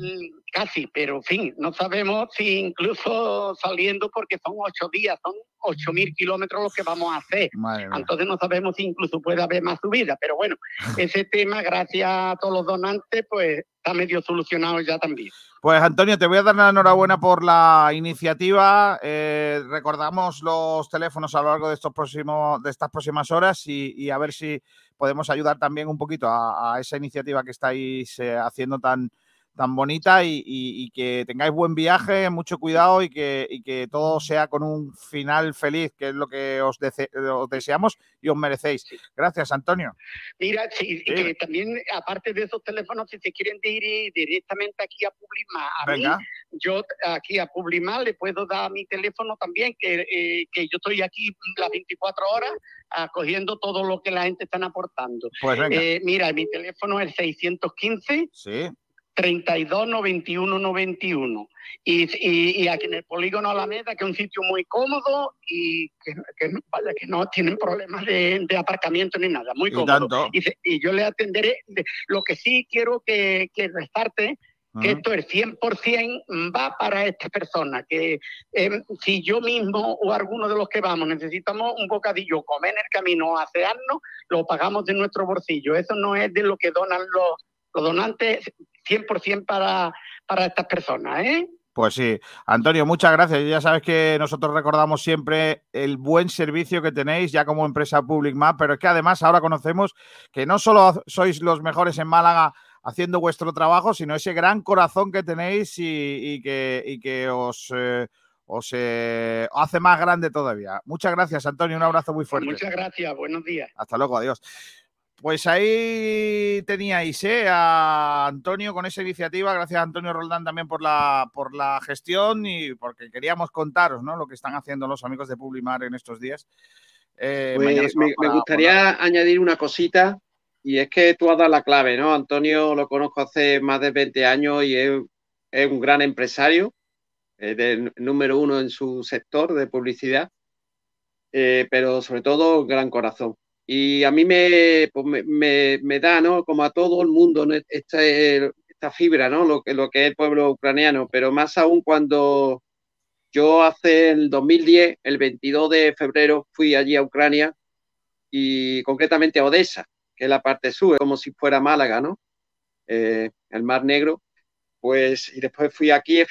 Speaker 16: casi, pero en fin, no sabemos si incluso saliendo porque son ocho días, son 8.000 kilómetros los que vamos a hacer. Entonces no sabemos si incluso puede haber más subida, pero bueno, ese tema, gracias a todos los donantes, pues está medio solucionado ya también.
Speaker 2: Pues Antonio, te voy a dar la enhorabuena por la iniciativa. Eh, recordamos los teléfonos a lo largo de estos próximos, de estas próximas horas y, y a ver si podemos ayudar también un poquito a, a esa iniciativa que estáis eh, haciendo tan, tan bonita y, y- y que tengáis buen viaje, mucho cuidado y que, y que todo sea con un final feliz, que es lo que os, dese- os deseamos y os merecéis. Gracias, Antonio.
Speaker 16: Mira, sí, que también, aparte de esos teléfonos, si se quieren ir directamente aquí a Publima, a
Speaker 2: Venga.
Speaker 16: mí, yo aquí a Publima le puedo dar mi teléfono también, que, eh, que yo estoy aquí las 24 horas acogiendo todo lo que la gente está aportando.
Speaker 2: Pues venga.
Speaker 16: Eh, mira, mi teléfono es 615
Speaker 2: Sí.
Speaker 16: 32 91 91. Y, y, y aquí en el polígono Alameda, que es un sitio muy cómodo y que, que no- vaya, que no tienen problemas de, de aparcamiento ni nada, muy cómodo. Y, yo le atenderé. de- lo que sí quiero que, que restarte que esto el 100% va para esta persona, que eh, si yo mismo o alguno de los que vamos necesitamos un bocadillo, comer en el camino o asearnos, lo pagamos de nuestro bolsillo. Eso no es de lo que donan los, los donantes, 100% para, para estas personas, ¿eh?
Speaker 2: Pues sí, Antonio, muchas gracias. Ya sabes que nosotros recordamos siempre el buen servicio que tenéis ya como empresa Public Map, pero es que además ahora conocemos que no solo sois los mejores en Málaga haciendo vuestro trabajo, sino ese gran corazón que tenéis y, y que, y que os, eh, os eh, hace más grande todavía. Muchas gracias, Antonio. Un abrazo muy fuerte.
Speaker 16: Muchas gracias, buenos días.
Speaker 2: Hasta luego, adiós. Pues ahí teníais ¿eh? a Antonio con esa iniciativa. Gracias a Antonio Roldán también por la, por la gestión y porque queríamos contaros ¿no? lo que están haciendo los amigos de Publimar en estos días. Eh,
Speaker 14: Pues, me,
Speaker 2: para-
Speaker 14: gustaría añadir una cosita, y es que tú has dado la clave, ¿no? Antonio lo conozco hace más de 20 años y es, es un gran empresario, es del número uno en su sector de publicidad, eh, pero sobre todo gran corazón. Y a mí me, pues me, me- me da, ¿no? Como a todo el mundo, ¿no? esta, esta fibra, ¿no? Lo lo que es el pueblo ucraniano, pero más aún cuando yo hace el 2010, el 22 de febrero, fui allí a Ucrania y concretamente a Odessa, que es la parte sur, como si fuera Málaga, ¿no? Eh, el Mar Negro. Pues, y después fui a Kiev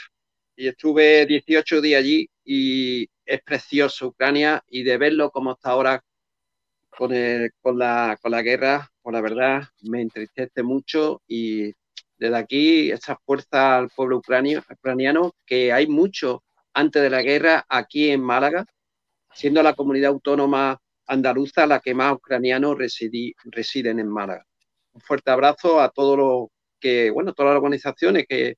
Speaker 14: y estuve 18 días allí y es precioso Ucrania y de verlo como está ahora con, la, con la guerra, por la verdad, me entristece mucho y desde aquí esa fuerza al pueblo ucranio- ucraniano, que hay mucho antes de la guerra aquí en Málaga, siendo la comunidad autónoma andaluza la que más ucranianos residi- residen en Málaga. Un fuerte abrazo a todos los que, bueno, todas las organizaciones que,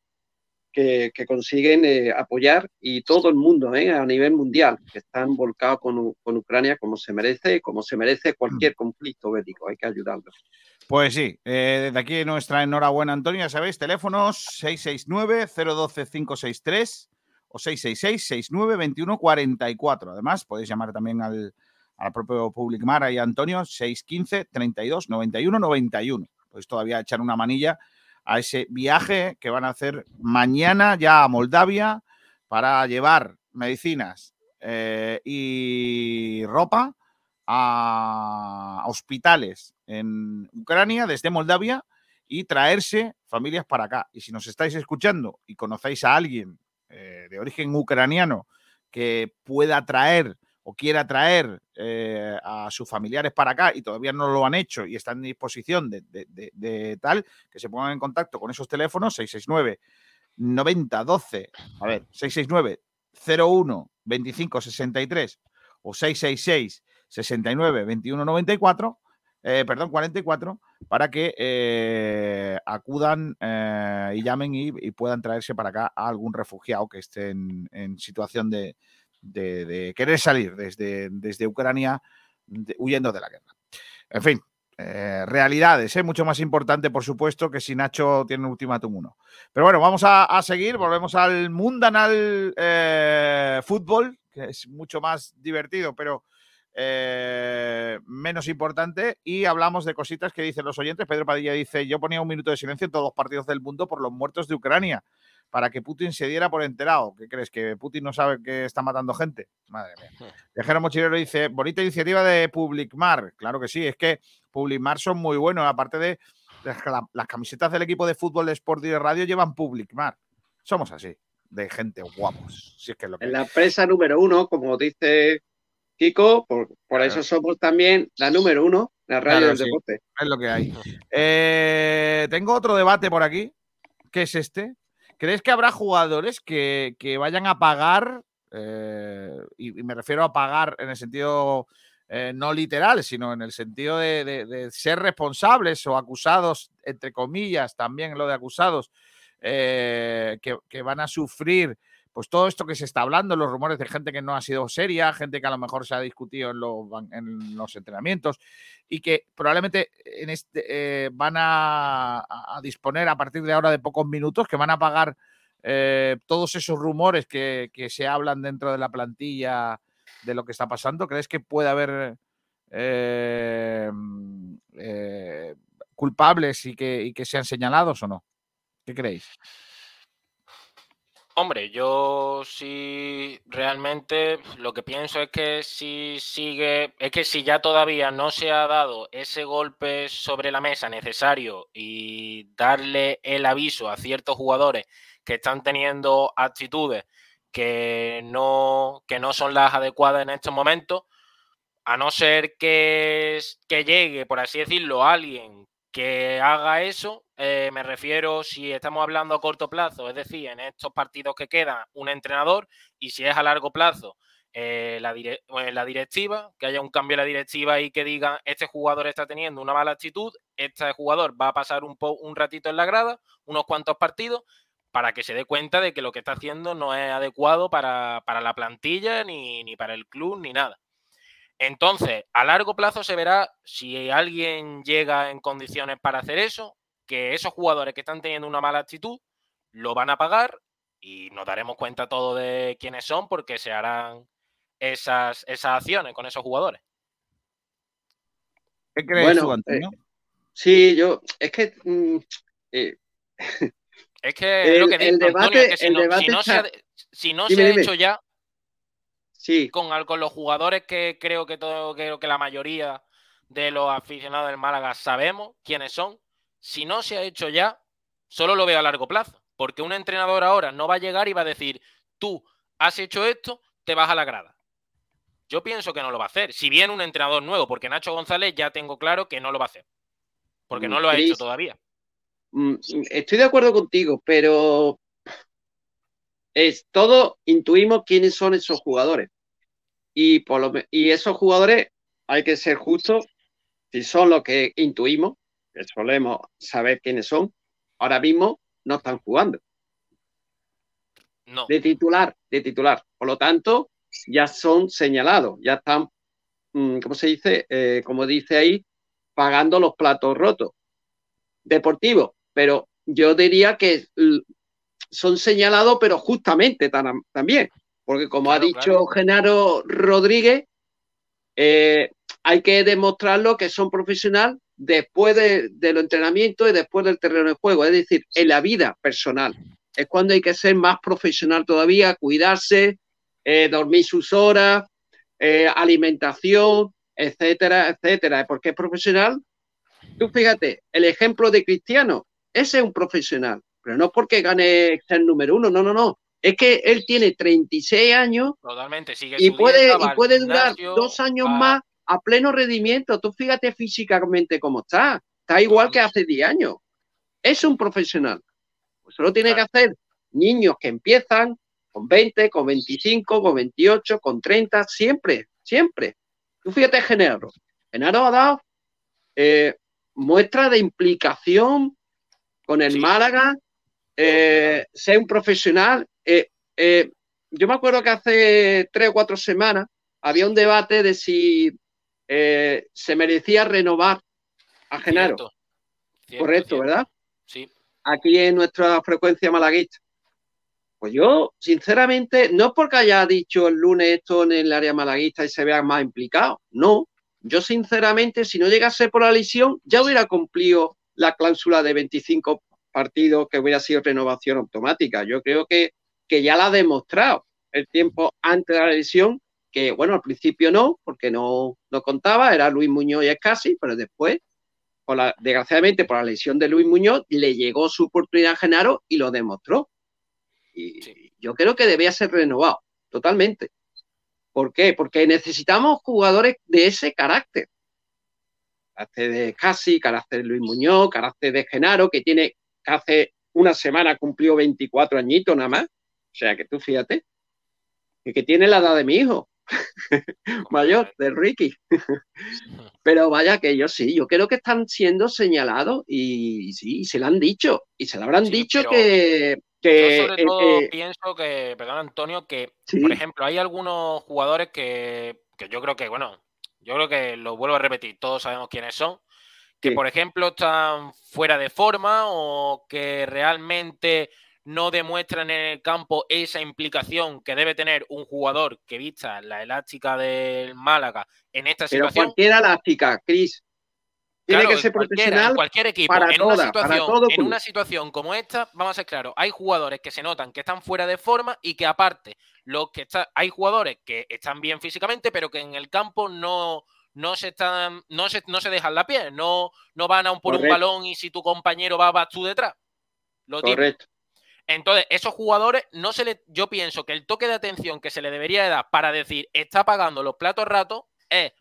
Speaker 14: que, que consiguen eh, apoyar y todo el mundo eh, a nivel mundial, que están volcados con, con Ucrania como se merece, como se merece cualquier conflicto bélico, hay que ayudarlos.
Speaker 2: Pues sí, eh, desde aquí nuestra enhorabuena, Antonio. Ya sabéis, teléfonos 669-012-563 o 666-69-2144. Además, podéis llamar también al, al propio Public Mara y a Antonio 615-32-91-91. Podéis todavía echar una manilla a ese viaje que van a hacer mañana ya a Moldavia para llevar medicinas eh, y ropa a hospitales en Ucrania desde Moldavia y traerse familias para acá. Y si nos estáis escuchando y conocéis a alguien eh, de origen ucraniano que pueda traer o quiera traer eh, a sus familiares para acá y todavía no lo han hecho y están en disposición de, de- de- de tal, que se pongan en contacto con esos teléfonos 669 90 12, a ver, 669 01 25 63 o 666 69 21 94, eh, perdón, 44, para que eh, acudan eh, y llamen y, y puedan traerse para acá a algún refugiado que esté en, en situación de, de- querer salir desde, desde Ucrania huyendo de la guerra. En fin, eh, realidades, ¿eh? mucho más importante, por supuesto, que si Nacho tiene un ultimátum 1. Pero bueno, vamos a, a seguir, volvemos al mundanal eh, fútbol, que es mucho más divertido, pero eh, menos importante, y hablamos de cositas que dicen los oyentes. Pedro Padilla dice, yo ponía un minuto de silencio en todos los partidos del mundo por los muertos de Ucrania, para que Putin se diera por enterado. ¿Qué crees? ¿Que Putin no sabe que está matando gente? Madre mía. Viajero Mochilero dice, bonita iniciativa de Publicmar. Claro que sí, es que Publicmar son muy buenos, aparte de las, las camisetas del equipo de fútbol de Sport y de Radio llevan Publicmar. Somos así, de gente guapos. Si es que es lo que
Speaker 14: En la empresa número uno, como dice Kiko, por, por eso somos también la número uno, la radio
Speaker 2: Claro,
Speaker 14: del
Speaker 2: sí,
Speaker 14: deporte.
Speaker 2: Es lo que hay. Eh, tengo otro debate por aquí que es este, ¿crees que habrá jugadores que, que vayan a pagar, eh, y, me refiero a pagar en el sentido eh, no literal, sino en el sentido de ser responsables o acusados, entre comillas, también lo de acusados, eh, que, que van a sufrir pues todo esto que se está hablando, los rumores de gente que no ha sido seria, gente que a lo mejor se ha discutido en los, entrenamientos y que probablemente en este, eh, van a, disponer a partir de ahora de pocos minutos, que van a pagar eh, todos esos rumores que, se hablan dentro de la plantilla de lo que está pasando. ¿Crees que puede haber eh, mm, culpables y que, y que sean señalados o no? ¿Qué creéis?
Speaker 13: Hombre, yo sí realmente lo que pienso es que si sigue, es que si ya todavía no se ha dado ese golpe sobre la mesa necesario y darle el aviso a ciertos jugadores que están teniendo actitudes que no, que no son las adecuadas en estos momentos, a no ser que, que llegue, por así decirlo, alguien que haga eso, eh, me refiero si estamos hablando a corto plazo, es decir, en estos partidos que quedan, un entrenador, y si es a largo plazo, eh, eh, la directiva, que haya un cambio en la directiva y que digan, este jugador está teniendo una mala actitud, este jugador va a pasar un, po- un ratito en la grada, unos cuantos partidos, para que se dé cuenta de que lo que está haciendo no es adecuado para, para la plantilla, ni, ni para el club, ni nada. Entonces, a largo plazo se verá si alguien llega en condiciones para hacer eso, que esos jugadores que están teniendo una mala actitud lo van a pagar y nos daremos cuenta todo de quiénes son porque se harán esas, esas acciones con esos jugadores.
Speaker 2: ¿Qué crees
Speaker 14: Bueno,
Speaker 2: tú, Antonio?
Speaker 14: eh, sí, yo, es que mm, eh,
Speaker 13: Es que es lo
Speaker 14: El-
Speaker 13: que
Speaker 14: el
Speaker 13: digo, Antonio,
Speaker 14: debate-
Speaker 13: es que si
Speaker 14: el
Speaker 13: no, si
Speaker 14: debate
Speaker 13: no se ha, si no
Speaker 14: Dime,
Speaker 13: se ha
Speaker 14: dime.
Speaker 13: hecho ya
Speaker 14: sí,
Speaker 13: con, con los jugadores que creo que todo, creo que la mayoría de los aficionados del Málaga sabemos quiénes son, si no se ha hecho ya, solo lo veo a largo plazo. Porque un entrenador ahora no va a llegar y va a decir, tú has hecho esto, te vas a la grada. Yo pienso que no lo va a hacer. Si viene un entrenador nuevo, porque Nacho González ya tengo claro que no lo va a hacer. Porque no lo ha hecho todavía.
Speaker 14: Mm, Estoy de acuerdo contigo, pero es todo intuimos quiénes son esos jugadores. Y, por lo y esos jugadores, hay que ser justos, si son los que intuimos, solemos saber quiénes son, ahora mismo no están jugando.
Speaker 13: No.
Speaker 14: De titular, de titular. Por lo tanto, ya son señalados, ya están, mm, ¿cómo se dice? Eh, como dice ahí, pagando los platos rotos deportivo, pero yo diría que son señalados, pero justamente tan- también, porque como ha dicho Genaro Rodríguez, eh, hay que demostrarlo que son profesional después de, de los entrenamientos y después del terreno de juego, es decir, en la vida personal. Es cuando hay que ser más profesional todavía, cuidarse, eh, dormir sus horas, eh, alimentación, etcétera, etcétera, porque es profesional Tú fíjate, el ejemplo de Cristiano, ese es un profesional, pero no porque gane ser número uno, no, no, no. Es que él tiene 36 años
Speaker 13: Totalmente. Sigue
Speaker 14: y puede, y puede durar dos años más a pleno rendimiento. Tú fíjate físicamente cómo está. Está igual que hace 10 años. Es un profesional. Pues solo tiene que hacer niños que empiezan con 20, con 25, con 28, con 30, siempre, siempre. Tú fíjate, Genaro. Genaro ha dado eh, muestra de implicación con el Málaga, eh, ser un profesional. Eh, eh, yo me acuerdo que hace tres o cuatro semanas había un debate de si eh, se merecía renovar a Genaro.
Speaker 13: Cierto, cierto,
Speaker 14: Correcto,
Speaker 13: cierto.
Speaker 14: ¿verdad?
Speaker 13: Sí.
Speaker 14: Aquí en nuestra frecuencia malaguista. Pues yo, sinceramente, no es porque haya dicho el lunes esto en el área malaguista y se vea más implicado, no. Yo, sinceramente, si no llegase por la lesión, ya hubiera cumplido la cláusula de 25 partidos que hubiera sido renovación automática. Yo creo que, que ya la ha demostrado el tiempo antes de la lesión, que bueno, al principio no, porque no, no contaba, era Luis Muñoz y Escasi, pero después, por la, desgraciadamente por la lesión de Luis Muñoz, le llegó su oportunidad a Genaro y lo demostró. Y yo creo que debía ser renovado, totalmente. ¿Por qué? Porque necesitamos jugadores de ese carácter. Carácter de Casi, carácter de Luis Muñoz, carácter de Genaro, que tiene carácter una semana cumplió 24 añitos nada más. O sea, que tú fíjate, que, que tiene la edad de mi hijo, mayor, del Ricky. Pero vaya que yo sí, yo creo que están siendo señalados y, sí, se lo han dicho. Y se lo habrán dicho
Speaker 13: pero
Speaker 14: que...
Speaker 13: Yo
Speaker 14: que
Speaker 13: sobre
Speaker 14: eh,
Speaker 13: todo
Speaker 14: eh,
Speaker 13: pienso que, perdón Antonio, que
Speaker 14: Sí.
Speaker 13: por ejemplo hay algunos jugadores que, que yo creo que, bueno, yo creo que lo vuelvo a repetir, todos sabemos quiénes son, que por ejemplo están fuera de forma o que realmente no demuestran en el campo esa implicación que debe tener un jugador que vista la elástica del Málaga en esta
Speaker 14: pero
Speaker 13: situación.
Speaker 14: cualquiera elástica, Cris. Tiene
Speaker 13: Claro,
Speaker 14: que ser profesional
Speaker 13: cualquier equipo,
Speaker 14: para
Speaker 13: en,
Speaker 14: toda,
Speaker 13: una situación, en una situación como esta, vamos a ser claros, hay jugadores que se notan que están fuera de forma y que aparte, los que está, hay jugadores que están bien físicamente, pero que en el campo no, no se están, no se, no se dejan la piel, no, no van a un por un balón y si tu compañero va, vas tú detrás. Lo.
Speaker 14: Correcto.
Speaker 13: Entonces, esos jugadores, no se le, yo pienso que el toque de atención que se le debería de dar para decir está pagando los platos ratos es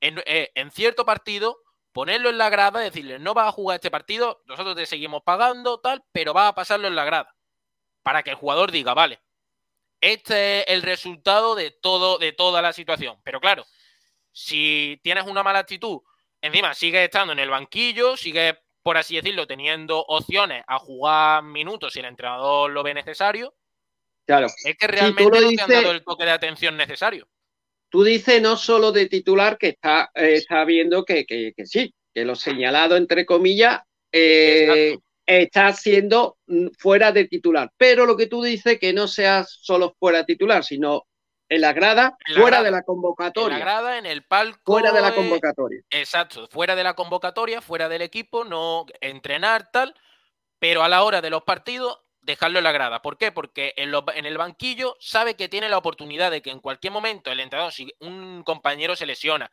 Speaker 13: en, eh, en cierto partido ponerlo en la grada, decirle no vas a jugar este partido, nosotros te seguimos pagando, tal, pero vas a pasarlo en la grada. Para que el jugador diga, vale, este es el resultado de todo, de toda la situación. Pero claro, si tienes una mala actitud, encima sigues estando en el banquillo, sigues, por así decirlo, teniendo opciones a jugar minutos si el entrenador lo ve necesario,
Speaker 14: Claro.
Speaker 13: es que realmente
Speaker 14: lo
Speaker 13: no te han
Speaker 14: dices-
Speaker 13: dado el toque de atención necesario.
Speaker 14: Tú dices no solo de titular, que está, eh, está viendo que, que- que sí, que lo señalado, entre comillas, eh, está siendo mm, fuera de titular. Pero lo que tú dices, que no sea solo fuera de titular, sino en la grada,
Speaker 13: En la
Speaker 14: fuera
Speaker 13: grada.
Speaker 14: de la
Speaker 13: En
Speaker 14: convocatoria.
Speaker 13: la grada, en el palco.
Speaker 14: Fuera de la
Speaker 13: eh,
Speaker 14: convocatoria.
Speaker 13: Exacto, fuera de la convocatoria, fuera del equipo, no entrenar tal, pero a la hora de los partidos dejarlo en la grada. ¿Por qué? Porque en, los- en el banquillo sabe que tiene la oportunidad de que en cualquier momento el entrenador, si un compañero se lesiona,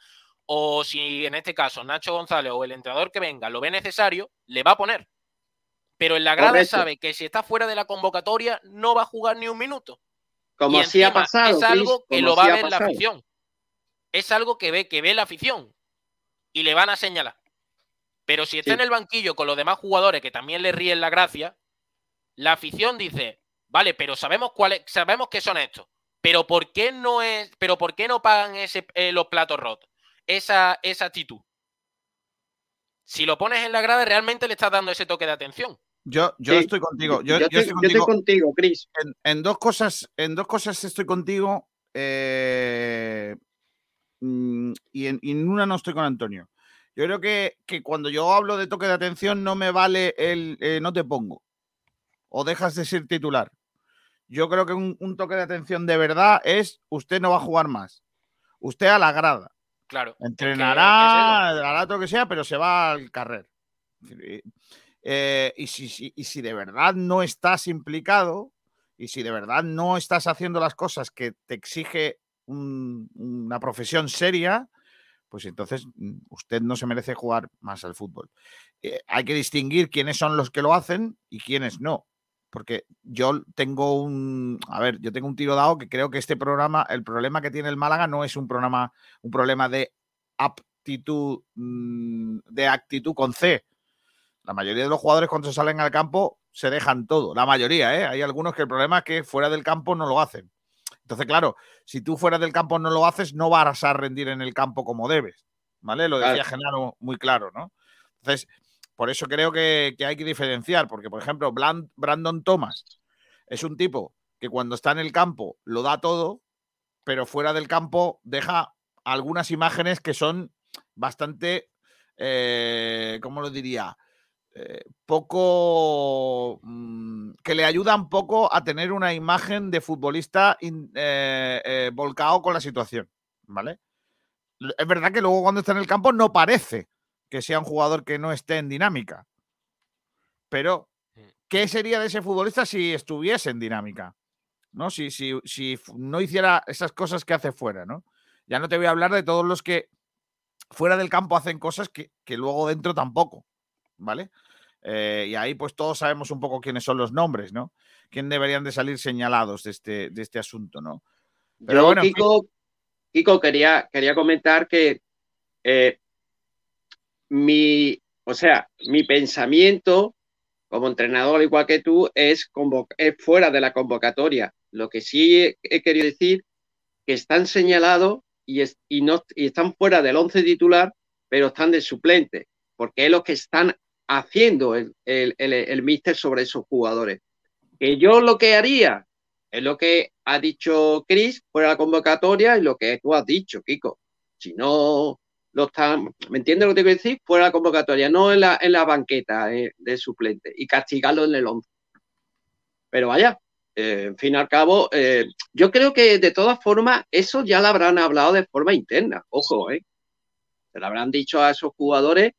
Speaker 13: o si en este caso Nacho González o el entrenador que venga lo ve necesario, le va a poner. Pero en la grada
Speaker 14: Correcto.
Speaker 13: sabe que si está fuera de la convocatoria no va a jugar ni un minuto.
Speaker 14: Como
Speaker 13: Y
Speaker 14: así ha pasado.
Speaker 13: Es algo que lo va a ver la afición. Es algo que ve, que ve la afición. Y le van a señalar. Pero si está
Speaker 14: Sí.
Speaker 13: en el banquillo con los demás jugadores que también le ríen la gracia, la afición dice, vale, pero sabemos cuáles, sabemos que son estos. Pero ¿por qué no es, pero por qué no pagan ese, eh, los platos rotos? Esa, esa actitud. Si lo pones en la grada, realmente le estás dando ese toque de atención.
Speaker 2: Yo, yo
Speaker 14: Sí,
Speaker 2: estoy contigo. Yo,
Speaker 14: yo
Speaker 2: yo
Speaker 14: estoy-
Speaker 2: estoy
Speaker 14: yo estoy
Speaker 2: contigo.
Speaker 14: contigo, Cris.
Speaker 2: En, en dos cosas, en dos cosas estoy contigo. eh, mm, y, en, y en una no estoy con Antonio. Yo creo que, que cuando yo hablo de toque de atención no me vale el eh, no te pongo. O dejas de ser titular. Yo creo que un, un toque de atención de verdad es usted no va a jugar más. Usted a la grada.
Speaker 13: Claro.
Speaker 2: Entrenará, hará todo lo que sea, pero se va al carrer. Eh, y, si, si- y si de verdad no estás implicado y si de verdad no estás haciendo las cosas que te exige un- una profesión seria, pues entonces mm, usted no se merece jugar más al fútbol. Eh, hay que distinguir quiénes son los que lo hacen y quiénes no. Porque yo tengo un, a ver, yo tengo un tiro dado que creo que este programa, el problema que tiene el Málaga no es un programa, un problema de aptitud, mm, de actitud con C. La mayoría de los jugadores cuando salen al campo se dejan todo. La mayoría, ¿eh? Hay algunos que el problema es que fuera del campo no lo hacen. Entonces, claro, si tú fuera del campo no lo haces, no vas a rendir en el campo como debes. ¿Vale? Lo decía
Speaker 14: Claro.
Speaker 2: Genaro muy claro, ¿no? Entonces, por eso creo que, que hay que diferenciar, porque, por ejemplo, Brandon Thomas es un tipo que cuando está en el campo lo da todo, pero fuera del campo deja algunas imágenes que son bastante, eh, ¿cómo lo diría? Eh, poco mm, que le ayudan poco a tener una imagen de futbolista in- eh, eh, volcado con la situación, ¿vale? Es verdad que luego cuando está en el campo no parece que sea un jugador que no esté en dinámica, pero ¿qué sería de ese futbolista si estuviese en dinámica? ¿No? Si, si, si no hiciera esas cosas que hace fuera, ¿no? Ya no te voy a hablar de todos los que fuera del campo hacen cosas que, que luego dentro tampoco, ¿vale? Eh, y ahí pues todos sabemos un poco quiénes son los nombres, ¿no? Quién deberían de salir señalados de este, de este asunto, ¿no? Pero
Speaker 14: Yo,
Speaker 2: bueno.
Speaker 14: Kiko, Kiko, quería, quería comentar que eh, mi, o sea, mi pensamiento como entrenador, igual que tú, es, es fuera de la convocatoria. Lo que sí he, he querido decir que están señalados y, es, y, no, y están fuera del once titular, pero están de suplente, porque es lo que están haciendo el, el, el, míster sobre esos jugadores. Que yo lo que haría es lo que ha dicho Chris fuera la convocatoria y lo que tú has dicho, Kiko. Si no lo están, ¿me entiendes lo que te quiero decir? Fuera la convocatoria, no en la, en la banqueta de suplente y castigarlo en el once. Pero vaya, eh, en fin y al cabo, eh, yo creo que de todas formas, eso ya lo habrán hablado de forma interna, ojo, ¿eh? Se lo habrán dicho a esos jugadores,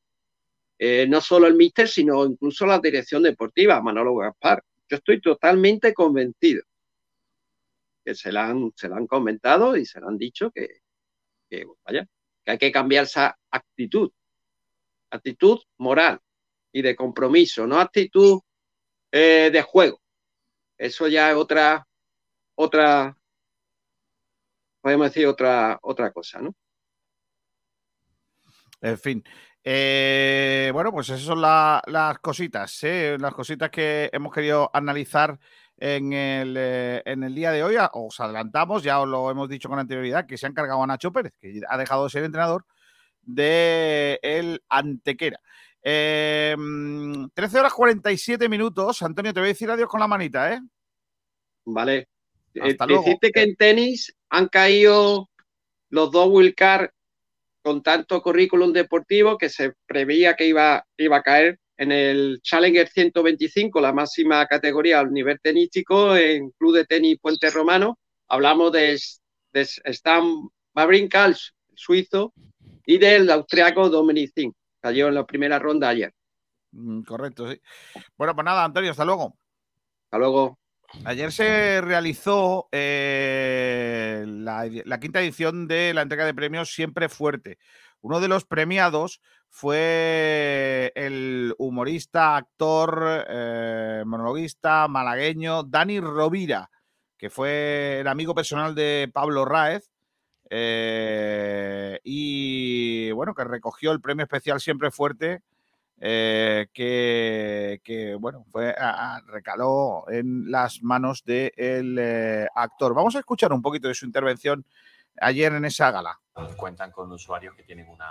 Speaker 14: eh, no solo el míster, sino incluso la dirección deportiva, Manolo Gaspar. Yo estoy totalmente convencido que se la han, se la han comentado y se le han dicho que, que, vaya, que hay que cambiar esa actitud, actitud moral y de compromiso, no actitud eh, de juego. Eso ya es otra, otra, podemos decir otra, otra cosa, ¿no?
Speaker 2: En fin. Eh, bueno, pues esas son la, las cositas, ¿eh? las cositas que hemos querido analizar en el, eh, en el día de hoy. Os adelantamos, ya os lo hemos dicho con anterioridad, que se han cargado a Nacho Pérez, que ha dejado de ser entrenador de el Antequera. Eh, 13 horas 47 minutos. Antonio, te voy a decir adiós con la manita, ¿eh?
Speaker 14: Vale.
Speaker 2: Hasta luego.
Speaker 14: decirte que en tenis han caído los dos Wilcar con tanto currículum deportivo que se preveía que iba, iba a caer en el Challenger 125, la máxima categoría al nivel tenístico en Club de Tenis Puente Romano. Hablamos de, de Stan Wawrinka, el suizo, y del austriaco Dominic Thiem. Cayó en la primera ronda ayer.
Speaker 2: Mm, Correcto, sí. Bueno, pues nada, Antonio, hasta luego.
Speaker 14: Hasta luego.
Speaker 2: Ayer se realizó eh, la, quinta edición de la entrega de premios Siempre Fuerte. Uno de los premiados fue el humorista, actor, eh, monologuista malagueño Dani Rovira, que fue el amigo personal de Pablo Ráez. eh, y bueno, que recogió el premio especial Siempre Fuerte, eh, que, bueno, fue, a- recaló en las manos del actor. Vamos a escuchar un poquito de su intervención ayer en esa gala.
Speaker 17: cuentan con usuarios que tienen una,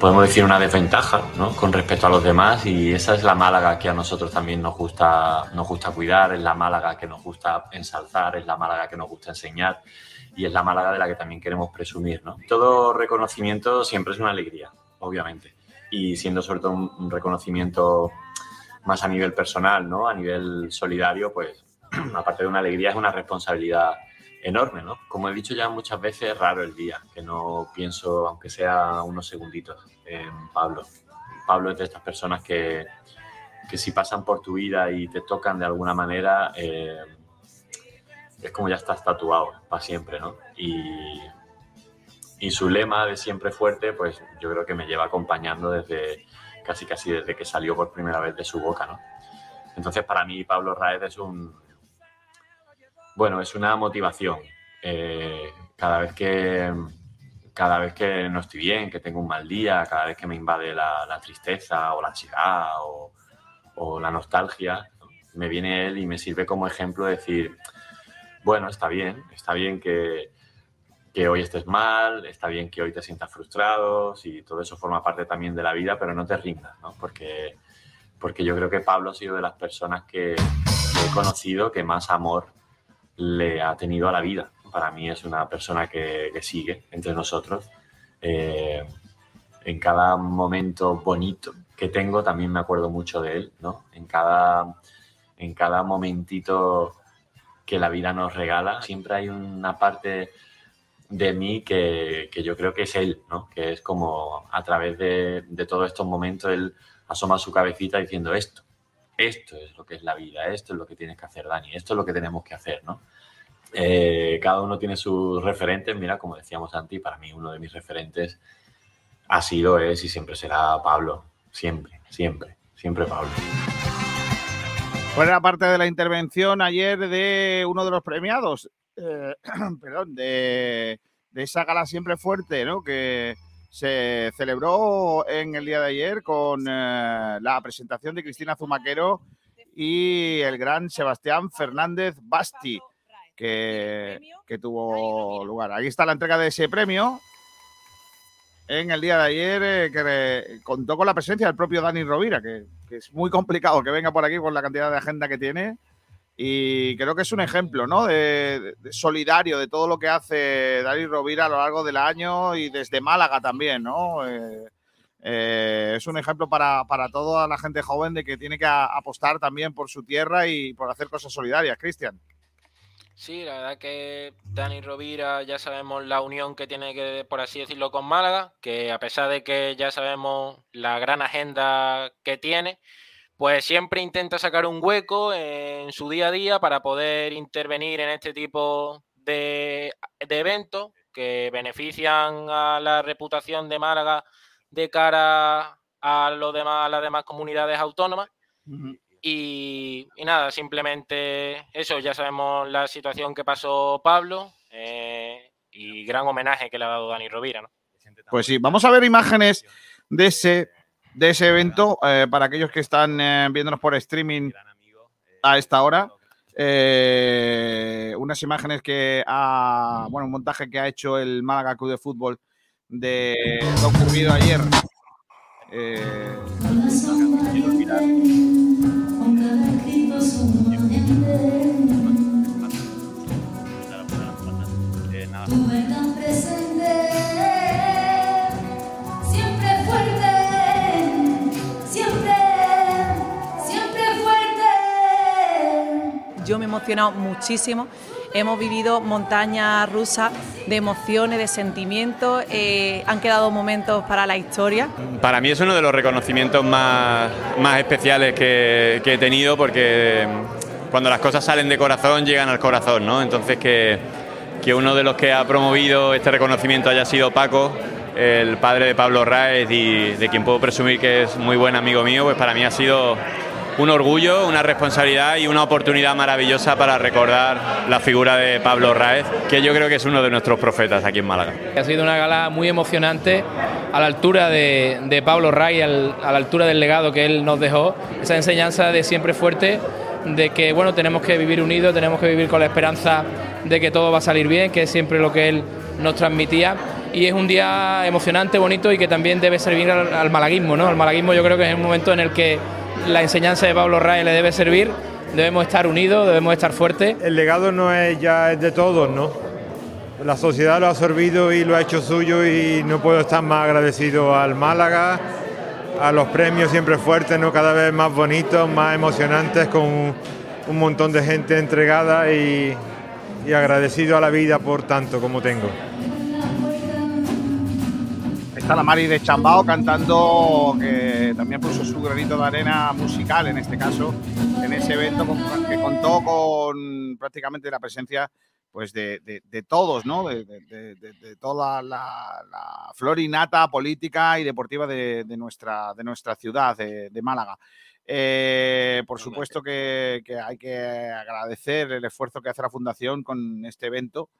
Speaker 17: podemos decir, una desventaja ¿no? con respecto a los demás y esa es la Málaga que a nosotros también nos gusta, nos gusta cuidar, es la Málaga que nos gusta ensalzar, es la Málaga que nos gusta enseñar y es la Málaga de la que también queremos presumir. ¿no? Todo reconocimiento siempre es una alegría, obviamente, y siendo sobre todo un, reconocimiento más a nivel personal, ¿no? a nivel solidario, pues aparte de una alegría es una responsabilidad enorme, ¿no? Como he dicho ya muchas veces, es raro el día que no pienso, aunque sea unos segunditos, en Pablo. Pablo es de estas personas que, que si pasan por tu vida y te tocan de alguna manera, eh, es como ya estás tatuado para siempre, ¿no? Y, y su lema de siempre fuerte, pues yo creo que me lleva acompañando desde casi casi desde que salió por primera vez de su boca, ¿no? Entonces para mí Pablo Raez es un, bueno, es una motivación. Eh, cada vez que cada vez que no estoy bien, que tengo un mal día, cada vez que me invade la, tristeza o la ansiedad o, o la nostalgia, ¿no? me viene él y me sirve como ejemplo de decir, bueno, está bien, está bien que, que hoy estés mal, está bien que hoy te sientas frustrado, si todo eso forma parte también de la vida, pero no te rindas, ¿no? Porque, porque yo creo que Pablo ha sido de las personas que, que he conocido que más amor le ha tenido a la vida. Para mí es una persona que, que sigue entre nosotros. Eh, en cada momento bonito que tengo también me acuerdo mucho de él, ¿no? En cada, en cada momentito que la vida nos regala, siempre hay una parte de mí que, que yo creo que es él, ¿no? Que es como a través de, de todos estos momentos él asoma su cabecita diciendo esto, esto es lo que es la vida, esto es lo que tienes que hacer, Dani, esto es lo que tenemos que hacer, ¿no? Eh, cada uno tiene sus referentes. Mira, como decíamos antes, para mí uno de mis referentes ha sido, es y siempre será Pablo. Siempre, siempre, siempre Pablo.
Speaker 2: Fue la parte de la intervención ayer de uno de los premiados, eh, perdón, de, esa gala siempre fuerte, ¿no? Que, se celebró en el día de ayer con eh, la presentación de Cristina Zumaquero y el gran Sebastián Fernández Basti, que, que tuvo lugar. Aquí está la entrega de ese premio en el día de ayer, eh, que contó con la presencia del propio Dani Rovira, que, que es muy complicado que venga por aquí por la cantidad de agenda que tiene. Y creo que es un ejemplo, ¿no? De, solidario de todo lo que hace Dani Rovira a lo largo del año y desde Málaga también, ¿no? Eh, eh, es un ejemplo para, para toda la gente joven de que tiene que apostar también por su tierra y por hacer cosas solidarias, Cristian.
Speaker 13: Sí, la verdad que Dani Rovira ya sabemos la unión que tiene que, por así decirlo, con Málaga, que a pesar de que ya sabemos la gran agenda que tiene, pues siempre intenta sacar un hueco en su día a día para poder intervenir en este tipo de, de eventos que benefician a la reputación de Málaga de cara a, los demás, a las demás comunidades autónomas. Y, y nada, simplemente eso, ya sabemos la situación que pasó Pablo eh, y gran homenaje que le ha dado Dani Rovira, ¿no?
Speaker 2: Pues sí, vamos a ver imágenes de ese, de ese evento eh, para aquellos que están eh, viéndonos por streaming a esta hora. Eh, unas imágenes que ha, bueno, un montaje que ha hecho el Málaga Club de Fútbol de lo ocurrido ayer.
Speaker 18: Yo me he emocionado muchísimo. Hemos vivido montañas rusas de emociones, de sentimientos. eh, han quedado momentos para la historia.
Speaker 19: Para mí es uno de los reconocimientos más, más especiales que, he tenido porque mm, cuando las cosas salen de corazón llegan al corazón, ¿no? Entonces que, que uno de los que ha promovido este reconocimiento haya sido Paco, el padre de Pablo Raez y de quien puedo presumir que es muy buen amigo mío, pues para mí ha sido un orgullo, una responsabilidad y una oportunidad maravillosa para recordar la figura de Pablo Raez, que yo creo que es uno de nuestros profetas aquí en Málaga.
Speaker 20: Ha sido una gala muy emocionante, a la altura de, Pablo al- a la altura del legado que él nos dejó, esa enseñanza de siempre fuerte, de que bueno, tenemos que vivir unidos, tenemos que vivir con la esperanza de que todo va a salir bien, que es siempre lo que él nos transmitía. Y es un día emocionante, bonito y que también debe servir al, al malaguismo. ¿no? Al malaguismo yo creo que es un momento en el que la enseñanza de Pablo Ray le debe servir, debemos estar unidos, debemos estar fuertes.
Speaker 21: El legado no es ya es de todos, ¿no? La sociedad lo ha absorbido y lo ha hecho suyo y no puedo estar más agradecido al Málaga, a los premios siempre fuertes, ¿no? Cada vez más bonitos, más emocionantes, con un, montón de gente entregada y agradecido a la vida por tanto como tengo.
Speaker 2: Está la Mari de Chambao cantando, que también puso su granito de arena musical en este caso, en ese evento que contó con prácticamente la presencia pues de, todos, ¿no? De, toda la, la flor innata política y deportiva de, nuestra, de nuestra ciudad, de Málaga. Eh, por supuesto que, que hay que agradecer el esfuerzo que hace la Fundación con este evento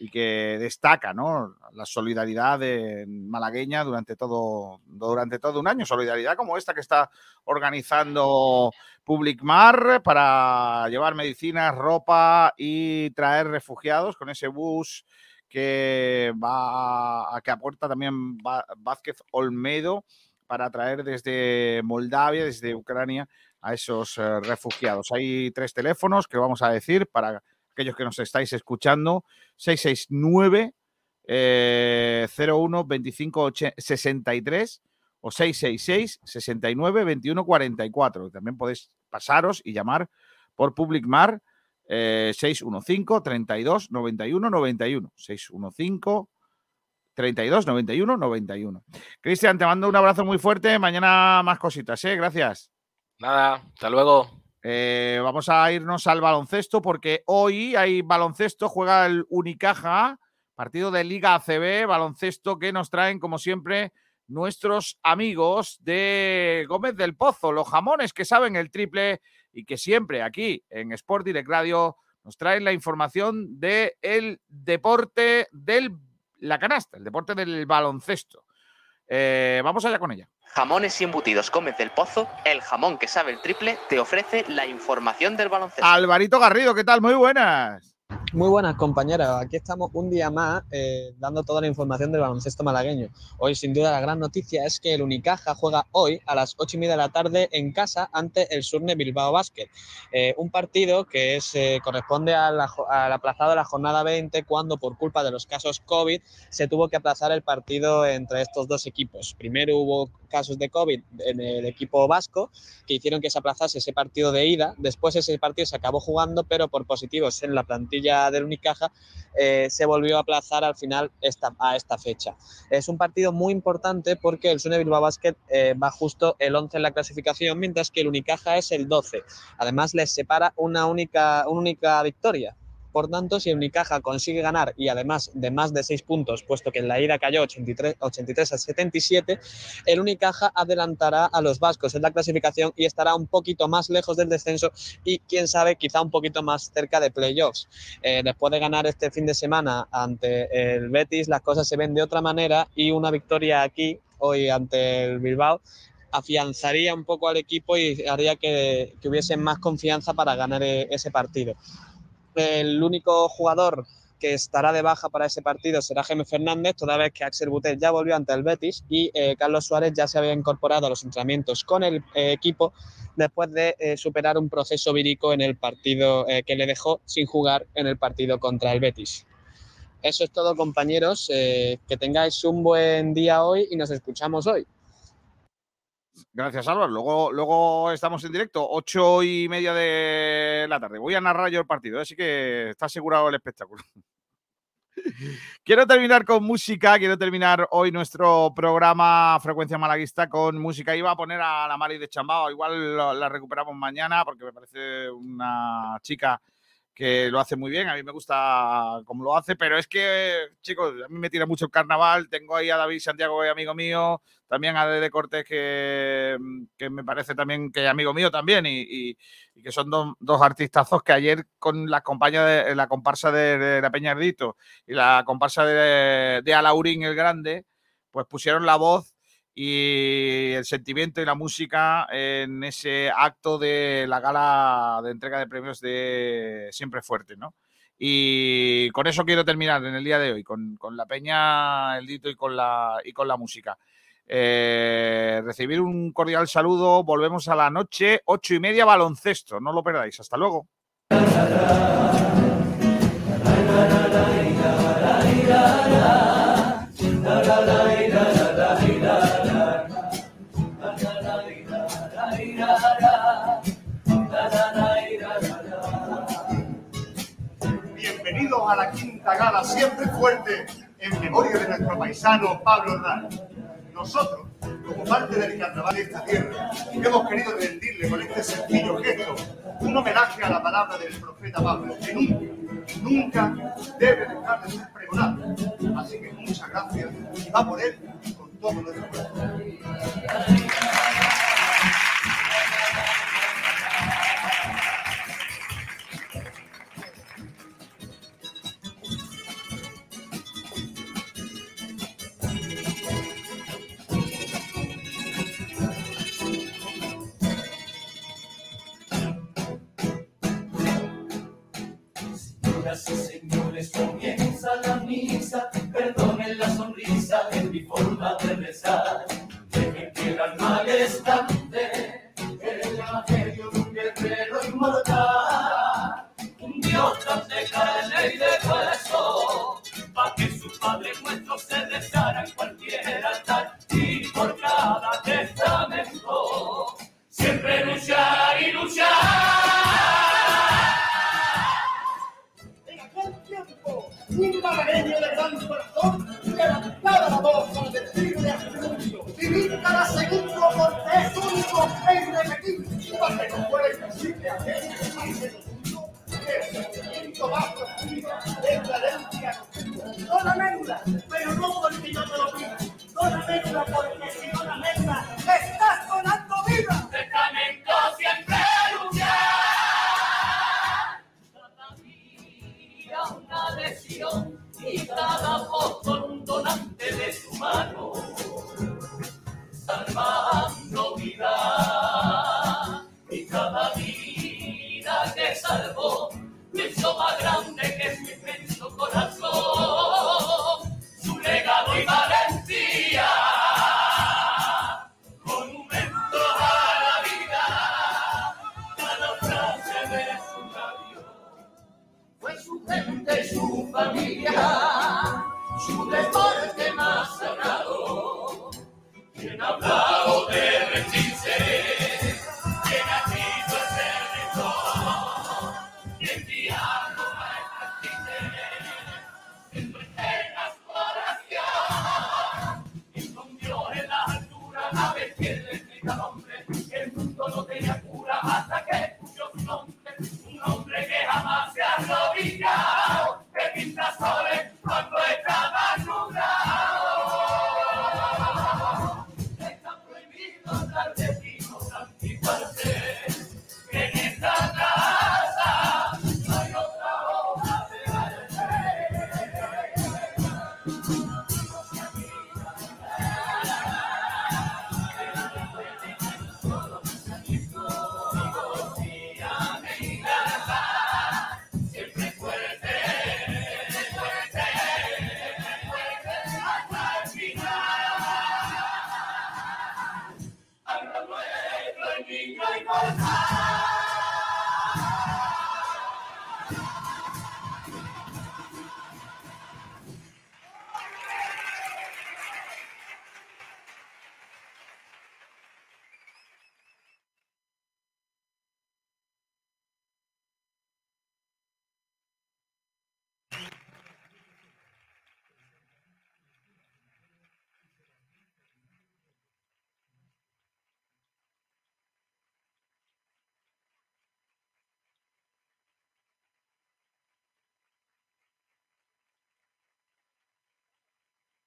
Speaker 2: y que destaca ¿no? la solidaridad de- malagueña durante todo, durante todo un año. Solidaridad como esta que está organizando Public Mar para llevar medicinas, ropa y traer refugiados con ese bus que va a que aporta también Vázquez Olmedo para traer desde Moldavia, desde Ucrania, a esos eh, refugiados. Hay tres teléfonos que vamos a decir para aquellos que nos estáis escuchando. 669 eh, 01 25 oche- 63 o 666 69 21 44. También podéis pasaros y llamar por Public Mar eh, 615 32 91 91. 615 32 91 91. Cristian, te mando un abrazo muy fuerte. Mañana más cositas, ¿eh? Gracias.
Speaker 13: Nada, hasta luego.
Speaker 2: Eh, vamos a irnos al baloncesto porque hoy hay baloncesto, juega el Unicaja, partido de Liga ACB, baloncesto que nos traen, como siempre, nuestros amigos de Gómez del Pozo, los jamones que saben el triple y que siempre aquí en Sport Direct Radio nos traen la información del deporte del la canasta, el deporte del baloncesto. Eh, vamos allá con ella.
Speaker 22: Jamones y embutidos Gómez del Pozo, el jamón que sabe el triple, te ofrece la información del baloncesto.
Speaker 2: Alvarito Garrido, ¿qué tal? Muy buenas.
Speaker 23: Muy buenas compañeros, aquí estamos un día más eh, dando toda la información del baloncesto malagueño. Hoy sin duda la gran noticia es que el Unicaja juega hoy a las 8 y media de la tarde en casa ante el Surne Bilbao Basket. Eh, un partido que es, eh, corresponde al aplazado de la jornada 20 cuando por culpa de los casos COVID se tuvo que aplazar el partido entre estos dos equipos. Primero hubo casos de COVID en el equipo vasco que hicieron que se aplazase ese partido de ida. Después ese partido se acabó jugando, pero por positivos en la plantilla del Unicaja eh, se volvió a aplazar al final esta, a esta fecha. Es un partido muy importante porque el Sune Bilbao Basket eh, va justo el 11 en la clasificación, mientras que el Unicaja es el 12. Además, les separa una única, una única victoria. Por tanto, si Unicaja consigue ganar y además de más de 6 puntos, puesto que en la ida cayó 83, 83 a 77, el Unicaja adelantará a los vascos en la clasificación y estará un poquito más lejos del descenso y quién sabe, quizá un poquito más cerca de playoffs. Eh, después de ganar este fin de semana ante el Betis, las cosas se ven de otra manera y una victoria aquí, hoy ante el Bilbao, afianzaría un poco al equipo y haría que, que hubiese más confianza para ganar eh, ese partido. El único jugador que estará de baja para ese partido será Jaime Fernández, toda vez que Axel Butel ya volvió ante el Betis y eh, Carlos Suárez ya se había incorporado a los entrenamientos con el eh, equipo después de eh, superar un proceso vírico en el partido que le dejó sin jugar en el partido contra el Betis. Eso es todo, compañeros. que tengáis un buen día hoy y nos escuchamos hoy.
Speaker 2: Gracias, Álvaro. Luego, luego estamos en directo, ocho y media de la tarde. Voy a narrar yo el partido, así que está asegurado el espectáculo. Quiero terminar con música, quiero terminar hoy nuestro programa Frecuencia Malaguista con música. Iba a poner a la Mari de Chambao, igual la recuperamos mañana porque me parece una chica que lo hace muy bien, a mí me gusta cómo lo hace, pero es que, chicos, a mí me tira mucho el carnaval, tengo ahí a David Santiago, que es amigo mío, también a Dede Cortés, que, que me parece también que es amigo mío también, y, y- que son dos- dos artistazos que ayer con la, compañía de, la comparsa de, de la Peñardito y la comparsa de, de Alaurín el Grande, pues pusieron la voz y el sentimiento y la música en ese acto de la gala de entrega de premios de Siempre Fuerte, ¿no? Y con eso quiero terminar en el día de hoy, con, con la peña, el dito y con la, y con la música. Eh, recibir un cordial saludo, volvemos a la noche, ocho y media baloncesto, no lo perdáis, hasta luego.
Speaker 24: A la quinta gala siempre fuerte en memoria de nuestro paisano Pablo Ray. Nosotros, como parte del carnaval de esta tierra, hemos querido rendirle con este sencillo gesto un homenaje a la palabra del profeta Pablo, que nunca, nunca debe dejar de ser pregonada. Así que muchas gracias y va por él con todo nuestro corazón.